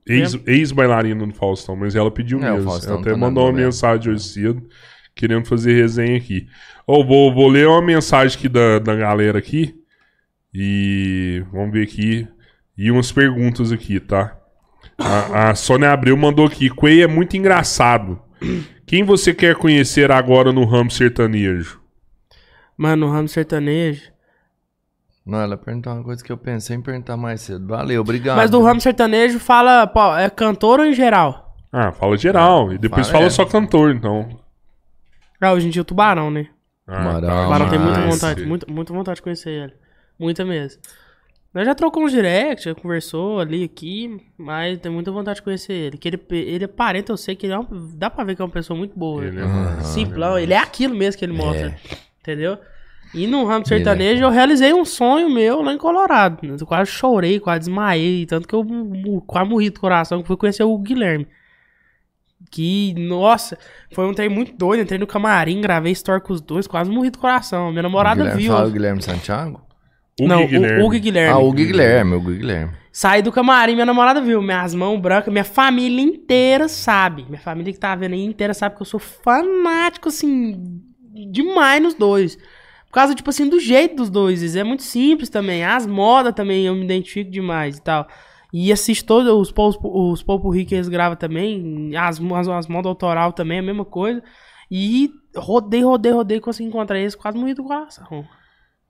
Ex- Ex-bailarina do Faustão, mas ela pediu É, mesmo. Ela até tá na mandou uma mensagem hoje cedo, querendo fazer resenha aqui. Ô, vou, vou ler uma mensagem aqui da, da galera aqui. E vamos ver aqui. E umas perguntas aqui, tá? A, a Sônia Abreu mandou aqui. Quay é muito engraçado. Quem você quer conhecer agora no ramo sertanejo? Mano, no ramo sertanejo. Não, ela perguntou uma coisa que eu pensei em perguntar mais cedo. Valeu, obrigado. Mas do ramo sertanejo fala, pô, é cantor ou em geral? Ah, fala geral. E depois Fala, fala é. só cantor, então. Ah, hoje em dia o Tubarão, né? Ah, O Tubarão tem muita vontade, muita, muita vontade de conhecer ele. Muita mesmo. Nós já trocamos direct, já conversou ali, aqui, mas tem muita vontade de conhecer ele. Que ele, ele é parente, eu sei que ele é um, dá pra ver que é uma pessoa muito boa. Ele é Aham. massa, Simplão, ele é aquilo mesmo que ele mostra. Entendeu? E no ramo é sertanejo eu realizei um sonho meu lá em Colorado. Eu quase chorei, quase desmaiei. Tanto que eu quase morri do coração que fui conhecer o Guilherme. Que, nossa, foi um trem muito doido. Entrei no camarim, gravei story com os dois, quase morri do coração. Minha namorada Guilherme, viu. Fala o Guilherme Santiago? Hugo Não, Guilherme. o Hugo Guilherme. Ah, o Guilherme, o Guilherme. Saí do camarim, minha namorada viu. Minhas mãos brancas, minha família inteira sabe. Minha família que tá vendo aí inteira sabe que eu sou fanático, assim, demais nos dois. Por causa, tipo assim, do jeito dos dois. É muito simples também. As modas também eu me identifico demais e tal. E assisto todos os pop os popurri que eles gravam também. As, as, as modas autoral também, a mesma coisa. E rodei, rodei, rodei, consegui encontrar eles, quase morri do coração.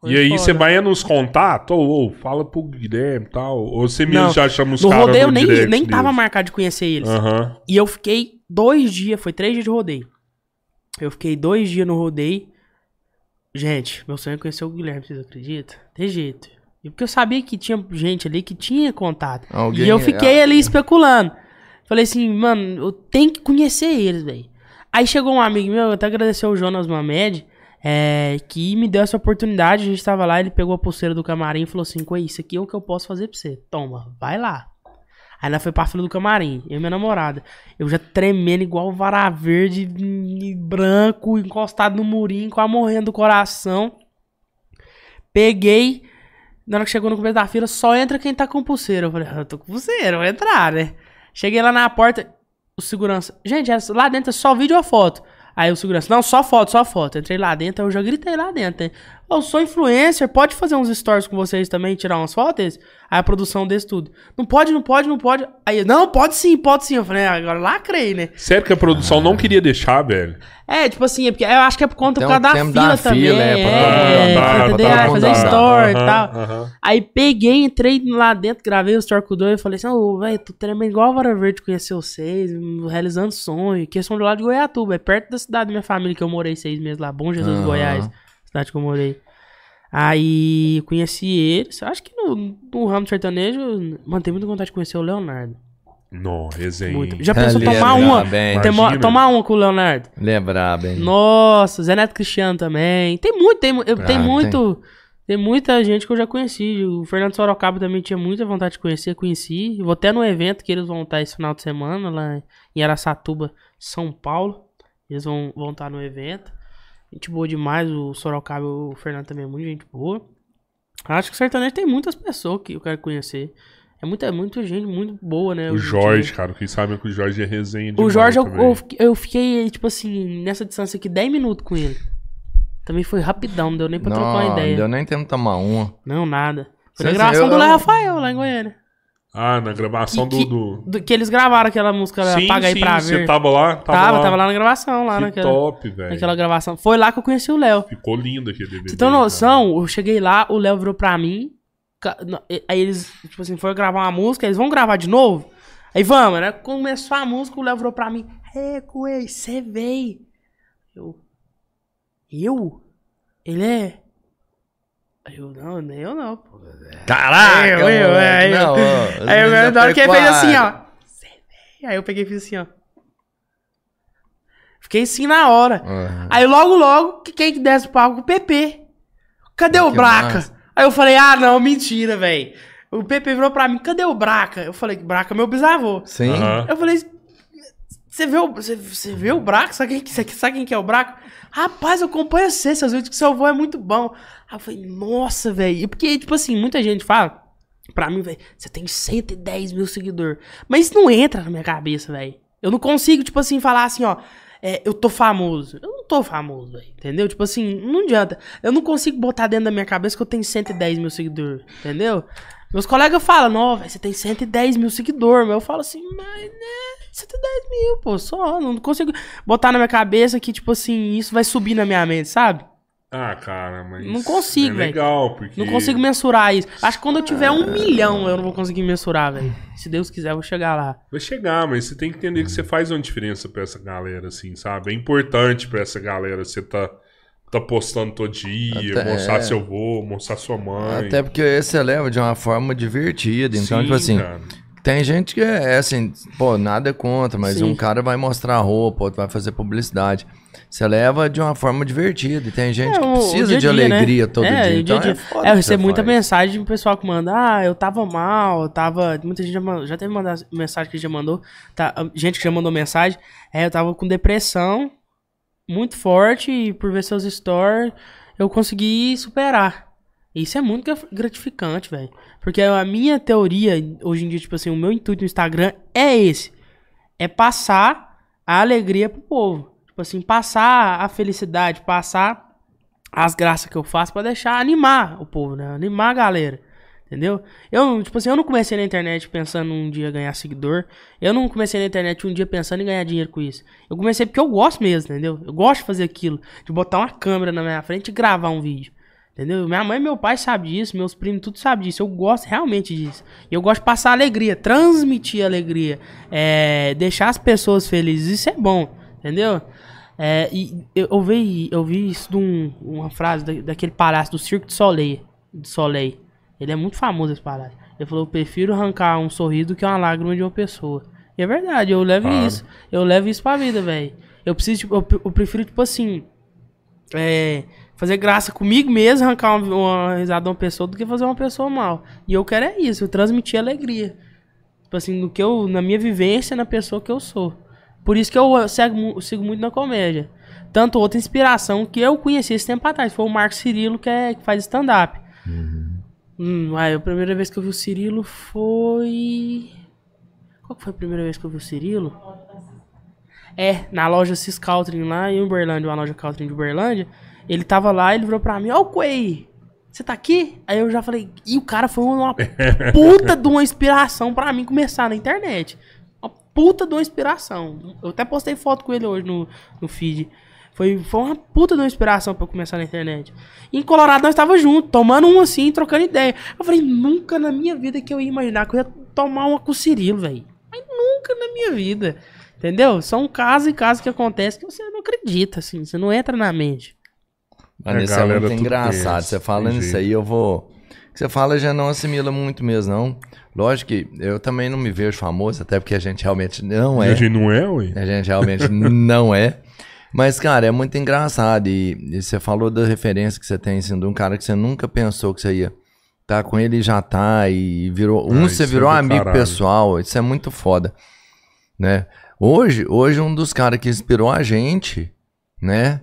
Foi E aí foda. você vai nos contatos, ou ou, fala pro Guilherme e tal. Ou você mesmo Não, já chama os No caras rodeio eu no nem, nem tava marcado de conhecer eles. Aham. E eu fiquei dois dias, foi três dias de rodeio. Eu fiquei dois dias no rodeio. Gente, meu sonho é conhecer o Guilherme, vocês acreditam? Tem jeito. E porque eu sabia que tinha gente ali que tinha contato. Alguém- e eu fiquei ah. ali especulando. Falei assim, mano, eu tenho que conhecer eles, velho. Aí chegou um amigo meu, eu até agradecer o Jonas Mamed, é, que me deu essa oportunidade. A gente tava lá, ele pegou a pulseira do camarim e falou assim: Coi, isso aqui é o que eu posso fazer pra você. Toma, vai lá. Aí ela foi pra fila do camarim, eu e minha namorada. Eu já tremendo igual vara verde, e branco, encostado no murinho, quase morrendo do coração. Peguei. Na hora que chegou no começo da fila, só entra quem tá com pulseira. Eu falei, "Ah, eu tô com pulseira, vou entrar, né? Cheguei lá na porta, o segurança. Gente, essa- lá dentro é só vídeo ou foto? Aí o segurança, não, só foto, só foto. Entrei lá dentro, eu já gritei lá dentro. Né? Eu sou influencer, pode fazer uns stories com vocês também, tirar umas fotos? Aí a produção desse tudo. Não pode, não pode, não pode. Aí, não, pode sim, pode sim. Eu falei, ah, agora lacrei, né? Sério que a produção não queria deixar, velho? É, tipo assim, é porque eu acho que é por conta Tem por da fila da também. fila, é, pra é, mundo é, pra pra ah, fazer story e tal. aham. Aí peguei, entrei lá dentro, gravei o story com o dois e falei assim, ô, velho, tô tremendo igual a Vara Verde conhecer vocês, realizando sonho, que são do lado de Goiatuba, é perto da cidade da minha família, que eu morei seis meses lá, Bom Jesus. Goiás, cidade que eu morei. Aí conheci eles, acho que no, no ramo sertanejo, mano, tem muita vontade de conhecer o Leonardo. Não, resenha. Muito. Já pensou Lembra tomar uma? bem. Imagina. tomar uma com o Leonardo? Lembrar bem. Nossa, Zé Neto Cristiano também. Tem muito, tem, eu- tem Ah, muito. Tem. muita gente que eu já conheci. O Fernando Sorocaba também tinha muita vontade de conhecer, conheci. Vou até no evento que eles vão estar esse final de semana, lá em Araçatuba, São Paulo. Eles vão, vão estar no evento. Gente boa demais, o Sorocaba e o Fernando também é muito gente boa. Acho que o sertanejo tem muitas pessoas que eu quero conhecer. É muita, muita gente muito boa, né? O Jorge, dia. cara, quem sabe é que o Jorge é resenha O Jorge, eu, eu, fiquei- eu fiquei, tipo assim, nessa distância aqui, 10 minutos com ele. Também foi rapidão, não deu nem pra trocar uma Não, ideia. deu nem tempo de tomar uma. Não, nada. Foi na sim, gravação eu- do Léo eu- Rafael, lá em Goiânia. Ah, na gravação Que- do... do... Que eles gravaram aquela música Sim, Apaga aí sim, pra você ver. tava lá? Tava, tava, lá. tava lá na gravação, lá Que naquela, top, velho. naquela gravação. Foi lá que eu conheci o Léo. Ficou lindo aquele DVD. Você tem cara. noção? Eu cheguei lá, o Léo virou pra mim. Aí eles, tipo assim, foram gravar uma música, eles vão gravar de novo? Aí vamos, né? Começou a música, o Léo virou pra mim. É, Coelho, você veio. Eu. Eu? Ele é. Aí eu, não, nem eu não, pô. Caraca! Eu, eu, eu. Aí eu, ainda na hora que ele fez assim, ó. Aí eu peguei e fiz assim, ó. Fiquei assim na hora. Ah, Aí logo, logo, que- quem que desce o palco? O PP. Cadê o Braca? massa. Aí eu falei, ah, não, mentira, velho. O PP virou pra mim, cadê o Braca? Eu falei, Braca é meu bisavô. Sim. Aham. Eu falei, você vê o, você, você vê o Braca? Sabe quem, que- sabe quem que é o Braca? Rapaz, eu acompanho você, seus vídeos que seu avô é muito bom. Aí eu falei, nossa, velho. Porque, tipo assim, muita gente fala, pra mim, velho, você tem 110 mil seguidores. Mas isso não entra na minha cabeça, velho. Eu não consigo, tipo assim, falar assim, ó, é, eu tô famoso. Eu não tô famoso, velho. Entendeu? Tipo assim, não adianta. Eu não consigo botar dentro da minha cabeça que eu tenho 110 mil seguidores. Entendeu? Meus colegas falam, não, velho, você tem 110 mil seguidores. Mas eu falo assim, mas, né, 110 mil, pô, só. Não consigo botar na minha cabeça que, tipo assim, isso vai subir na minha mente, sabe? Ah, cara, mas... Não consigo, é velho. legal, porque... Não consigo mensurar isso. Acho que quando eu tiver um milhão, eu não vou conseguir mensurar, velho. Se Deus quiser, eu vou chegar lá. Vai chegar, mas você tem que entender que você faz uma diferença pra essa galera, assim, sabe? É importante pra essa galera você tá, tá postando todo dia, Até- mostrar é. seu avô, mostrar sua mãe. Até porque você leva de uma forma divertida. Então, Sim, tipo assim, cara. Tem gente que é, é assim, pô, nada contra, mas Sim. um cara vai mostrar roupa, outro vai fazer publicidade. Você leva de uma forma divertida. E tem gente É, que precisa dia a de dia, né? alegria todo É, dia. Então dia é dia. É, eu recebo muita faz. mensagem do pessoal que manda, ah, eu tava mal, eu tava. Muita gente já, man- já teve mandado mensagem que já mandou. Tá, gente que já mandou mensagem. É, eu tava com depressão muito forte e por ver seus stories, eu consegui superar. Isso é muito gra- gratificante, velho. Porque a minha teoria, hoje em dia, tipo assim, o meu intuito no Instagram é esse. É passar a alegria pro povo. Tipo assim, passar a felicidade, passar as graças que eu faço pra deixar animar o povo, né? Animar a galera. Entendeu? Eu, tipo assim, eu não comecei na internet pensando um dia ganhar seguidor. Eu não comecei na internet um dia pensando em ganhar dinheiro com isso. Eu comecei porque eu gosto mesmo, entendeu? Eu gosto de fazer aquilo. De botar uma câmera na minha frente e gravar um vídeo. Entendeu? Minha mãe e meu pai sabem disso, meus primos, tudo sabem disso. Eu gosto realmente disso. Eu gosto de passar alegria, transmitir alegria, é, deixar as pessoas felizes. Isso é bom, entendeu? É, e eu, eu vi, eu vi isso de um- uma frase da- daquele palhaço do Circo de Soleil. De Soleil. Ele é muito famoso esse palhaço. Ele falou: eu prefiro arrancar um sorriso do que uma lágrima de uma pessoa. E é verdade, eu levo Claro. isso. Eu levo isso pra vida, velho. Eu preciso, tipo, eu, eu prefiro, tipo assim. É, fazer graça comigo mesmo, arrancar uma, uma risada de uma pessoa do que fazer uma pessoa mal. E eu quero é isso, eu transmitir alegria. Tipo assim, no que eu, na minha vivência, na pessoa que eu sou. Por isso que eu sigo, sigo muito na comédia. Tanto outra inspiração que eu conheci esse tempo atrás, foi o Marco Cirilo, que, é, que faz stand-up. Hum, aí, a primeira vez que eu vi o Cirilo foi. Qual que foi a primeira vez que eu vi o Cirilo? É, na loja Cis Caltrin lá em Uberlândia, uma loja Caltrin de Uberlândia. Ele tava lá, ele virou pra mim, ó o Quay, você tá aqui? Aí eu já falei, e o cara foi uma puta de uma inspiração pra mim começar na internet. Uma puta de uma inspiração. Eu até postei foto com ele hoje no, no feed. Foi, foi uma puta de uma inspiração pra eu começar na internet. E em Colorado nós tava junto, tomando um assim, trocando ideia. Eu falei, nunca na minha vida que eu ia imaginar que eu ia tomar uma com o Cirilo, velho. Mas nunca na minha vida. Entendeu? São casos e casos que acontecem que você não acredita, assim. Você não entra na mente. Mano, isso é muito engraçado. Você falando isso aí, eu vou. O que você fala já não assimila muito mesmo, não. Lógico que eu também não me vejo famoso, até porque a gente realmente não é. A gente não é, ué? A gente realmente não é. Mas, cara, é muito engraçado. E, e você falou da referência que você tem, assim, de um cara que você nunca pensou que você ia tá com ele e já tá. E virou. Um, Ah, você virou é do amigo caralho. pessoal. Isso é muito foda. Né? Hoje, hoje, um dos caras que inspirou a gente, né?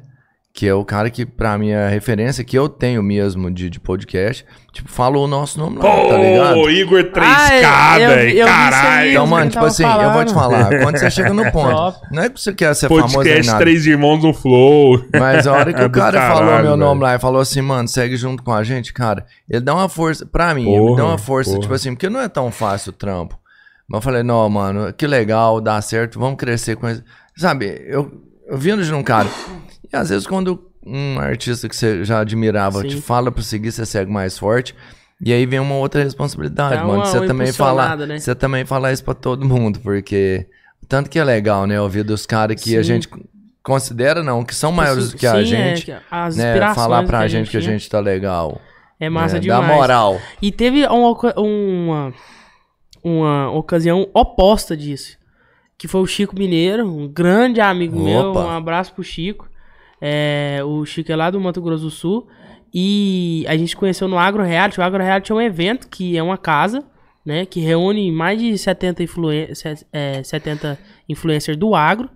Que é o cara que, pra mim, é referência que eu tenho mesmo de, de podcast. Tipo, falou o nosso nome lá, tá ligado? Pô, Igor 3K, Ah, velho. Caralho. Então, mano, ele tipo assim, eu vou te falando. falar, quando você chega no ponto, não é que você quer ser famoso nem Podcast Três Irmãos no Flow. mas a hora que É o cara falou caralho, meu nome velho. lá e falou assim, mano, segue junto com a gente, cara, ele dá uma força, pra mim, ele Porra, dá uma força, porra. tipo assim, porque não é tão fácil o trampo. Mas eu falei, não, mano, que legal, dá certo, vamos crescer com isso. Sabe, eu, eu vindo de um cara, e às vezes quando um artista que você já admirava Sim. te fala pra seguir, você segue mais forte. E aí vem uma outra responsabilidade, Dá mano. uma- Você uma também fala, impulsionada, né? você também fala isso pra todo mundo, porque tanto que é legal, né, ouvir dos caras que a Sim. gente considera não, que são maiores do que a Sim, gente, é, as né, falar pra que gente que a tinha. gente tá legal. É massa né, demais. Dá moral. E teve uma, uma, uma ocasião oposta disso. Que foi o Chico Mineiro, um grande amigo meu. Opa. Um abraço pro Chico. É, o Chico é lá do Mato Grosso do Sul. E a gente conheceu no Agro Reality. O Agro Reality é um evento que é uma casa, né? Que reúne mais de 70, influen é, 70 influencers do agro.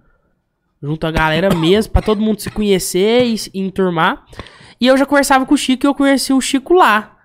Junto a galera mesmo, pra todo mundo se conhecer e, e enturmar. E eu já conversava com o Chico e eu conheci o Chico lá.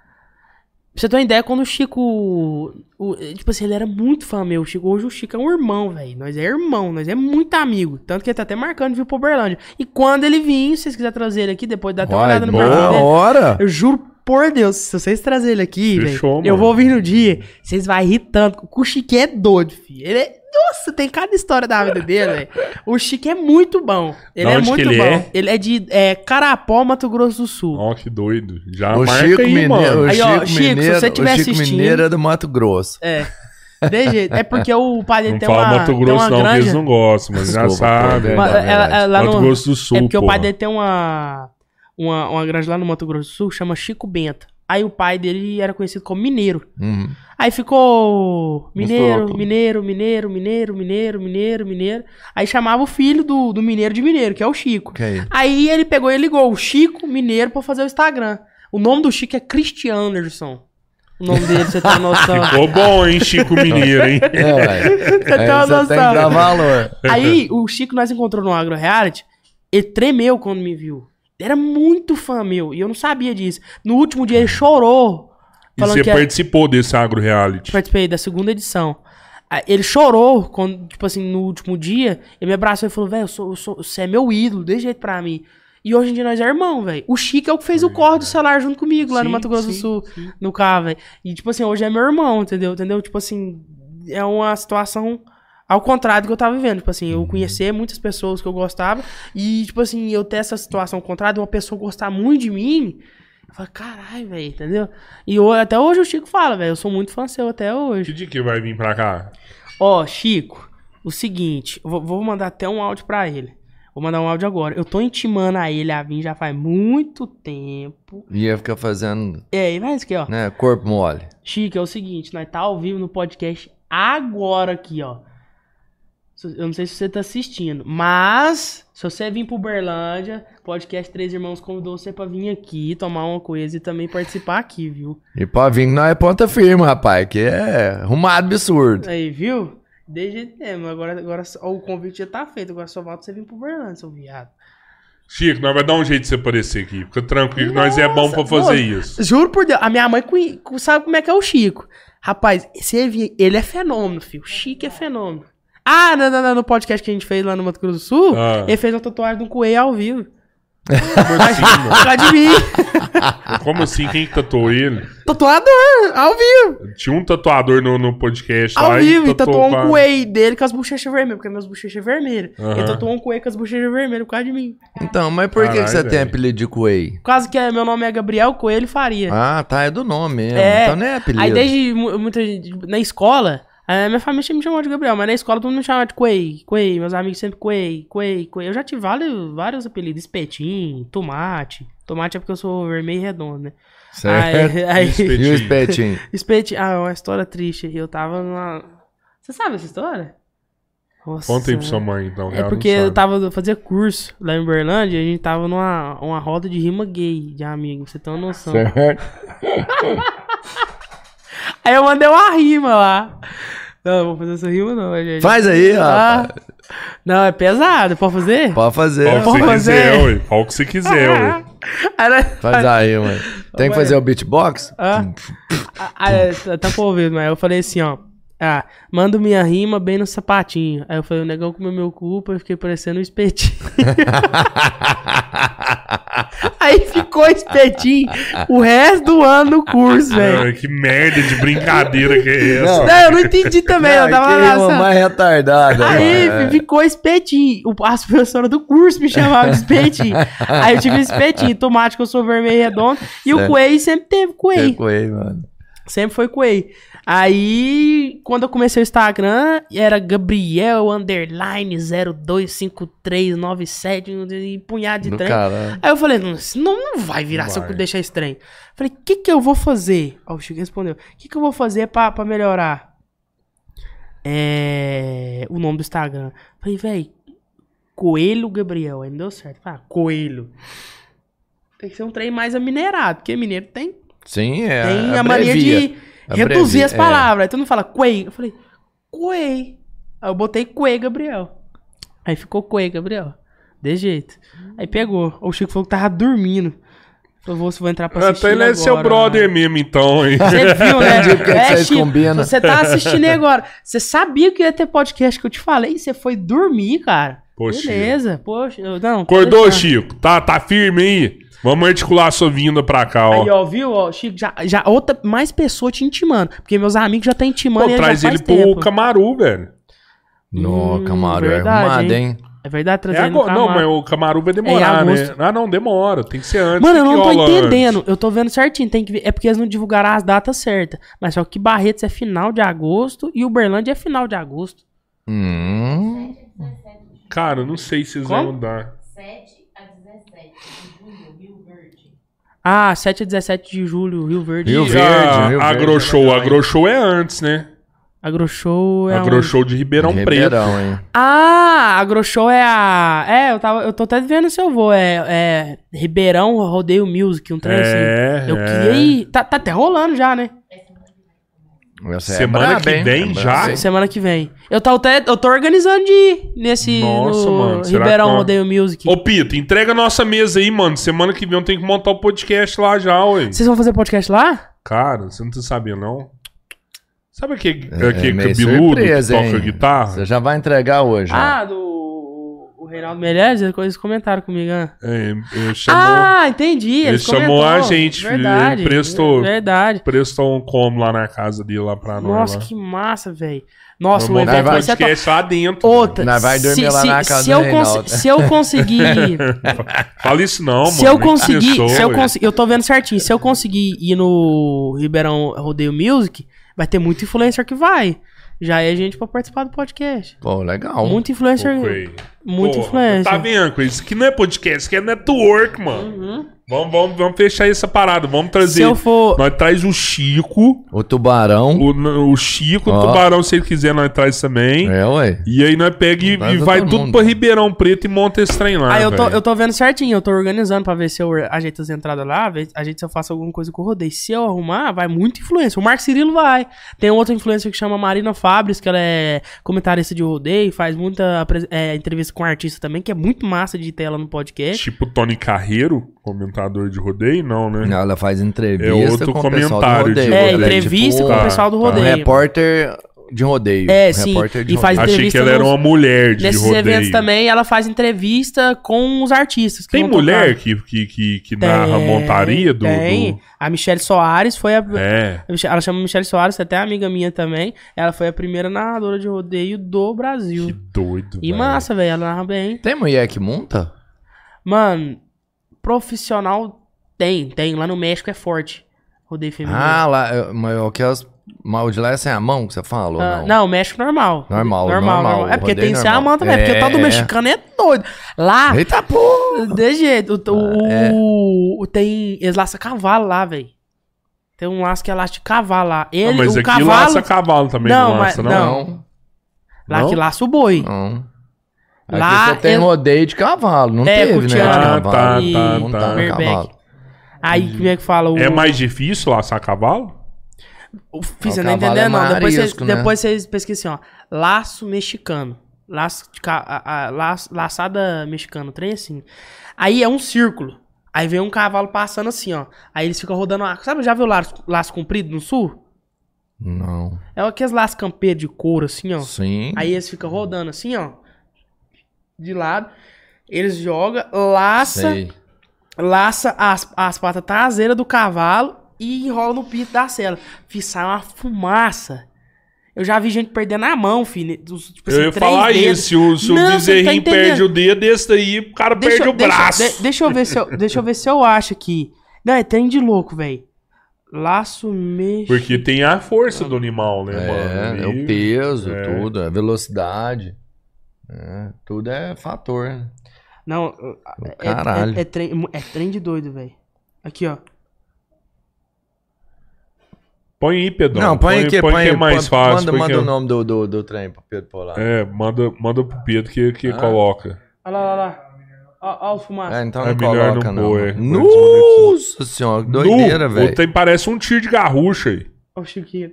Pra você ter uma ideia, quando o Chico. o- tipo assim, ele era muito fã meu. O Chico, hoje o Chico é um irmão, velho. Nós é irmão, nós é muito amigo. Tanto que ele tá até marcando vir pro Uberlândia. E quando ele vir, se vocês quiserem trazer ele aqui, depois dá até uma Vai, olhada no perfil boa dele. hora. Eu juro por Deus, se vocês trazerem ele aqui, Fechou, velho, eu mano. vou vir no dia, vocês vão rir tanto. O Chique é doido, filho. Ele é. Nossa, tem cada história da vida dele, velho. O Chique é muito bom. Ele é muito ele bom. é? Ele é de é, Carapó, Mato Grosso do Sul. Ó, que doido. Já O marca Chico, aí, Mineiro, mano. o Aí, ó, Chico Chico, se Mineiro, você tiver o Chico assistindo- Mineiro é do Mato Grosso. É. De jeito. É porque o pai dele Não tem fala uma, Mato tem Grosso uma não, granja. eles não gostam, mas já Desculpa, pô, sabe. é verdade. ela- ela- lá Mato no- Grosso do Sul, É porque o pô. pai dele tem uma, uma, uma granja lá no Mato Grosso do Sul, chama Chico Benta. Aí o pai dele era conhecido como mineiro. Uhum. Aí ficou mineiro, mineiro, mineiro, mineiro, mineiro, mineiro, mineiro. Aí chamava o filho do, do mineiro de mineiro, que é o Chico. Que aí? Ele pegou e ligou o Chico Mineiro pra fazer o Instagram. O nome do Chico é Christian Anderson. O nome dele, você tem noção. Ficou bom, hein, Chico Mineiro, hein? É, ué. Você tem Aí uma você tem noção. que dar valor. Aí o Chico nós encontrou no Agro Reality, ele tremeu quando me viu. Era muito fã meu, e eu não sabia disso. No último dia ele chorou. E você é- participou desse agro reality. participei da segunda edição. Ele chorou quando, tipo assim, no último dia, ele me abraçou e falou, velho, eu sou, eu sou- você é meu ídolo, desse jeito pra mim. E hoje em dia nós é irmão, velho. O Chico é o que fez o corre do celular junto comigo lá no Sim, Mato Grosso do sim, Sul, no carro, velho. E, tipo assim, hoje é meu irmão, entendeu? Entendeu? Tipo assim, é uma situação ao contrário do que eu tava vivendo. Tipo assim, eu conhecer muitas pessoas que eu gostava e, tipo assim, eu ter essa situação ao contrário de uma pessoa gostar muito de mim. Eu falo, caralho, velho, entendeu? E eu- até hoje o Chico fala, velho, eu sou muito fã seu até hoje. Que dia que vai vir pra cá? Ó, Chico, o seguinte, eu vou, vou mandar até um áudio pra ele. Vou mandar um áudio agora. Eu tô intimando a ele a vir já faz muito tempo. E ia ficar fazendo, É, e vai isso aqui, ó. né, corpo mole. Chico, é o seguinte, nós tá ao vivo no podcast agora aqui, ó. Eu não sei se você tá assistindo, mas se você vir pro Berlândia, podcast Três Irmãos convidou você pra vir aqui tomar uma coisa e também participar aqui, viu? E pode vir que nós é ponta firme, rapaz, que é arrumado absurdo. Aí, viu? Desde jeito mesmo. Agora, agora só- o convite já tá feito. Agora só falta você vir pro Berlândia, seu viado. Chico, nós vai dar um jeito de você aparecer aqui. Fica tranquilo, que nós é bom pra Nossa, fazer moço, isso. Juro por Deus, a minha mãe sabe como é que é o Chico. Rapaz, você ele é fenômeno, filho. O Chico é fenômeno. Ah, não, não, não, no podcast que a gente fez lá no Mato Grosso do Sul, Ah. ele fez uma tatuagem de um coelho ao vivo. Como assim, mano? Lá de mim. Como assim? Quem que tatuou ele? Tatuador, ao vivo. Tinha um tatuador no, no podcast Ao lá vivo, e tatuou um com a- coelho dele com as bochechas vermelhas, porque minhas bochechas vermelhas. Aham. Ele tatuou um coelho com as bochechas vermelhas por causa de mim. Então, mas por que, que Caralho, você tem velho. apelido de Coelho? Por causa que é- meu nome é Gabriel Coelho Faria. Ah, tá, é do nome mesmo. É. Então não é apelido. Aí desde mu- muita gente, na escola, a minha família sempre me chamou de Gabriel, mas na escola todo mundo me chamava de Coei, Coei, meus amigos sempre Coei, Coei, Coei. Eu já tive vários, vários apelidos, espetinho, tomate. Tomate é porque eu sou vermelho e redondo, né? Certo. Aí, aí. E o espetinho? espetinho, ah, uma história triste. Eu tava numa... Você sabe essa história? Nossa. Conta aí pra sua mãe, então. É porque eu tava, eu fazia curso lá em Uberlândia e a gente tava numa uma roda de rima gay de amigos, você tem uma noção. Certo. Aí eu mandei uma rima lá. Não, eu vou fazer essa rima não, gente. Faz aí, Ah, rapaz. não, é pesado, pode fazer? Pode fazer. O que você fazer. quiser, ué. O que você quiser, ué. Faz aí, mano. Tem que fazer o beatbox? Ah, ah, é, tá- tá por ouvir, mas eu falei assim, ó. Ah, mando minha rima bem no sapatinho. Aí eu falei, o negão comeu meu cu, eu fiquei parecendo um espetinho. Aí ficou espetinho o resto do ano no curso, velho. Que merda de brincadeira que é essa? Não. Não, eu não entendi também, eu Ai, tava que lá. rima sabe? mais retardada. Aí mano. ficou espetinho. O- As professoras do curso me chamavam de espetinho. Aí eu tive espetinho. Tomate que eu sou vermelho e redondo. E o Certo. coelho sempre teve coelho. Que coelho, mano. Sempre foi coelho. Aí, quando eu comecei o Instagram, era Gabriel underline 025397 e punhado de trem. Aí eu falei, não, não, vai virar se eu deixar estranho. Falei, o que que eu vou fazer? Ó, o Chico respondeu. O que que eu vou fazer pra, pra melhorar? É... O nome do Instagram. Falei, velho, Coelho Gabriel. Aí não deu certo. Ah, Coelho. Tem que ser um trem mais aminerado, porque mineiro tem, Sim, é. tem a mania de Abrevia, reduzir as é. palavras. Aí todo mundo fala Coei. Eu falei, Coei. Aí eu botei Coei Gabriel. Aí ficou Coei Gabriel. De jeito. Aí pegou. O Chico falou que tava dormindo. Falou, vou, vou entrar pra assistir Até ele é agora. seu brother mesmo, então, hein? Você viu, né? Vocês Chico. Você tá assistindo aí agora. Você sabia que ia ter podcast que eu te falei? Você foi dormir, cara. Poxa. Beleza. Poxa, eu- não. Acordou, deixar. Chico? Tá, tá firme aí? Vamos articular a sua vinda pra cá, ó. Aí, ó, viu, ó, Chico, já, já outra, mais pessoa te intimando. Porque meus amigos já estão intimando Pô, ele traz já ele faz pro tempo. Camaru, velho. Nó, Hum, Camargo, é verdade, arrumado, hein? hein? É verdade, É trazer ele no agora, não, mas o Camaru vai É demorar, em né? Ah, não, demora. Tem que ser antes. Mano, eu não tô entendendo. antes? Eu tô vendo certinho. Tem que ver. É porque eles não divulgaram as datas certas. Mas só que Barretos é final de agosto e Uberlândia é final de agosto. Hum. Cara, eu não sei se vocês Como? vão dar. 7 a 17 de julho, Rio Verde. Ah, 7 a 17 de julho, Rio Verde. Rio Verde, a Rio Verde Agroshow, é? Agroshow é antes, né? Agroshow é Agroshow de Ribeirão, De Preto. Ribeirão, hein? Ah, Agroshow é a. É, eu, tava, eu tô até vendo se eu vou. É, é Ribeirão Rodeio Music, um trem É, assim. Eu é. queria ir. Tá, tá até rolando já, né? Essa é Semana braba, que hein? vem É já? Semana que vem. Eu tô, até, eu tô organizando de ir nesse. Nossa, no mano, será Ribeirão que- Rodeio Music. Ô, Pito, entrega a nossa mesa aí, mano. Semana que vem eu tenho que montar o podcast lá já, ué. Vocês vão fazer podcast lá? Cara, você não tá sabendo, não? Sabe aquele, É, aquele meio cabeludo que surpresa, toca hein? guitarra? Você já vai entregar hoje. né? Ah, do. O Reinaldo Meirelles, eles comentaram comigo. né? É, ele chamou, Ah, entendi. ele Ele chamou comentou. a gente, filho, Verdade. ele prestou. Verdade. prestou um como lá na casa dele lá pra nós. Nossa, lá. que massa, velho. Nossa, o Vamos evento vai ser top. podcast lá dentro. Outra. Nós vai dormir lá na casa se eu, se eu conseguir. Fala isso não, se mano. eu conseguir. se eu, conseguir eu tô vendo certinho. Se eu conseguir ir no Ribeirão Rodeio Music, vai ter muito influencer que vai. Já é gente pra participar do podcast. Pô, legal. Muito influencer. Pô, Muito Porra, influencer. Tá vendo, Craig? Isso aqui não é podcast, isso aqui é network, mano. Uhum. Vamos, vamos, vamos fechar essa parada. Vamos Se trazer. eu for. Nós traz o Chico. O tubarão. O, o Chico, o Ó. Tubarão, se ele quiser, nós traz também. É, ué. E aí nós pega e, e vai tudo mundo. pra Ribeirão Preto e monta esse trem lá. Ah, eu tô, eu tô vendo certinho, eu tô organizando pra ver se eu ajeito as entradas lá, ver- ajeito se eu faço alguma coisa com o rodeio. Se eu arrumar, vai muito influencer. O Marco Cirilo vai. Tem outra influencer que chama Marina Fabres, que ela é comentarista de rodeio, faz muita é, entrevista com artista também, que é muito massa de ter ela no podcast. Tipo Tony Carreiro, comentador de rodeio, não, né? Não, ela faz entrevista É outro com o pessoal do comentário de rodeio. É, rodeio. entrevista tipo com o tá, pessoal do tá. Um rodeio. repórter de rodeio. É, Um sim. repórter de E faz rodeio. Achei que entrevista ela era nos- uma mulher de Nesses rodeio. eventos também, ela faz entrevista com os artistas. que Tem mulher tocar. que, que, que, que Tem, narra montaria do. Tem. do- A Michelle Soares foi a. É. Ela chama Michelle Soares, até amiga minha também. Ela foi a primeira narradora de rodeio do Brasil. Que doido. E velho. massa, velho, ela narra bem. Tem mulher que monta? Mano, profissional tem, tem. Lá no México é forte. Rodeio feminino. Ah, lá, eu- mas o que as. Mal de lá é sem a mão que você fala? ou Ah, não? não, México normal. Normal, normal. normal, É porque tem sem a normal. mão também. Porque o tal do É. mexicano é doido. Lá, Eita porra! de jeito. O, o- é. o- tem. Eles laçam cavalo lá, velho. Tem um laço que é laço de cavalo lá. Ele, Ah, mas o aqui cavalo. laça cavalo também, Não, não, mas- laça, não? não. Lá Não? que laça o boi. Não. Aqui Lá só tem eu- rodeio de cavalo, não É, teve, né? Ah, cavalo. tá, tá, Montar tá. cavalo. Aí, como é que fala? O, É mais difícil laçar cavalo? O, você O não cavalo entendeu, é não. Depois vocês, né? depois vocês pesquisem, assim, ó. Laço mexicano. Laço a- a- laço- laçada mexicano, trem assim. Aí é um círculo. Aí vem um cavalo passando assim, ó. Aí eles ficam rodando. a- Sabe, já viu laço, laço comprido no sul? Não. É aqueles laços campeiros de couro, assim, ó. Sim. Aí eles ficam rodando assim, ó. De lado. Eles jogam, laça, Sei. laça as, as patas traseiras do cavalo e enrola no pito da cela. Fiz, sai uma fumaça. Eu já vi gente perdendo a mão, filho. Dos, tipo Eu ia assim, três falar dedos. isso. Se o, se o Não, tá bezerrinho entendendo. perde o dedo, esse daí, o cara Deixa, perde eu- o deixa- braço. de- deixa eu ver se eu, deixa eu ver se eu acho aqui. Não, é trem de louco, velho. Laço mexe. Porque tem a força do animal, né, É, mano? é o peso, É. tudo, a velocidade. É, tudo é fator. né? Não, é, Caralho. é, é, trem, é trem de doido, velho. Aqui, ó. Põe aí, Pedro. Não, põe, aqui, põe, que é aí, mais põe- fácil. Manda, põe manda que o nome do, do, do trem pro Pedro Polar. É, manda, manda pro Pedro que, que Ah. coloca. Olha lá, olha lá. Ó os fumaças. É, então É não melhor coloca, não não. pôr, é. Nossa senhora, que doideira, velho. o Tem, parece um tiro de garrucha aí. Ó o Chiquinho.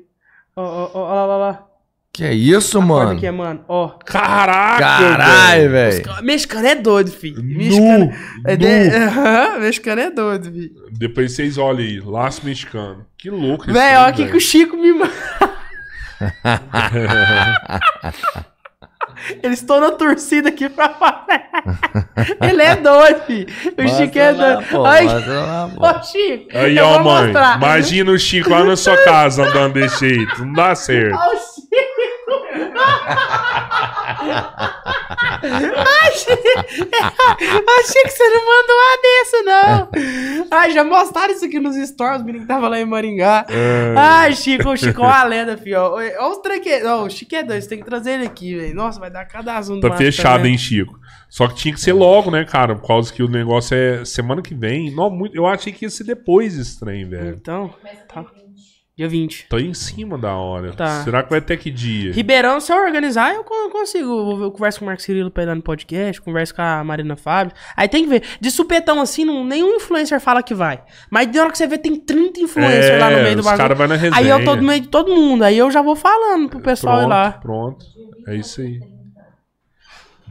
Ó, ó, ó, ó lá, lá, lá. Que é isso, Acorda mano? aqui, mano. Ó. Caraca, Caralho, velho. Mexicano é doido, filho. Mexicano. Nu, É de... Aham, Mexicano é doido, filho. Depois vocês olhem aí. Laço mexicano. Que louco isso. Véi, ó aí, aqui que velho. o Chico me manda. Eles estão na torcida aqui pra falar. Ele é doido, filho. O Mostra Chico é lá, doido. pô, Ai, lá, pô. Ô, Chico. Aí, ó, mãe. mostrar. Imagina o Chico lá na sua casa andando desse jeito. Não dá certo. Ó, o Chico. Achei que você não mandou uma dessa, não. Ai, já mostraram isso aqui nos stories, o menino que tava lá em Maringá. Ai, Chico, o Chico é uma lenda, filho. Olha os tranqueiros. Ó, O Chico é doido, você tem que trazer ele aqui, velho. Nossa, vai dar cada assunto. Tá fechado, também. hein, Chico? Só que tinha que ser logo, né, cara? Por causa que o negócio é semana que vem. Não, muito, eu achei que ia ser depois esse trem, velho. Então, tá. Dia 20. Tô em cima da hora. Tá. Será que vai até que dia? Ribeirão, se eu organizar, eu con- consigo. Eu, converso com o Marcos Cirilo pra ir lá no podcast, converso com a Marina Fábio. Aí tem que ver. De supetão assim, não, nenhum influencer fala que vai. Mas na hora que você vê, tem 30 influencers lá no meio do os bagulho. cara vai na resenha. Aí eu tô no meio de todo mundo. Aí eu já vou falando pro pessoal pronto, ir lá. Pronto. É isso aí.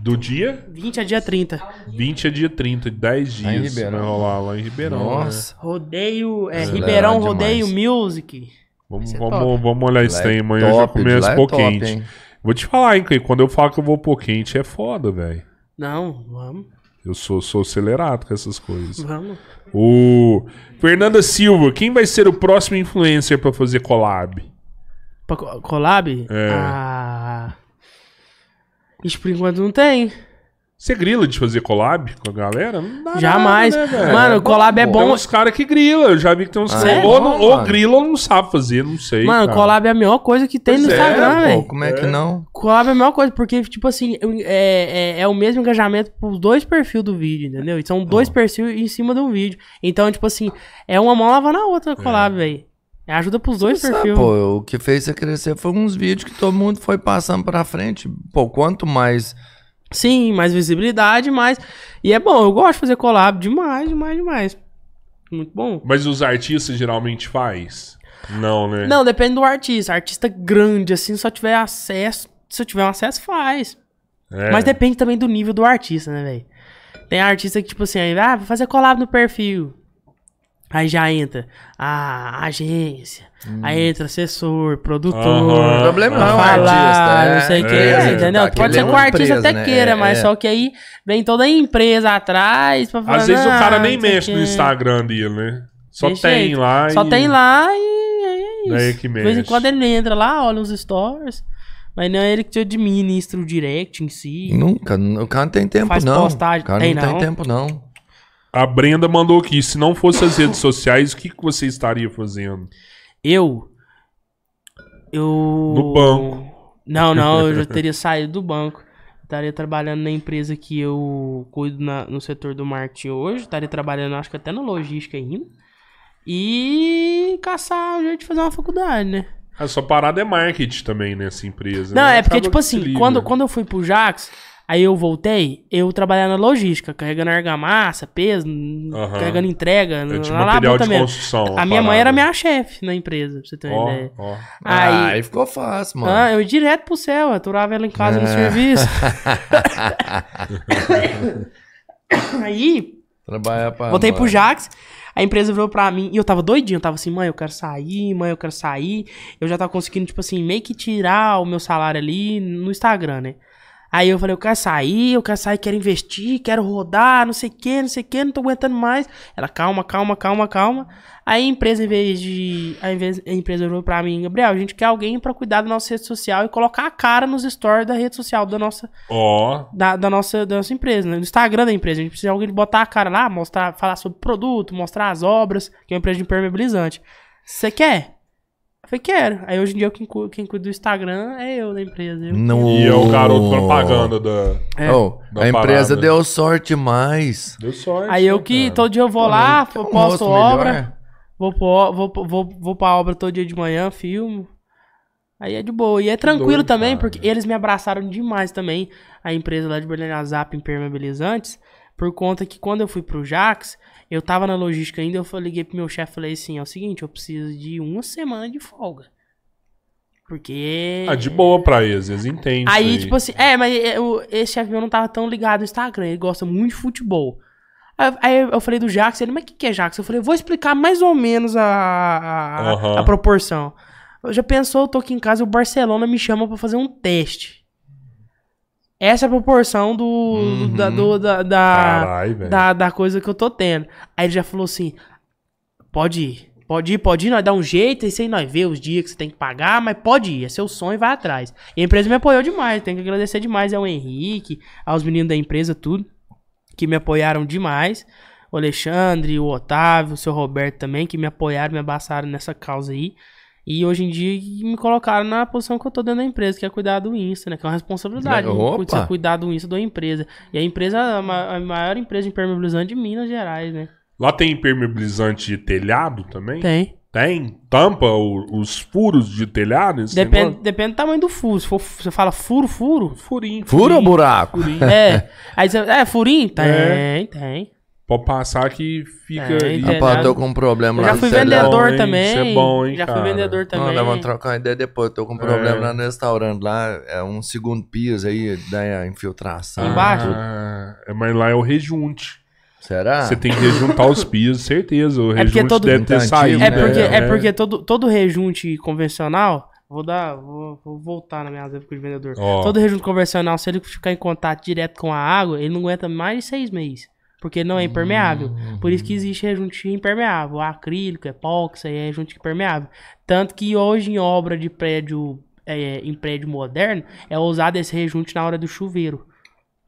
Do dia 20 a dia 30. 20 a dia 30, 10 dias. Lá em Ribeirão. Vai rolar lá em Ribeirão. né? Nossa. Rodeio. É, Isso é Ribeirão legal Rodeio. Music. Vamos, Isso é vamos, vamos olhar esse Lá é trem. Amanhã já top, começa lá é quente. hein? Vou te falar, hein, quando eu falo que eu vou pôr quente, é foda, velho. Não, vamos. Eu sou, sou acelerado com essas coisas. Vamos. O Fernanda Silva, quem vai ser o próximo influencer pra fazer collab? Pra co- collab? É. Ah. Ixi, por enquanto não tem. Você grila de fazer collab com a galera? Não dá Jamais. nada, né? Mano, o collab é Tem bom. uns caras que grila. Eu já vi que tem uns Ah, caras. é Ou, bom, ou grila ou não sabe fazer, não sei. Mano, cara. collab é a melhor coisa que tem Pois no é, Instagram, velho. como é que não? Collab é a melhor coisa, porque, tipo assim, é, é, é o mesmo engajamento pros dois perfis do vídeo, entendeu? E São dois perfis em cima de um vídeo. Então, tipo assim, é uma mão lavando a outra collab, velho. É Ajuda pros dois Sabe, perfis. pô, o que fez você crescer foi uns vídeos que todo mundo foi passando pra frente. Pô, quanto mais. Sim, mais visibilidade, mais. E é bom, eu gosto de fazer collab demais, demais, demais. Muito bom. Mas os artistas geralmente faz? Não, né? Não, depende do artista. Artista grande, assim, só tiver acesso. Se eu tiver um acesso, faz. É. Mas depende também do nível do artista, né, velho? Tem artista que, tipo assim, aí, ah, vou fazer collab no perfil. Aí já entra a agência, aí entra assessor, produtor. Aham. O problema pra não é o falar, artista. não sei o que, é, entendeu? tá, Pode ser é que o artista empresa, até né? queira, É, mas é. só que aí vem toda a empresa atrás pra falar. Às vezes o "Não, cara nem sei o mexe no quê." Instagram dele, né? Só Tem tem jeito. lá Só e... tem lá e é isso. Daí que De vez em mexe. quando ele entra lá, olha os stories. Mas não é ele que te administra o direct em si. Nunca. O cara não tem tempo, Faz não. postagem. O cara Tem não, não. tem tempo, não. A Brenda mandou aqui, se não fosse as redes sociais, o que, que você estaria fazendo? Eu. Eu. No banco. Não, não, eu já teria saído do banco. Estaria trabalhando na empresa que eu cuido na- no setor do marketing hoje. Estaria trabalhando, acho que até na logística ainda. E caçar o jeito de fazer uma faculdade, né? A sua parada é marketing também nessa empresa. Não, né? é porque, Acaba tipo assim, quando, quando eu fui pro Jax, aí eu voltei, eu trabalhava na logística, carregando argamassa, peso, Aham. carregando entrega. É tipo lá na material de mesmo. construção. A minha mãe era minha chefe na empresa, pra você ter uma Ó, ideia. ó. Aí, Aí, aí ficou fácil, mano. ah, eu ia direto pro céu, eu aturava ela em casa no É. serviço. aí, Trabalhar pra. voltei pro. Jax, a empresa virou pra mim, e eu tava doidinho, eu tava assim, mãe, eu quero sair, mãe, eu quero sair. Eu já tava conseguindo, tipo assim, meio que tirar o meu salário ali no Instagram, né? Aí eu falei, eu quero sair, eu quero sair, quero investir, quero rodar, não sei o que, não sei o que, não tô aguentando mais. Ela, calma, calma, calma, calma. Aí a empresa, em vez de. A, invés, a empresa virou pra mim, Gabriel, a gente quer alguém pra cuidar da nossa rede social e colocar a cara nos stories da rede social da nossa, Ó, da, da nossa, da nossa empresa, né? No Instagram da empresa. A gente precisa de alguém de botar a cara lá, mostrar, falar sobre o produto, mostrar as obras, que é uma empresa de impermeabilizante. Você quer? Eu falei, quero. Aí hoje em dia quem, cu- quem cuida do Instagram é eu da empresa. Eu. No... e é o garoto propaganda da... É. Ô, Da a empresa parada. deu sorte mais. Deu sorte. Aí eu né, que cara? todo dia eu vou lá, eu Um posto rosto obra, vou, pro, vou, pro- vou, vou pra obra todo dia de manhã, filmo. Aí é de boa. E é tranquilo doido, também, cara. porque eles me abraçaram demais também, a empresa lá de Berlândia Zap Impermeabilizantes, por conta que quando eu fui pro Jax, eu tava na logística ainda, eu liguei pro meu chefe e falei assim, é o seguinte, eu preciso de uma semana de folga. Porque... Ah, de boa pra eles, eles entendem isso Aí, tipo assim, é, mas é, o- esse chefe meu não tava tão ligado no Instagram, ele gosta muito de futebol. Aí, aí eu falei do Jax, ele, mas o que, que é Jax? Eu falei, vou explicar mais ou menos a, a, Aham. a proporção. Eu já pensou, eu tô aqui em casa e o Barcelona me chama pra fazer um teste. Essa é a proporção do, do- da, do- da, da, velho. da, da coisa que eu tô tendo. Aí ele já falou assim: pode ir, Pode ir, pode ir, nós dá um jeito, isso aí nós vê os dias que você tem que pagar, mas pode ir, é seu sonho, vai atrás. E a empresa me apoiou demais, tenho que agradecer demais ao Henrique, aos meninos da empresa, tudo, que me apoiaram demais. O Alexandre, o Otávio, o seu Roberto também, que me apoiaram, me abraçaram nessa causa aí. E hoje em dia me colocaram na posição que eu tô dentro da empresa, que é cuidar do Insta, né? Que é uma responsabilidade. É, opa! Você cuidar do Insta da empresa. E a empresa, a ma- a maior empresa impermeabilizante de Minas Gerais, né? Lá tem impermeabilizante de telhado também? Tem. Tem? Tampa o- os furos de telhado? Depende, depende do tamanho do furo. Se for, você fala furo, furo. Furinho. Fura ou furinho, buraco? furinho. É. Aí você. É, furinho? Tem, É. tem. Pode passar que fica É, entendo. Rapaz, eu tô com um problema Eu lá já fui vendedor bom, também. Isso é bom, hein, já fui cara? vendedor também. Não, nós vamos trocar uma ideia depois. Eu tô com um É. problema lá no restaurante. Lá é um segundo piso aí, da infiltração. Embaixo? Ah, é, mas lá é o rejunte. Será? Você tem que rejuntar os pisos, certeza. O É rejunte todo- deve ter saído. É né? porque, é É. porque todo, todo rejunte convencional. Vou dar. Vou, vou voltar na minha época de vendedor. Ó. Todo rejunte convencional, se ele ficar em contato direto com a água, ele não aguenta mais de seis meses. Porque não é impermeável. Por isso que existe rejunte impermeável. O acrílico, epóxi, aí é rejunte impermeável. Tanto que hoje em obra de prédio, é, em prédio moderno, é usado esse rejunte na hora do chuveiro.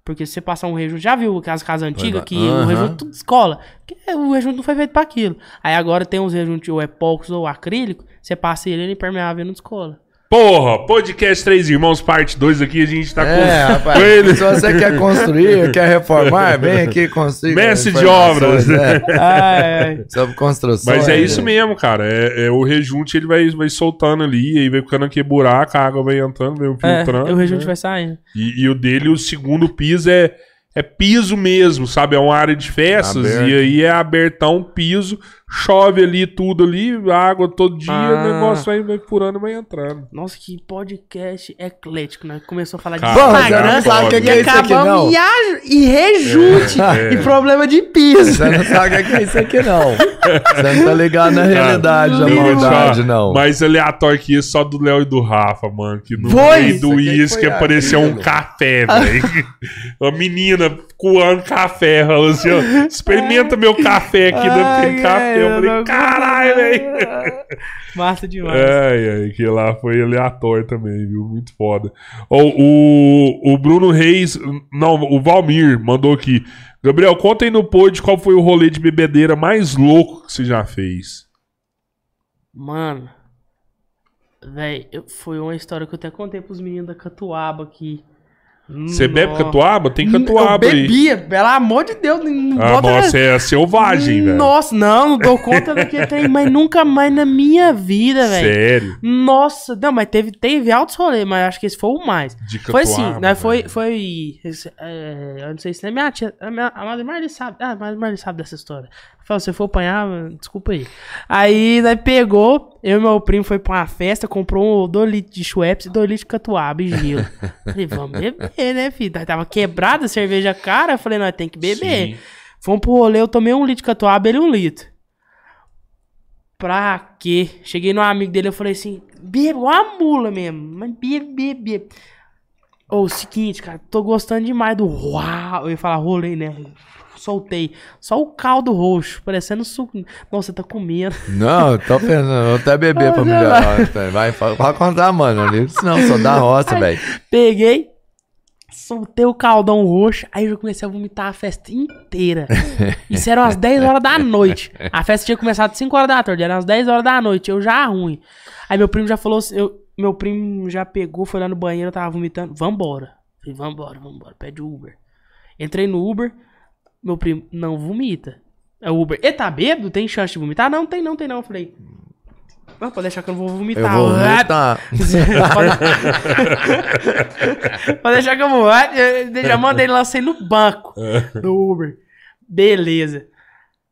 Porque se você passar um rejunte, já viu aquelas casas antigas que o Aham. rejunte tudo escola? Que o rejunte não foi feito para aquilo. Aí agora tem os rejuntes, o epóxi ou o acrílico, você passa ele, ele é impermeável e não descola. Porra, podcast Três Irmãos, parte 2 aqui, a gente tá É, com, rapaz. ele. Se você quer construir, quer reformar, vem aqui construir. Mestre de obras. É, Ai, sobre construção. Mas é né? isso mesmo, cara. É, é o rejunte, ele vai, vai soltando ali, aí vai ficando aqui buraco, a água vai entrando, vai é, filtrando. o rejunte né? vai saindo. E, e o dele, o segundo piso é, é piso mesmo, sabe? É uma área de festas Aberto. e aí é abertão, piso, chove ali tudo ali, água todo dia, Ah. o negócio vai, vai furando e vai entrando. Nossa, que podcast eclético, né? Começou a falar de Instagram, sabe o que, e que é isso aqui, não. em, a- em rejunte É, e problema de piso. Você não sabe o que é isso aqui, não. Você não tá ligado na realidade te maldade, não. Mais aleatório que isso, só do Léo e do Rafa, mano. Que no Foi? meio Isso do uísque apareceu um café, velho. Uma menina coando café, falou assim, ó, experimenta meu café aqui, Ai, café. Eu eu falei, caralho, velho. Massa demais. Ai, ai, que lá foi aleatório também, viu? Muito foda. O, o Bruno Reis, não, o Valmir mandou aqui. Gabriel, conta aí no pod qual foi o rolê de bebedeira mais louco que você já fez. Mano, eu- foi uma história que eu até contei pros meninos da Catuaba aqui. Você bebe catuaba? Tem eu catuaba aí. bebia, pelo amor de Deus, não Ah, bota nossa, é selvagem, velho. Nossa, não, não dou conta daquele trem, mas nunca mais na minha vida, velho. Sério. Nossa, não, mas teve, teve altos rolês, mas acho que esse foi o mais. De Foi assim, catuaba, né? Foi. foi esse, é, eu não sei se é minha tia. A, minha, a Madre Marli sabe. Ah, a Madre Marli sabe dessa história. Falou, se eu for apanhar, desculpa aí. Aí, né, pegou, eu e meu primo foi pra uma festa, comprou um 2 litros de Schweppes e 2 litros de catuaba e gelo. falei, vamos beber, né, filho? Daí Tava quebrada a cerveja cara, eu falei, nós tem que beber. Sim. Fomos pro rolê, eu tomei um litro de catuaba, ele um litro. Pra quê? Cheguei no amigo dele, eu falei assim, bebe, uma mula mesmo, mas bebe, bebe, bebe. Ô, o seguinte, cara, tô gostando demais do uau, eu ia falar rolê, né? Soltei. Só o caldo roxo, parecendo suco. Nossa, você tá comendo. Não, tô pensando, vou até beber pra Olha melhorar. velho. Vai, fala- pode contar, mano. Senão, sou da roça, velho. Peguei, soltei o caldão roxo, aí eu comecei a vomitar a festa inteira. Isso era umas 10 horas da noite. A festa tinha começado 5 horas da tarde, eram umas 10 horas da noite, eu já ruim. Aí meu primo já falou, assim, eu, meu primo já pegou, foi lá no banheiro, eu tava vomitando, vambora. Falei, vambora, vambora, pede Uber. Entrei no Uber, meu primo, não vomita. É o Uber, e tá bêbado? Tem chance de vomitar? Não, tem não, tem não. Eu falei, não, pode deixar que eu não vou Eu vomitar. vou Ah, vomitar. Pode deixar que eu vou. Eu Já mandei ele lancei no banco do Uber. Beleza.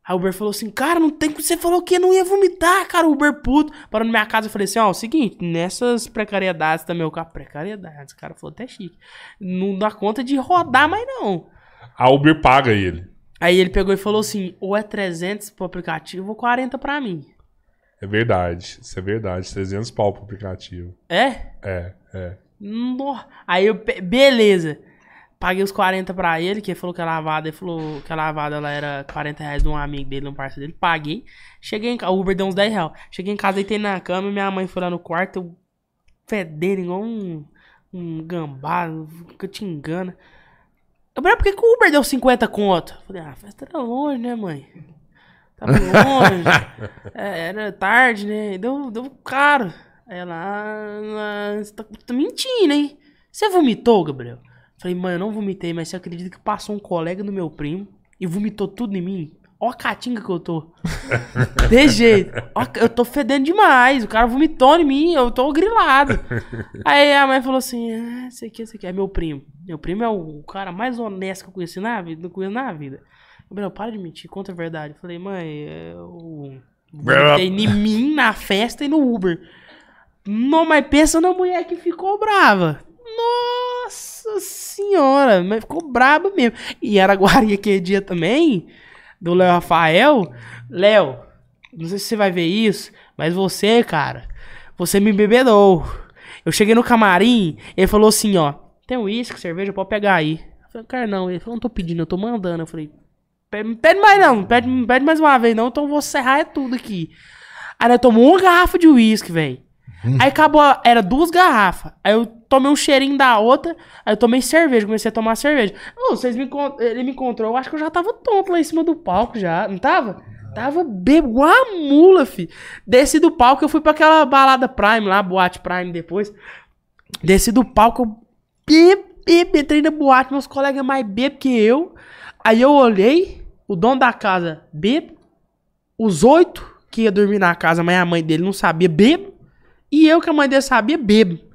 Aí o Uber falou assim, cara, não tem. Você falou que não ia vomitar, cara. O Uber puto. Parou na minha casa eu falei assim: ó, o seguinte, nessas precariedades também, o carro. Precariedades, o cara falou até chique. Não dá conta de rodar mais não. A Uber paga ele. Aí ele pegou e falou assim: ou é 300 pro aplicativo ou 40 pra mim. É verdade. Isso é verdade. 300 pau pro aplicativo. É? É, é. No- Aí eu. Beleza. Paguei os 40 pra ele, que ele falou que a lavada, ele falou que a lavada ela era 40 reais de um amigo dele, um parceiro dele. Paguei. Cheguei em casa, o Uber deu uns 10 reais. Cheguei em casa, deitei na cama minha mãe foi lá no quarto, eu fedendo igual um, um gambá, que te engana. Eu falei, por que, que o Uber deu 50 conto? Eu falei, ah, a festa era longe, né, mãe? Tava longe. É, era tarde, né? Deu, deu caro. Aí ela, ah, você tá, tá mentindo, hein? Você vomitou, Gabriel? Falei, mãe, eu não vomitei, mas você acredita que passou um colega do meu primo e vomitou tudo em mim? Ó a catinga que eu tô. De jeito. Ó, eu tô fedendo demais. O cara vomitou em mim, eu tô grilado. Aí a mãe falou assim: ah, esse aqui, esse aqui. É meu primo. Meu primo é o cara mais honesto que eu conheci na vida, não na vida. Gabriel, para de mentir, conta a verdade. Eu falei, mãe, eu vomitei em mim na festa e no Uber. Não, mas pensa na mulher que ficou brava. Nossa senhora, mas ficou braba mesmo. E Araguari aquele dia também, do Léo Rafael. Léo, não sei se você vai ver isso, mas você, cara, você me bebedou. Eu cheguei no camarim, ele falou assim, ó, tem uísque, cerveja, pode pegar aí. Eu falei, cara, não. Ele falou, não tô pedindo, eu tô mandando. Eu falei, pede, pede mais não, pede, pede mais uma vez não, então eu vou serrar é tudo aqui. Aí nós tomou uma garrafa de uísque, velho. Aí acabou, era duas garrafas. Aí eu tomei um cheirinho da outra, aí eu tomei cerveja, comecei a tomar cerveja. Ô, vocês me ele me encontrou, eu acho que eu já tava tonto lá em cima do palco já, não tava? Tava bebo, igual a mula, fi. Desci do palco, eu fui pra aquela balada Prime lá, boate Prime depois. Desci do palco, eu bebo, entrei na boate, meus colegas mais bebo que eu. Aí eu olhei, o dono da casa bebo, os oito que ia dormir na casa, mas a mãe dele não sabia, bebo. E eu que a mãe dele sabia, bebo.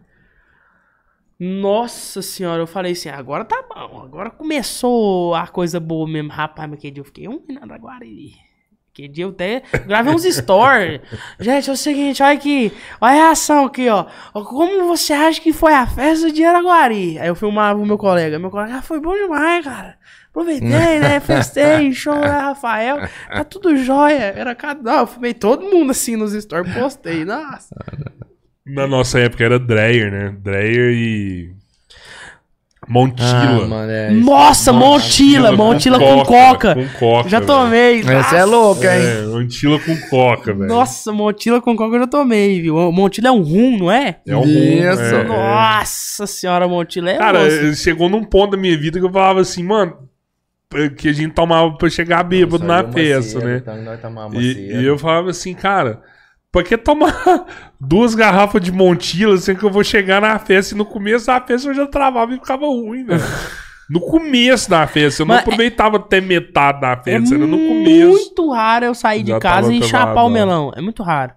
Nossa senhora, eu falei assim, agora tá bom, agora começou a coisa boa mesmo. Rapaz, mas aquele dia eu fiquei um minuto agora aí. Aquele dia eu até gravei uns stories. Gente, é o seguinte, olha aqui, olha a reação aqui, ó. Como você acha que foi a festa de Araguari? Aí eu filmava o meu colega. Meu colega, ah, foi bom demais, cara. Aproveitei, né? Festei, show, né, Rafael? Tá tudo jóia. Era cada. Eu filmei todo mundo assim nos stories, postei. Nossa. Na nossa época era Dreyer, né? Dreyer e. Montila. Ah, mano, é. Nossa, Montila, Montila com coca. Com coca. Já velho. tomei. Essa é nossa. louca, hein? É, Montila com coca, velho. Nossa, Montila com coca eu já tomei, viu? Montila é um rum, não é? É um rum, Isso. é, é. Nossa senhora, Montila é Cara, osso. chegou num ponto da minha vida que eu falava assim, mano, que a gente tomava pra chegar bêbado na festa, né? E, e eu falava assim, cara, pra que tomar duas garrafas de Montila sendo que eu vou chegar na festa e no começo da festa eu já travava e ficava ruim, velho. No começo da festa, eu não Mas é- aproveitava até metade da É festa, era no começo. muito raro eu sair de Já casa e chapar o travado. melão. É muito raro.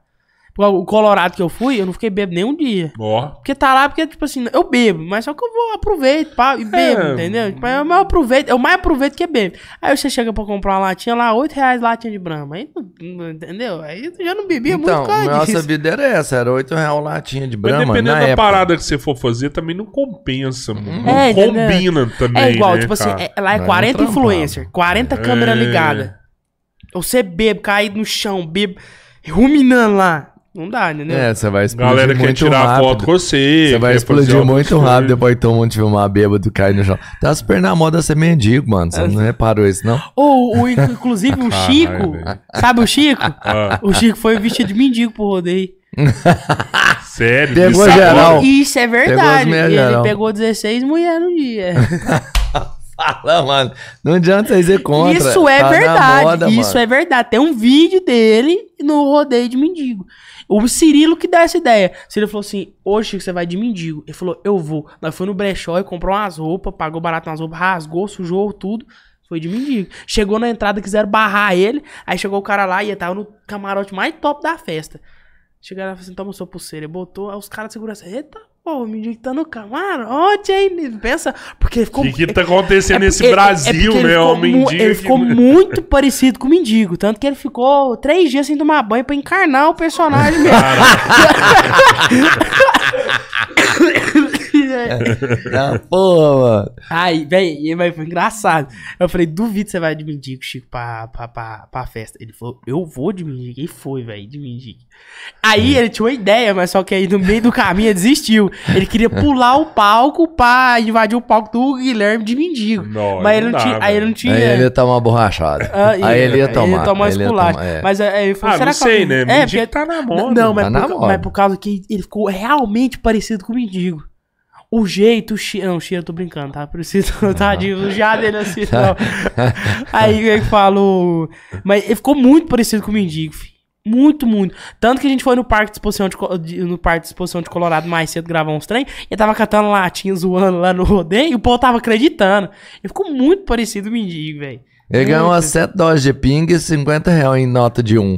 O Colorado que eu fui, eu não fiquei bebo nem um dia. Ó, Porque tá lá, porque, tipo assim, eu bebo, mas só que eu vou, aproveito, pá, e bebo, É. entendeu? Tipo, eu mais aproveito, eu mais aproveito que bebo. Aí você chega pra comprar uma latinha lá, 8 reais latinha de brama. Aí, entendeu? Aí eu já não bebia Então, muito caro nossa disso. vida era essa, era 8 reais latinha de mas brama dependendo na da época. parada que você for fazer, também não compensa, mano. Não É, entendeu? combina também, É igual, né, tipo assim, cara? é- lá é Não, 40 não trampava. influencer, 40 câmera É. ligada. Você bebe, caído no chão, bebe, ruminando lá. Não dá, entendeu? É, você vai explodir Galera quer muito tirar rápido. foto com você. Você vai quer explodir muito rápido depois de todo mundo te filmar bêbado cair no chão. Tá super na moda ser mendigo, mano. Você não reparou isso, não? Ou, inclusive, o Chico, sabe o Chico? Ah, O Chico foi vestido de mendigo pro rodeio. sério? Pegou isso geral. agora? Isso é Pegou verdade. mulheres Ele geral. pegou 16 mulheres no dia. Fala, mano. Não adianta vocês ir contra. Isso é Tá verdade. moda, isso mano. é verdade. Tem um vídeo dele no rodeio de mendigo. O Cirilo que dá essa ideia. Cirilo falou assim: Hoje você vai de mendigo. Ele falou: Eu vou. Nós foi no brechó e comprou umas roupas, pagou barato nas roupas, rasgou, sujou tudo. Foi de mendigo. Chegou na entrada, quiseram barrar ele. Aí chegou o cara lá e tava no camarote mais top da festa. Chegaram e falaram assim: Toma sua pulseira. Botou. Aí os caras de segurança: Eita, pô, o mendigo tá no camarote aí. Pensa, porque ficou. O que, que tá acontecendo É nesse é Brasil, porque ele né? ficou O mendigo. Ele ficou né? muito parecido com o mendigo. Tanto que ele ficou três dias sem tomar banho pra encarnar o personagem mesmo. Ah, porra, mano. Aí, velho, mas foi engraçado. Eu falei, duvido que você vai de mendigo, Chico, pra, pra, pra, pra festa. Ele falou, eu vou de mendigo. E foi, velho, de mendigo. Aí ele tinha uma ideia, mas só que aí no meio do caminho ele desistiu. Ele queria pular o palco pra invadir o palco do Guilherme de mendigo. Não, mas ele não não dá, tinha. Aí ele não tinha. Aí ele ia tomar uma borrachada. Ah, aí ele ia tomar. Ele ia tomar aí ele ia esculacho. tomar, é. Mas aí ele falou, Ah, será não que sei, né? É, porque... tá na moda. Não, mas, Tá na por, mas por causa que ele ficou realmente parecido com o mendigo. O jeito, o cheiro. Não, o cheiro eu tô brincando, tá? Preciso, tadinho, o já dele assim, não. Aí ele falou. Mas ele ficou muito parecido com o mendigo, filho. Muito, muito. Tanto que a gente foi no parque de exposição de- no parque de exposição de Colorado mais cedo gravar uns trem. E tava catando latinha zoando lá no rodeio e o povo tava acreditando. Ele ficou muito parecido com o mendigo, velho. Ele ganhou umas 7 doses de ping e 50 reais em nota de 1.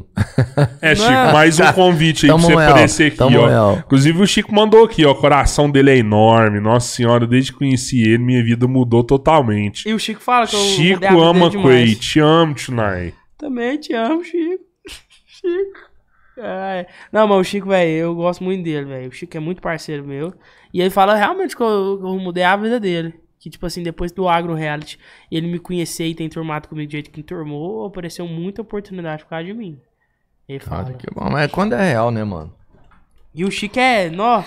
É, Chico, Não. mais um convite aí pra Tamo você real, aparecer aqui, tamo ó. real. Inclusive o Chico mandou aqui, ó. O coração dele é enorme. Nossa senhora, desde que conheci ele, minha vida mudou totalmente. E o Chico fala que eu Chico ama Quay. Te amo, Tunai. Também te amo, Chico. Chico. Ai. Não, mas o Chico, velho, eu gosto muito dele, velho. O Chico é muito parceiro meu. E ele fala realmente que eu, que eu mudei a vida dele. Que, tipo assim, depois do agro reality, ele me conhecer e ter enturmado comigo do jeito que enturmou, apareceu muita oportunidade por causa de mim. Ele fala. Cara, que bom. Mas quando é real, né, mano? E o Chico é, nó.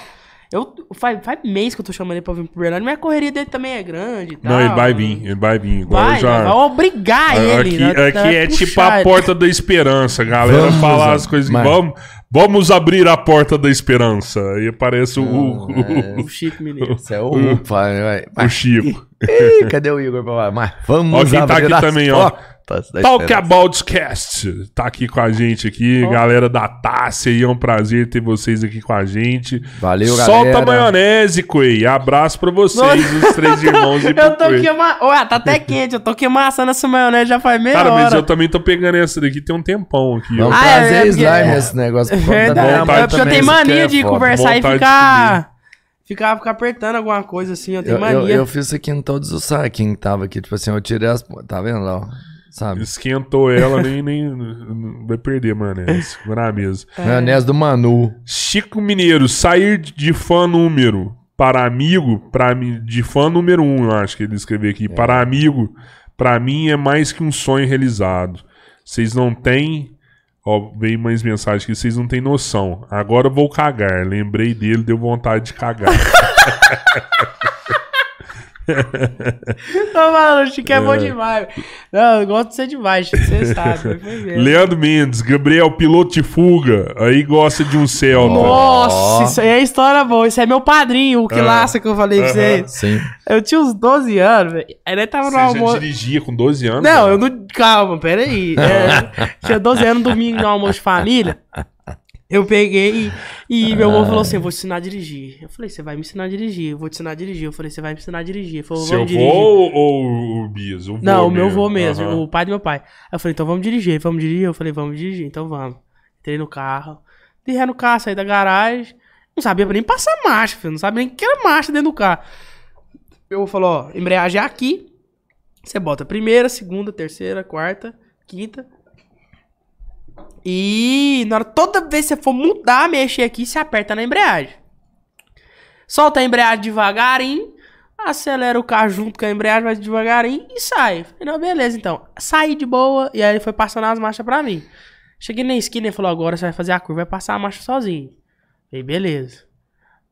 Eu, faz, faz mês que eu tô chamando ele pra vir pro Bernardo, mas a correria dele também é grande e tal. Não, ele vai vir, ele vai vir. Agora Vai, já. vamos obrigar ele. Aqui, nós- aqui é tipo a ele. porta da esperança, galera Vamos, fala Zé. as coisas que Mas- vamos, vamos abrir a porta da esperança. Aí aparece o, o, O Chico Mineiro. Isso é o vai. o Chico. Ih, cadê o Igor? pra lá? Mas vamos Ó, quem tá abrir aqui as também, ó. Portas da Talk. About Cast tá aqui com a gente aqui, Ó. galera da Tássia, aí é um prazer ter vocês aqui com a gente. Valeu, Solta galera. a maionese, Quay. Abraço pra vocês, os três irmãos e Eu tô queimando. Ué, tá até quente. Eu tô queimaçando essa maionese já faz meia Cara, hora. mas eu também tô pegando essa daqui tem um tempão aqui. Vamos Ah, é, trazer é slime esse negócio. É conta da verdade. É porque eu tenho mania de conversar e Vontade de ficar, ficar. Ficar apertando alguma coisa assim. Eu tenho Eu, eu, mania. eu fiz isso aqui em todos os saquinhos que tava aqui. Tipo assim, eu tirei as... Tá vendo lá, ó? Sabe? Esquentou ela, nem, nem vai perder maionese. Segura a mesa. Maionese do Manu. Chico Mineiro, sair de fã número para amigo, para mim, de fã número um, eu acho que ele escreveu aqui. Para amigo, para mim é mais que um sonho realizado. Vocês não têm. Ó, veio mais mensagem que vocês não têm noção. Agora eu vou cagar. Lembrei dele, deu vontade de cagar. Tô falando, o Chico é bom demais. Não, eu gosto de ser demais, Chico, você sabe. Leandro Mendes, Gabriel, piloto de fuga. Aí gosta de um Celta. Nossa, Ó. isso aí é história boa. Isso é meu padrinho, o que Ah. laça que eu falei pra Aham. vocês. Sim. Eu tinha uns 12 anos, velho. Aí tava no Você já almoço. dirigia com 12 anos? Não, cara? eu não. Calma, peraí. É, tinha 12 anos, domingo no almoço de família. Eu peguei e, e meu avô falou assim: Eu vou te ensinar a dirigir. Eu falei: Você vai me ensinar a dirigir? Eu vou te ensinar a dirigir. Eu falei: Você vai me ensinar a dirigir. Ele falou: Seu Vamos dirigir. ou, ou o Bias? O Não, o meu avô mesmo, Aham. o pai do meu pai. Aí eu falei: Então vamos dirigir. Vamos dirigir? Eu falei: Vamos dirigir, então vamos. Entrei no carro, derrei no carro, saí da garagem. Não sabia nem passar marcha, filho. Não sabia nem que era marcha dentro do carro. Eu falou: Ó, embreagem é aqui. Você bota primeira, segunda, terceira, quarta, quinta. E na hora, toda vez que você for mudar, mexer aqui, você aperta na embreagem. Solta a embreagem devagarinho, acelera o carro junto com a embreagem, vai devagarinho e sai. Falei, não, beleza, então. Saí de boa, e aí foi passando as marchas pra mim. Cheguei na esquina e falou, agora você vai fazer a curva, vai passar a marcha sozinho. Falei, beleza.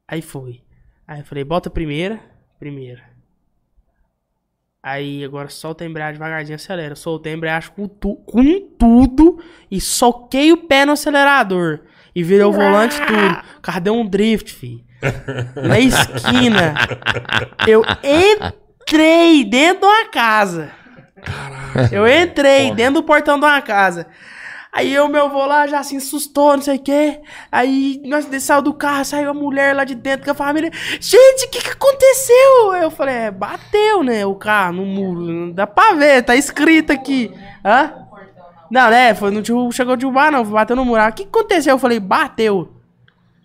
Aí foi. Aí eu falei, bota a primeira, primeira. Aí agora solta a embreagem devagarzinho, acelera. Soltei a embreagem com, tu- com tudo e soquei o pé no acelerador. E virei o volante e tudo. O carro deu um drift, fi. Na esquina. Eu entrei dentro de uma casa. Eu entrei dentro do portão de uma casa. Aí eu, meu avô lá já se assustou, não sei o quê. Aí nós saiu do carro, saiu a mulher lá de dentro com a família. Gente, o que, que aconteceu? Eu falei, é, bateu, né, o carro no muro. Não dá pra ver, tá escrito aqui. Hã? Não, né, foi, não chegou a derrubar, não, bateu no muro. O que que aconteceu? Eu falei, bateu.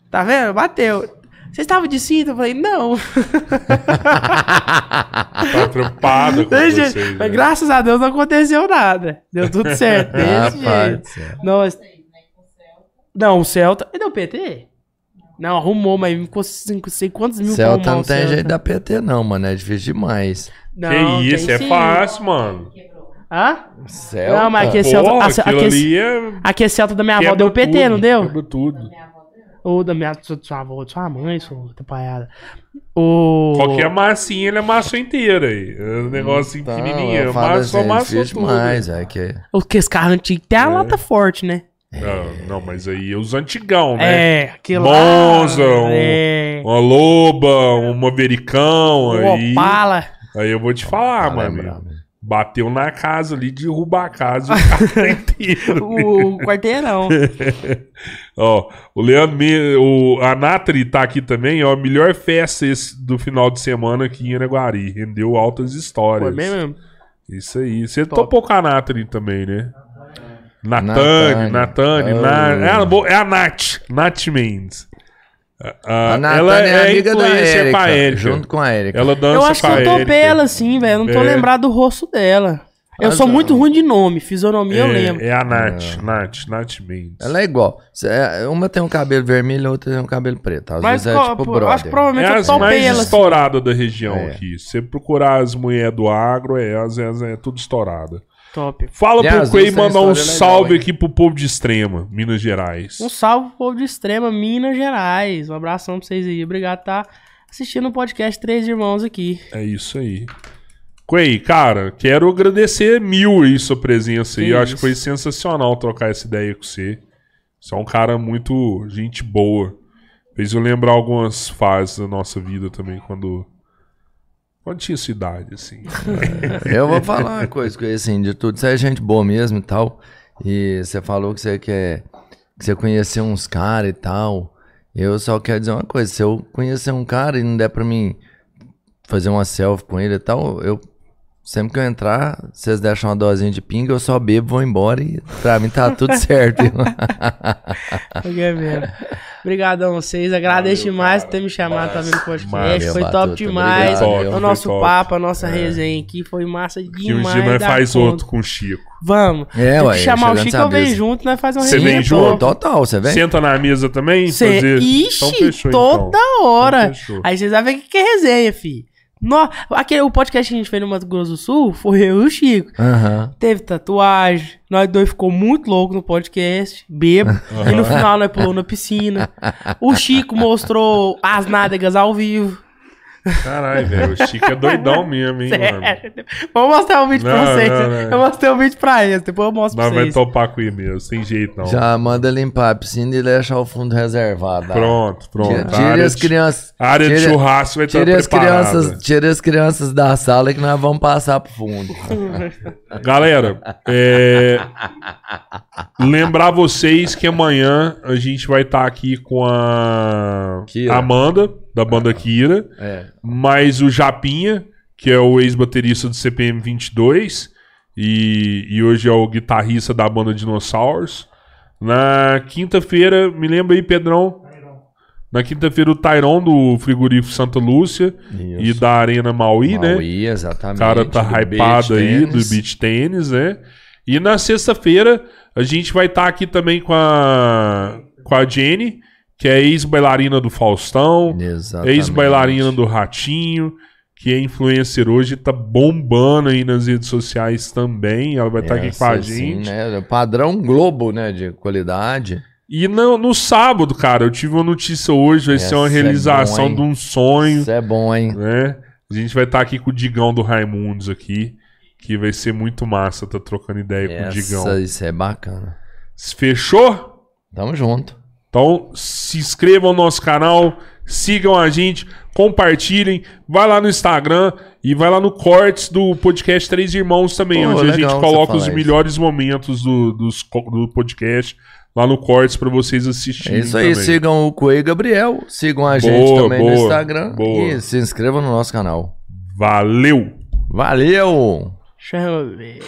Tá vendo? Bateu. Vocês estavam de cinto? Eu falei, não. Tá preocupado com Deixa- vocês. Mas né? graças a Deus não aconteceu nada. Deu tudo certo. Desse jeito. Nós... Não, o Celta. Ele deu PT? Não, arrumou, mas ficou cinco, sei quantos mil Celta não tem Celta. jeito da PT, não, mano. É difícil demais. Não, que isso, é sim. fácil, mano. Hã? Celta. Não, mas aquele Celta, Porra, a- aquele, ali é... aquele Celta da minha avó deu PT, tudo, não deu? Quebra tudo. Ou da minha sua, sua avó, de sua mãe, sua atrapalhada. O... Qualquer massinha, ele amassou inteira aí. É um negócio Então, pequenininho. eu falo Amassou, assim, é amassou tudo. demais, é que... O que esse carro antigo tem a É. lata forte, né? Não, não, mas aí é os antigão, né? É, aquilo Monza, lá. um- É. Uma loba, um mavericão. O Aí, Opala. aí eu vou te falar, Tá mano. Bateu na casa ali, derruba a casa o tá inteiro. O quarteirão. Ó, o Leandro, Me- o, a Natri tá aqui também, ó. Melhor festa esse do final de semana aqui em Araguari. Rendeu altas histórias. Foi mesmo? Isso aí. Você Top. topou com a Natri também, né? Natane. Natane, Natane, Oh. Na- é, a é a Nath, Nath Mendes. A, A ela é é amiga da Erika, Erika. junto com a Erika. Ela dança Eu acho que eu topei ela assim, velho. Eu não tô É. lembrado do rosto dela. Eu Ah, sou tá. muito ruim de nome, fisionomia eu lembro. É, é a Nath, Nath, Nath Mendes. Ela é igual. É, Uma tem um cabelo vermelho, a outra tem um cabelo preto. Às Mas vezes é co- tipo pô, brother. acho que provavelmente É eu as mais ela assim. estouradas da região É. aqui. Se você procurar as mulheres do agro, é, as, as- é tudo estourada. Top. Fala E pro Quay têm mandar um legal, salve hein? aqui pro povo de Extrema, Minas Gerais. Um salve pro povo de Extrema, Minas Gerais. Um abração pra vocês aí. Obrigado por estar assistindo o podcast Três Irmãos aqui. É isso aí. Quay, cara, quero agradecer mil aí sua presença aí. Eu acho que foi sensacional trocar essa ideia com você. Você é um cara muito gente boa. Fez eu lembrar algumas fases da nossa vida também, quando. Quando tinha sua idade, assim. Eu vou falar uma coisa, assim, de tudo, você é gente boa mesmo e tal. E você falou que você quer. Que você conheceu uns caras e tal. Eu só quero dizer uma coisa, se eu conhecer um cara e não der pra mim fazer uma selfie com ele e tal, eu. Sempre que eu entrar, vocês deixam uma dosinha de pinga, eu só bebo, vou embora e pra mim tá tudo certo. Ok, mesmo. Obrigadão a vocês. Agradeço Valeu, demais por ter me chamado vir no podcast. Valeu, foi top demais. Obrigado, o nosso top. papo, a nossa resenha aqui foi massa que um demais. dia nós da faz conta. outro com o Chico. Vamos. É, ué, que chamar o Chico, eu venho junto, nós faz uma Você resenha vem top. junto? Total, você vem? Senta na mesa também? Cê... Fazer... Ixi, Então fechou, toda então. hora. Então. Aí vocês vão ver o que que é resenha, fi. No... Aquele, o podcast que a gente fez no Mato Grosso do Sul foi eu e o Chico. Aham. Teve tatuagem, nós dois ficou muito louco no podcast, bebo. E no final nós pulou na piscina. O Chico mostrou as nádegas ao vivo. Caralho, velho. O Chico é doidão mesmo, hein, mano. Sério. Vou mostrar o vídeo pra Não, vocês. não, não. Eu mostrei o vídeo pra eles, depois eu mostro Nós pra vai vocês. topar com ele mesmo, sem jeito não. Já manda limpar a piscina e deixar o fundo reservado. tá? Pronto, pronto. Tira, A tire área as de- crianças. A área de churrasco vai estar Tire as, preparada. crianças, tire as crianças da sala que nós vamos passar pro fundo. Galera, é... lembrar vocês que amanhã a gente vai estar aqui com a Kira. Amanda, da banda Kira, É. mais o Japinha, que é o ex-baterista do CPM 22 e, e hoje é o guitarrista da banda Dinossauros. Na quinta-feira, me lembra aí, Pedrão? Na quinta-feira, o Tairon do Frigorífico Santa Lúcia e Isso. da Arena Mauí, né? Maui, exatamente. O cara tá do hypado aí do tennis. beach tênis, né? E na sexta-feira a gente vai estar aqui também com a com a Jenny, que é ex-bailarina do Faustão, ex-bailarina do Ratinho, que é influencer hoje, tá bombando aí nas redes sociais também. Ela vai estar aqui com a Essa, sim, gente. né? Padrão Globo, né? De qualidade. E no, no sábado, cara, eu tive uma notícia hoje, vai ser uma Essa é realização bom, hein? de um sonho. Isso é bom, hein? né? A gente vai estar aqui com o Digão do Raimundos aqui, que vai ser muito massa tá trocando ideia com o Digão. Essa, isso é bacana. Fechou? Tamo junto. Então se inscrevam no nosso canal, sigam a gente, compartilhem, vai lá no Instagram e vai lá no Cortes do podcast Três Irmãos também, Pô, onde a gente coloca os melhores momentos do, dos do podcast lá no Cortes para vocês assistirem É isso aí, também. sigam o Coelho Gabriel, sigam a gente Boa, também no boa, Instagram boa. e se inscrevam no nosso canal. Valeu! Valeu! Deixa eu ver.